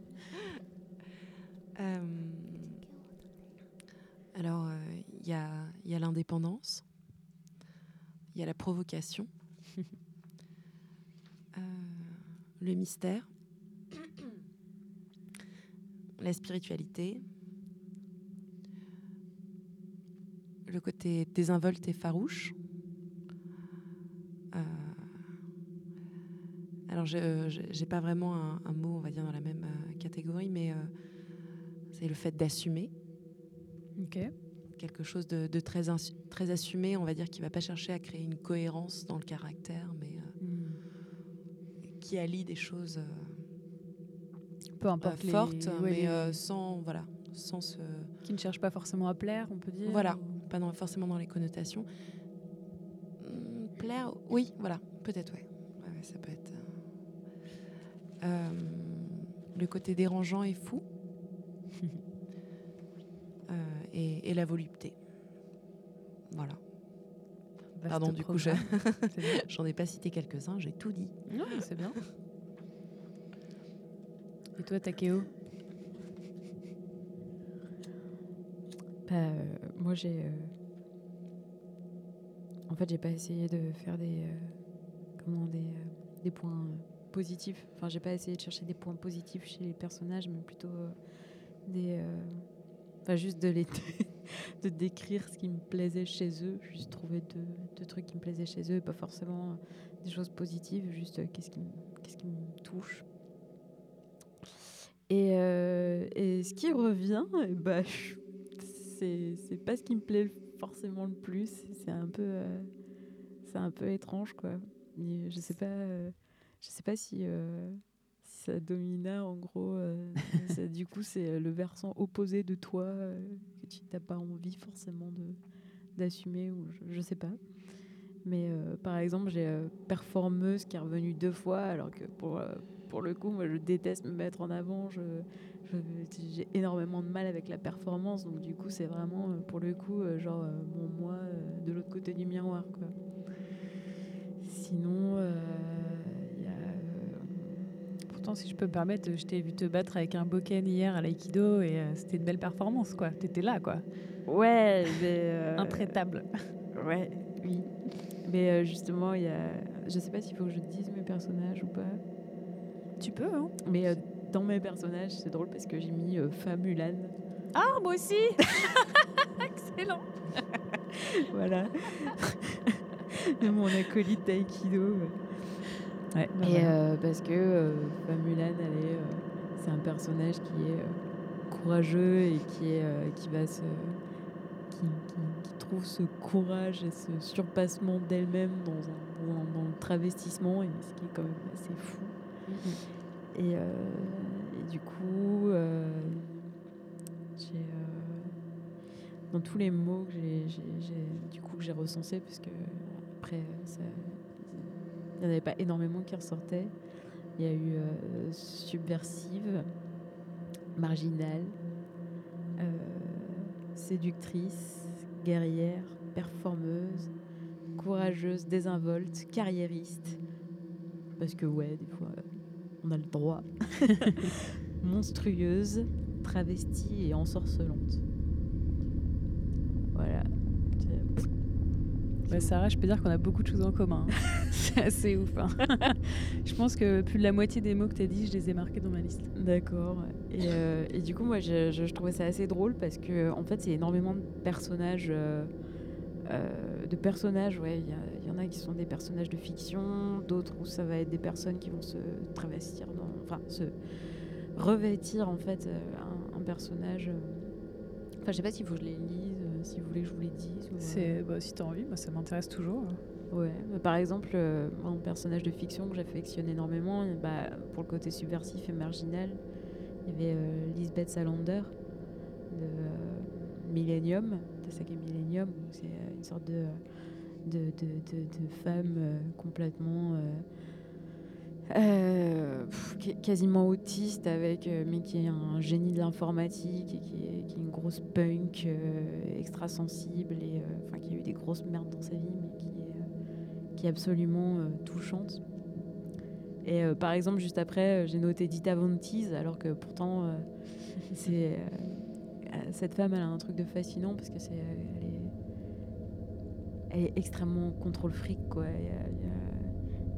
[SPEAKER 3] Euh, alors, euh, il y a, il y a l'indépendance, il y a la provocation, [laughs] euh, le mystère, [coughs] la spiritualité, le côté désinvolte et farouche. Euh, alors, je n'ai pas vraiment un, un mot, on va dire, dans la même euh, catégorie, mais euh, c'est le fait d'assumer
[SPEAKER 2] Ok.
[SPEAKER 3] quelque chose de, de très, très assumé, on va dire, qui va pas chercher à créer une cohérence dans le caractère, mais euh, qui allie des choses
[SPEAKER 2] Peu importe les-
[SPEAKER 3] fortes, mais sans, voilà, sans se...
[SPEAKER 2] Qui ne cherche pas forcément à plaire, on peut dire.
[SPEAKER 3] Voilà, pas dans- forcément dans les connotations. Hum, plaire, oui, voilà, peut-être, ouais. Ouais, ouais, ça peut être... euh, euh, le côté dérangeant et fou. [laughs] Euh, et, et la volupté. Voilà.
[SPEAKER 2] Vaste
[SPEAKER 3] Pardon, du coup,
[SPEAKER 2] programme. [laughs]
[SPEAKER 3] J'en ai pas cité quelques-uns, j'ai tout dit.
[SPEAKER 2] Non, c'est bien. Et toi, Takeo
[SPEAKER 1] Bah, euh, moi, j'ai. euh, En fait, j'ai pas essayé de faire des. euh, Comment des, euh, des points positifs. Enfin, j'ai pas essayé de chercher des points positifs chez les personnages, mais plutôt euh, des. euh, Enfin, juste de les. [laughs] de décrire ce qui me plaisait chez eux. Juste trouver deux, deux trucs qui me plaisaient chez eux, pas forcément euh, des choses positives, juste qu'est-ce qui, me- qu'est-ce me touche. Et, et ce qui revient, [laughs] bah, c'est pas ce qui me plaît forcément le plus. C'est un peu, c'est un peu étrange, quoi. Je sais pas, je sais pas si, euh, si ça domina en gros. euh, [laughs] ça- du coup, c'est le versant opposé de toi euh, que tu n'as pas envie forcément de d'assumer ou je, je sais pas. Mais euh, par exemple, j'ai euh, performeuse qui est revenue deux fois, alors que pour, euh, pour le coup, moi, je déteste me mettre en avant. Je, j'ai énormément de mal avec la performance, donc du coup, c'est vraiment euh, pour le coup, euh, genre euh, mon moi euh, de l'autre côté du miroir, quoi. Sinon, euh,
[SPEAKER 2] si je peux me permettre, je t'ai vu te battre avec un boken hier à l'aïkido et euh, c'était une belle performance, quoi. T'étais là, quoi.
[SPEAKER 1] Ouais, mais. euh,
[SPEAKER 2] Intraitable.
[SPEAKER 1] Ouais, oui. Mais euh, justement, il y a. Je sais pas s'il faut que je dise mes personnages ou pas.
[SPEAKER 2] Tu peux, hein.
[SPEAKER 1] Mais euh, dans mes personnages, c'est drôle parce que j'ai mis euh, Famulan.
[SPEAKER 2] Ah, moi aussi [laughs] Excellent [laughs]
[SPEAKER 1] voilà. [laughs] de mon acolyte d'aïkido.
[SPEAKER 2] Ouais,
[SPEAKER 1] Et euh, parce que euh, est, euh, c'est un personnage qui est euh, courageux et qui, est, qui va se. Qui, qui- qui trouve ce courage et ce surpassement d'elle-même dans, un- dans, dans le travestissement, et ce qui est quand même assez fou. Et, euh, et du coup, j'ai, dans tous les mots que j'ai, j'ai- j'ai- du coup que j'ai recensés, parce que après, ça- il n'y en avait pas énormément qui ressortaient. Il y a eu euh, subversive, marginale, euh, séductrice, guerrière, performeuse, courageuse, désinvolte, carriériste. Parce que ouais, des fois, on a le droit. [laughs] Monstrueuse, travestie et ensorcelante. Voilà.
[SPEAKER 2] Sarah, je peux dire qu'on a beaucoup de choses en commun. hein. [laughs] [laughs] c'est assez ouf. hein. [laughs] je pense que plus de la moitié des mots que tu as dit, je les ai marqués dans ma liste.
[SPEAKER 1] D'accord. Et, euh, et du coup, moi, je, je- je trouvais ça assez drôle parce que, en fait, c'est énormément de personnages. euh, euh, de personnages, ouais. Il y, en a qui sont des personnages de fiction, d'autres où ça va être des personnes qui vont se travestir, dans, enfin, se revêtir, en fait, un, un personnage. Enfin, je sais pas s'il faut que je les lise, si vous voulez que je vous les dise. ou, euh.
[SPEAKER 2] C'est, bah, si tu as envie, moi, ça m'intéresse toujours.
[SPEAKER 1] Ouais, mais par exemple, euh, un personnage de fiction que j'affectionne énormément, bah, pour le côté subversif et marginal, il y avait euh, Lisbeth Salander de euh, Millennium, de saga Millennium, c'est une sorte de, de, de, de- femme complètement. Euh, quasiment autiste avec euh, mais qui est un génie de l'informatique et qui est, une grosse punk euh, extra sensible et enfin qui a eu des grosses merdes dans sa vie mais qui est absolument touchante. Et par exemple juste après j'ai noté Dita Von Teese alors que pourtant [laughs] c'est cette femme elle a un truc de fascinant parce que c'est elle est extrêmement contrôle fric quoi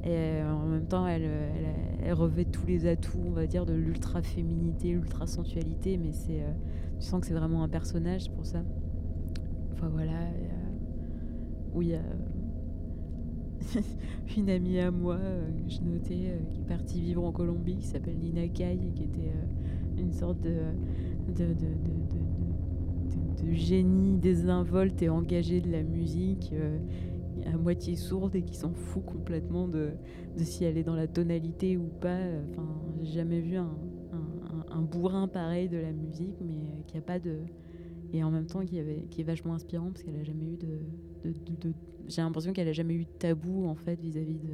[SPEAKER 1] et euh, en même temps, elle, euh, elle, revêt tous les atouts, on va dire, de l'ultra féminité, l'ultra sensualité, mais c'est, euh, tu sens que c'est vraiment un personnage pour ça. Enfin voilà, euh, où il y a une amie à moi euh, que je notais euh, qui est partie vivre en Colombie, qui s'appelle Nina Kai, et qui était euh, une sorte de, de- de- de- de génie désinvolte et engagé de la musique. À moitié sourde et qui s'en fout complètement de, de si elle est dans la tonalité ou pas. Enfin, j'ai jamais vu un, un- bourrin pareil de la musique, mais euh, qui a pas de et en même temps qui, est vachement inspirant parce qu'elle a jamais eu de, de- de- j'ai l'impression qu'elle a jamais eu de tabou en fait vis-à-vis de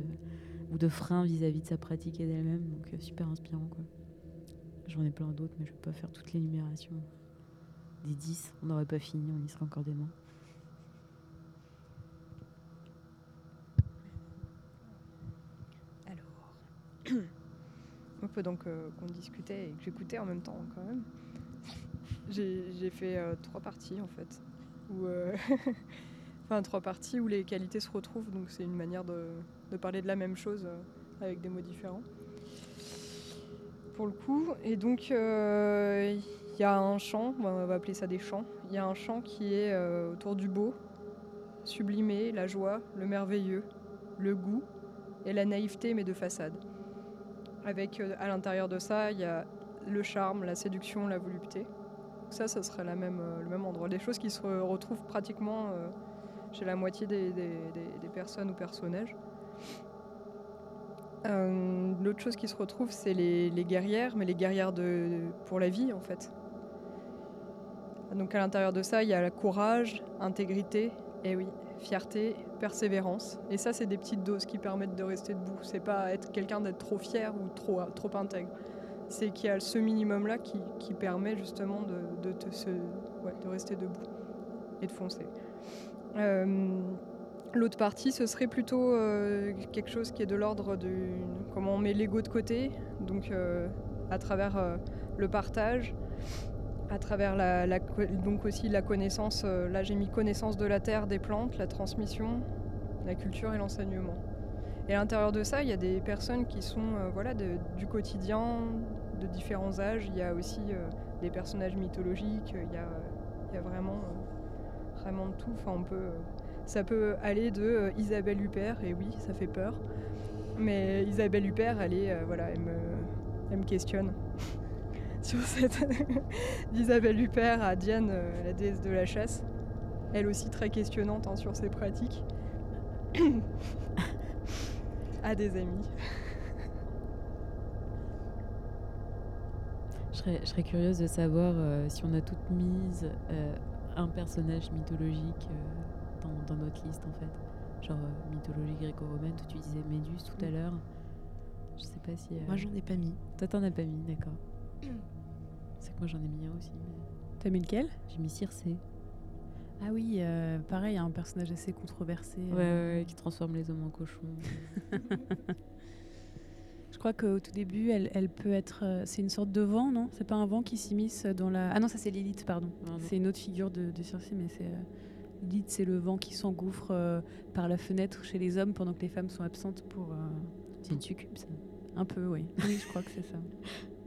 [SPEAKER 1] ou de frein vis-à-vis de sa pratique et d'elle-même, donc euh, super inspirant quoi. J'en ai plein d'autres, mais je vais pas faire toute l'énumération des 10. On n'aurait pas fini, on y serait encore demain.
[SPEAKER 8] Alors, un donc euh, qu'on discutait et que j'écoutais en même temps quand même. J'ai fait euh, trois parties en fait, où, euh, [laughs] enfin trois parties où les qualités se retrouvent. Donc c'est une manière de, parler de la même chose avec des mots différents. Pour le coup, et donc il y a un chant, on va appeler ça des chants. Il y a un chant qui est autour du beau, sublimé, la joie, le merveilleux, le goût et la naïveté, mais de façade. Avec euh, à l'intérieur de ça, il y a le charme, la séduction, la volupté. Ça, ça serait euh, le même endroit. Des choses qui se re- retrouvent pratiquement euh, chez la moitié des, personnes ou personnages. L'autre chose qui se retrouve, c'est les, guerrières, mais les guerrières pour la vie, en fait. Donc à l'intérieur de ça, il y a courage, intégrité, et oui, fierté, persévérance. Et ça, c'est des petites doses qui permettent de rester debout. C'est pas être quelqu'un d'être trop fier ou trop, trop intègre. C'est qu'il y a ce minimum-là qui, qui permet justement de, de, de rester debout et de foncer. Euh, L'autre partie, ce serait plutôt euh, quelque chose qui est de l'ordre du comment on met l'ego de côté, donc euh, à travers le partage, à travers la, donc aussi la connaissance. euh, là, j'ai mis connaissance de la terre, des plantes, la transmission, la culture et l'enseignement. Et à l'intérieur de ça, il y a des personnes qui sont euh, voilà, du quotidien, de différents âges. Il y a aussi euh, des personnages mythologiques. Il y a, vraiment, vraiment tout. Enfin, ça peut aller de Isabelle Huppert, et oui, ça fait peur. Mais Isabelle Huppert, elle, est, voilà, elle, me, elle me questionne [laughs] sur cette [laughs] d'Isabelle Huppert à Diane, euh, la déesse de la chasse. Elle aussi très questionnante hein, sur ses pratiques. [coughs] à des amis.
[SPEAKER 1] Je serais, je serais curieuse de savoir euh, si on a toutes mises euh, un personnage mythologique euh, dans, dans notre liste en fait. Genre euh, mythologie gréco-romaine, toi tu disais Méduse tout à l'heure. Je sais pas si. euh,
[SPEAKER 3] Moi, j'en ai pas mis.
[SPEAKER 1] Toi t'en as pas mis, d'accord. [coughs] C'est que moi j'en ai mis un aussi. mais
[SPEAKER 2] T'as mis lequel?
[SPEAKER 1] J'ai mis Circé.
[SPEAKER 2] Ah oui, euh, pareil, un personnage assez controversé.
[SPEAKER 1] Ouais,
[SPEAKER 2] euh.
[SPEAKER 1] ouais, qui transforme les hommes en cochons. [laughs]
[SPEAKER 2] Je crois qu'au tout début, elle, elle peut être. euh, c'est une sorte de vent, non? C'est pas un vent qui s'immisce dans la. Ah non, ça c'est l'élite, pardon.
[SPEAKER 1] Non.
[SPEAKER 2] C'est une autre figure de, de Circe, mais c'est. Lid, c'est le vent qui s'engouffre par la fenêtre chez les hommes pendant que les femmes sont absentes pour.
[SPEAKER 1] C'est une succube, ça.
[SPEAKER 2] un peu, oui. Oui, je crois que c'est ça. [laughs]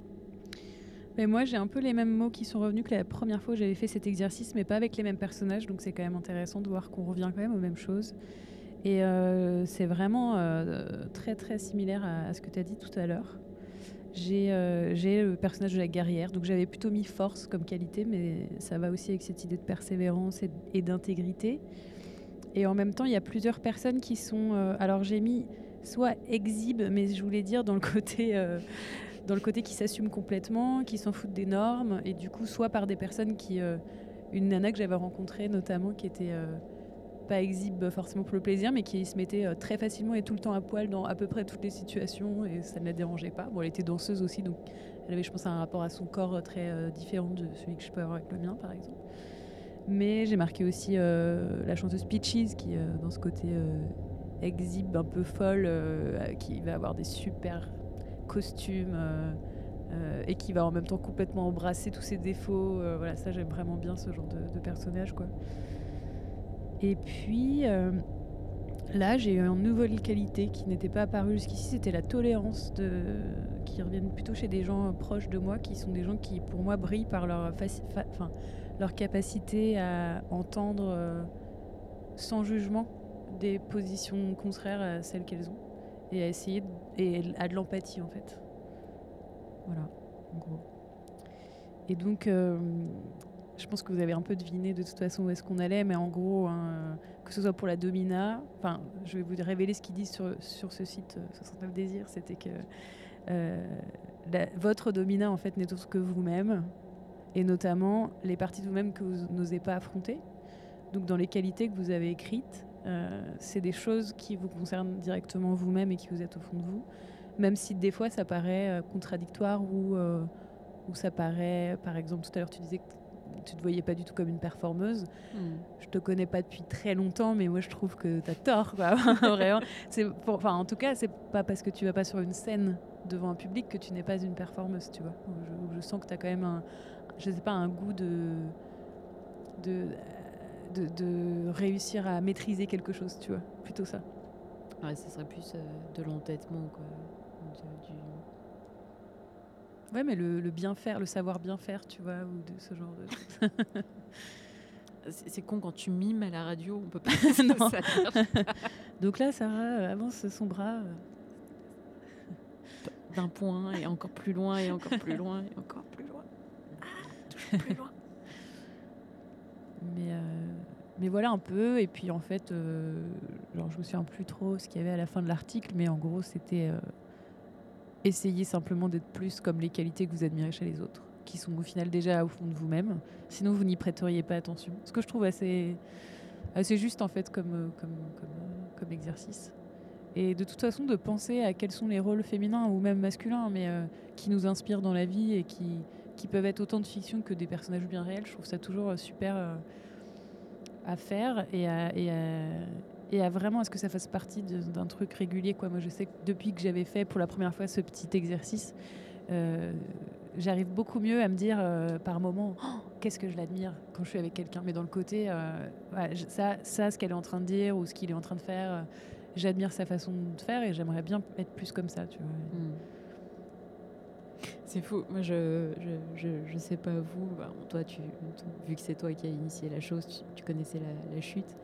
[SPEAKER 2] Mais moi, j'ai un peu les mêmes mots qui sont revenus que la première fois où j'avais fait cet exercice, mais pas avec les mêmes personnages. Donc, c'est quand même intéressant de voir qu'on revient quand même aux mêmes choses. Et euh, c'est vraiment euh, très, très similaire à, ce que tu as dit tout à l'heure. J'ai euh, j'ai le personnage de la guerrière, donc j'avais plutôt mis force comme qualité, mais ça va aussi avec cette idée de persévérance et, et d'intégrité. Et en même temps, il y a plusieurs personnes qui sont. alors j'ai mis soit exhibe, mais je voulais dire dans le [laughs] côté, dans le côté qui s'assume complètement, qui s'en foutent des normes, et du coup, soit par des personnes qui. euh, une nana que j'avais rencontrée notamment qui était. euh, pas exhibe forcément pour le plaisir, mais qui se mettait euh, très facilement et tout le temps à poil dans à peu près toutes les situations et ça ne la dérangeait pas. Bon, elle était danseuse aussi, donc elle avait, je pense, un rapport à son corps très différent de celui que je peux avoir avec le mien, par exemple. Mais j'ai marqué aussi la chanteuse Peaches, qui, dans ce côté exhibe un peu folle, qui va avoir des super costumes euh, euh, et qui va en même temps complètement embrasser tous ses défauts. Euh, voilà, ça, j'aime vraiment bien ce genre de, personnage. Et puis là, j'ai une nouvelle qualité qui n'était pas apparue jusqu'ici, c'était la tolérance de... qui reviennent plutôt chez des gens proches de moi, qui sont des gens qui, pour moi, brillent par leur, capacité à entendre sans jugement des positions contraires à celles qu'elles ont et à essayer de, et à de l'empathie en fait. Voilà, en gros. Et donc, euh, je pense que vous avez un peu deviné de toute façon où est-ce qu'on allait, mais en gros, hein, que ce soit pour la Domina, enfin, je vais vous révéler ce qu'ils disent sur, sur ce site euh, 69 Désirs, c'était que euh, votre Domina, en fait, n'est autre que vous-même, et notamment les parties de vous-même que vous n'osez pas affronter. Donc, dans les qualités que vous avez écrites, euh, c'est des choses qui vous concernent directement vous-même et qui vous êtes au fond de vous, même si des fois ça paraît euh, contradictoire ou, euh, ou ça paraît, par exemple, tout à l'heure tu disais que tu te voyais pas du tout comme une performeuse.
[SPEAKER 1] Hmm.
[SPEAKER 2] Je te connais pas depuis très longtemps, mais moi je trouve que tu as tort. Quoi. [laughs] Vraiment. C'est pour- Enfin, en tout cas, c'est pas parce que tu vas pas sur une scène devant un public que tu n'es pas une performeuse, tu vois. Je, je sens que tu as quand même un, je sais pas, un goût de, de, de, de réussir à maîtriser quelque chose, tu vois. Plutôt ça.
[SPEAKER 1] Ouais, ce serait plus euh, de l'entêtement, quoi. De- du-
[SPEAKER 2] Ouais, mais le, le bien faire, le savoir bien faire, tu vois, ou de ce genre de. [laughs]
[SPEAKER 1] C'est con quand tu mimes à la radio, on peut pas. [laughs] [laughs]
[SPEAKER 2] Non.
[SPEAKER 1] ça.
[SPEAKER 2] Donc là, Sarah euh, avance son bras. euh,
[SPEAKER 1] D'un point et encore plus loin et encore plus loin et encore plus loin. Ah, toujours plus loin.
[SPEAKER 2] Mais, euh, mais voilà un peu. Et puis en fait, euh, genre, je me souviens plus trop ce qu'il y avait à la fin de l'article, mais en gros, c'était euh, essayer simplement d'être plus comme les qualités que vous admirez chez les autres, qui sont au final déjà au fond de vous-même. Sinon, vous n'y prêteriez pas attention. Ce que je trouve assez, assez juste en fait comme, euh, comme, comme, euh, comme exercice. Et de toute façon, de penser à quels sont les rôles féminins ou même masculins, mais qui nous inspirent dans la vie et qui, qui peuvent être autant de fiction que des personnages bien réels. Je trouve ça toujours super à faire et à, et à, et à vraiment à ce que ça fasse partie d'un truc régulier. Quoi. Moi, je sais que depuis que j'avais fait pour la première fois ce petit exercice, euh, j'arrive beaucoup mieux à me dire euh, par moment Oh, qu'est-ce que je l'admire quand je suis avec quelqu'un. Mais dans le côté, euh, ça, ça, ce qu'elle est en train de dire ou ce qu'il est en train de faire, j'admire sa façon de faire et j'aimerais bien être plus comme ça. Tu vois.
[SPEAKER 1] Hmm. C'est fou. Moi, je, je, je, je sais pas vous. Bah, toi, tu, vu que c'est toi qui as initié la chose, tu, tu connaissais la, la chute.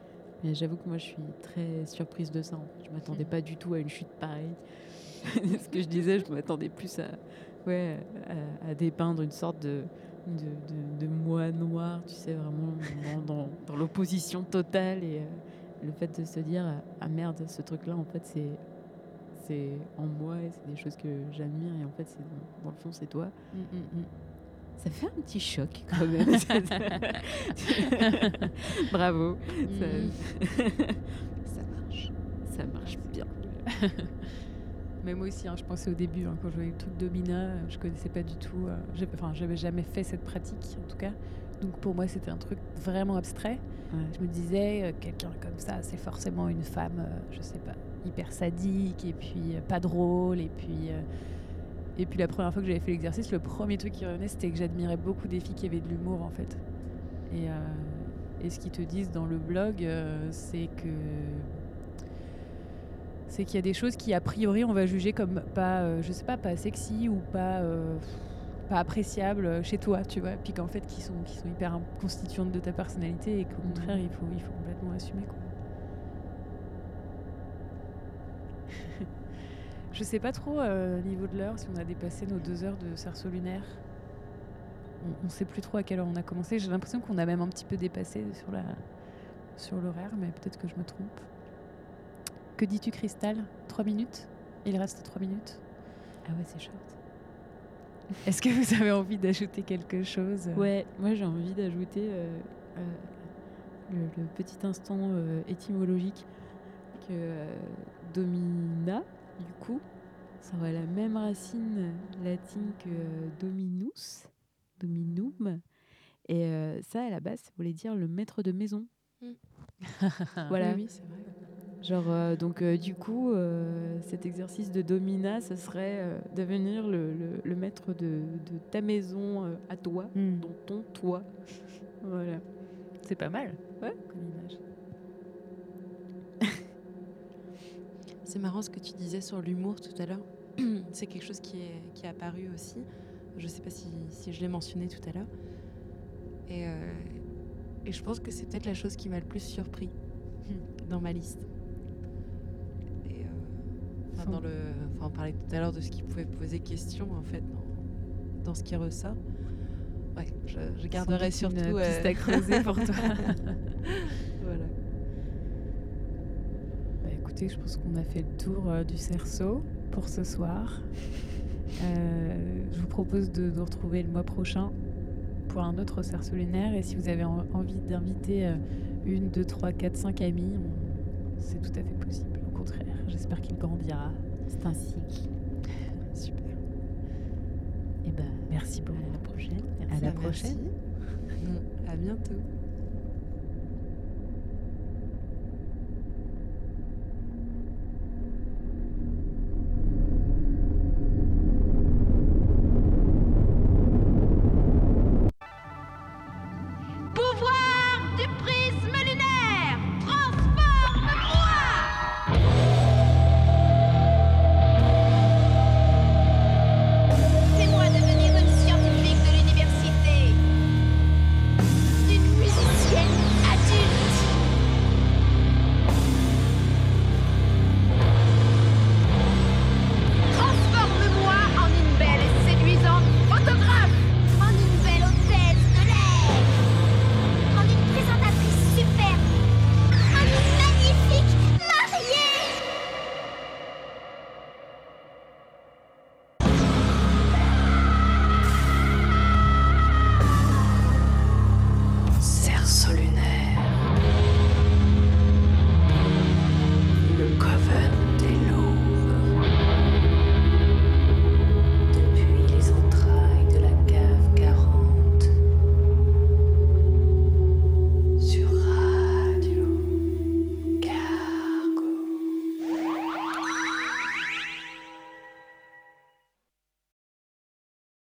[SPEAKER 1] Mais j'avoue que moi, je suis très surprise de ça. Je m'attendais pas du tout à une chute pareille. [laughs] Ce que je disais, je m'attendais plus à, ouais, à, à dépeindre une sorte de, de, de, de moi noir, tu sais, vraiment dans, dans, dans l'opposition totale. Et euh, le fait de se dire, ah merde, ce truc-là, en fait, c'est c'est en moi et c'est des choses que j'admire et en fait c'est dans, dans le fond c'est toi
[SPEAKER 2] Mm, mm, mm.
[SPEAKER 1] ça fait un petit choc quand [laughs] même bravo ça, ça marche ça marche bien [laughs]
[SPEAKER 2] Mais moi aussi, hein, je pensais au début, hein, quand je voyais le truc Domina, je connaissais pas du tout. euh, Enfin, j'avais jamais fait cette pratique, en tout cas. Donc pour moi, c'était un truc vraiment abstrait.
[SPEAKER 1] Ouais.
[SPEAKER 2] Je me disais, euh, quelqu'un comme ça, c'est forcément une femme, euh, je sais pas, hyper sadique, et puis euh, pas drôle, et puis. euh, et puis la première fois que j'avais fait l'exercice, le premier truc qui revenait, c'était que j'admirais beaucoup des filles qui avaient de l'humour, en fait. Et, euh, Et ce qu'ils te disent dans le blog, c'est que c'est qu'il y a des choses qui a priori on va juger comme pas, euh, je sais pas, pas sexy ou pas euh, pas appréciables chez toi, tu vois. Puis qu'en fait, qui sont qui sont hyper constituantes de ta personnalité et qu'au contraire, il faut il faut complètement assumer quoi. Je sais pas trop euh, au niveau de l'heure si on a dépassé nos deux heures de cerceau lunaire. On, on sait plus trop à quelle heure on a commencé. J'ai l'impression qu'on a même un petit peu dépassé sur la sur l'horaire, mais peut-être que je me trompe. Que dis-tu, Cristal Trois minutes? Il reste trois minutes?
[SPEAKER 1] Ah ouais, c'est short.
[SPEAKER 2] Est-ce que vous avez envie d'ajouter quelque chose?
[SPEAKER 1] Ouais, moi j'ai envie d'ajouter euh, euh, le, le petit instant euh, étymologique que euh, domina, du coup, ça aurait la même racine latine que euh, dominus, dominum. Et euh, ça, à la base, ça voulait dire le maître de maison. voilà.
[SPEAKER 3] Oui, oui, c'est vrai.
[SPEAKER 1] Genre, euh, donc, euh, du coup, cet exercice de domina, ce serait devenir le, le- le maître de, de ta maison à toi,
[SPEAKER 2] Hmm.
[SPEAKER 1] dans ton toit. [laughs] Voilà.
[SPEAKER 2] C'est pas mal
[SPEAKER 1] Ouais.
[SPEAKER 2] comme image.
[SPEAKER 3] C'est marrant ce que tu disais sur l'humour tout à l'heure. [clears throat] C'est quelque chose qui est, qui est apparu aussi. Je ne sais pas si, si je l'ai mentionné tout à l'heure. Et, euh, et je pense que c'est peut-être la chose qui m'a le plus surpris [laughs] dans ma liste. Et, euh, enfin, dans le, enfin, on parlait tout à l'heure de ce qui pouvait poser question en fait dans, dans ce qui ressort. Ouais, je, je garderai surtout
[SPEAKER 2] une piste
[SPEAKER 3] euh,
[SPEAKER 2] à creuser pour toi. [laughs] [laughs]
[SPEAKER 3] voilà.
[SPEAKER 2] Écoutez, je pense qu'on a fait le tour euh, du cerceau pour ce soir. [laughs] Euh, je vous propose de nous retrouver le mois prochain pour un autre cerceau lunaire. Et si vous avez en- envie d'inviter euh, une, deux, trois, quatre, cinq amis, on- c'est tout à fait possible. Au contraire, j'espère qu'il grandira.
[SPEAKER 1] C'est un cycle.
[SPEAKER 3] Super.
[SPEAKER 1] Et ben,
[SPEAKER 2] Merci beaucoup.
[SPEAKER 1] à la prochaine.
[SPEAKER 2] À la
[SPEAKER 3] Merci.
[SPEAKER 2] prochaine. [laughs]
[SPEAKER 3] À bientôt.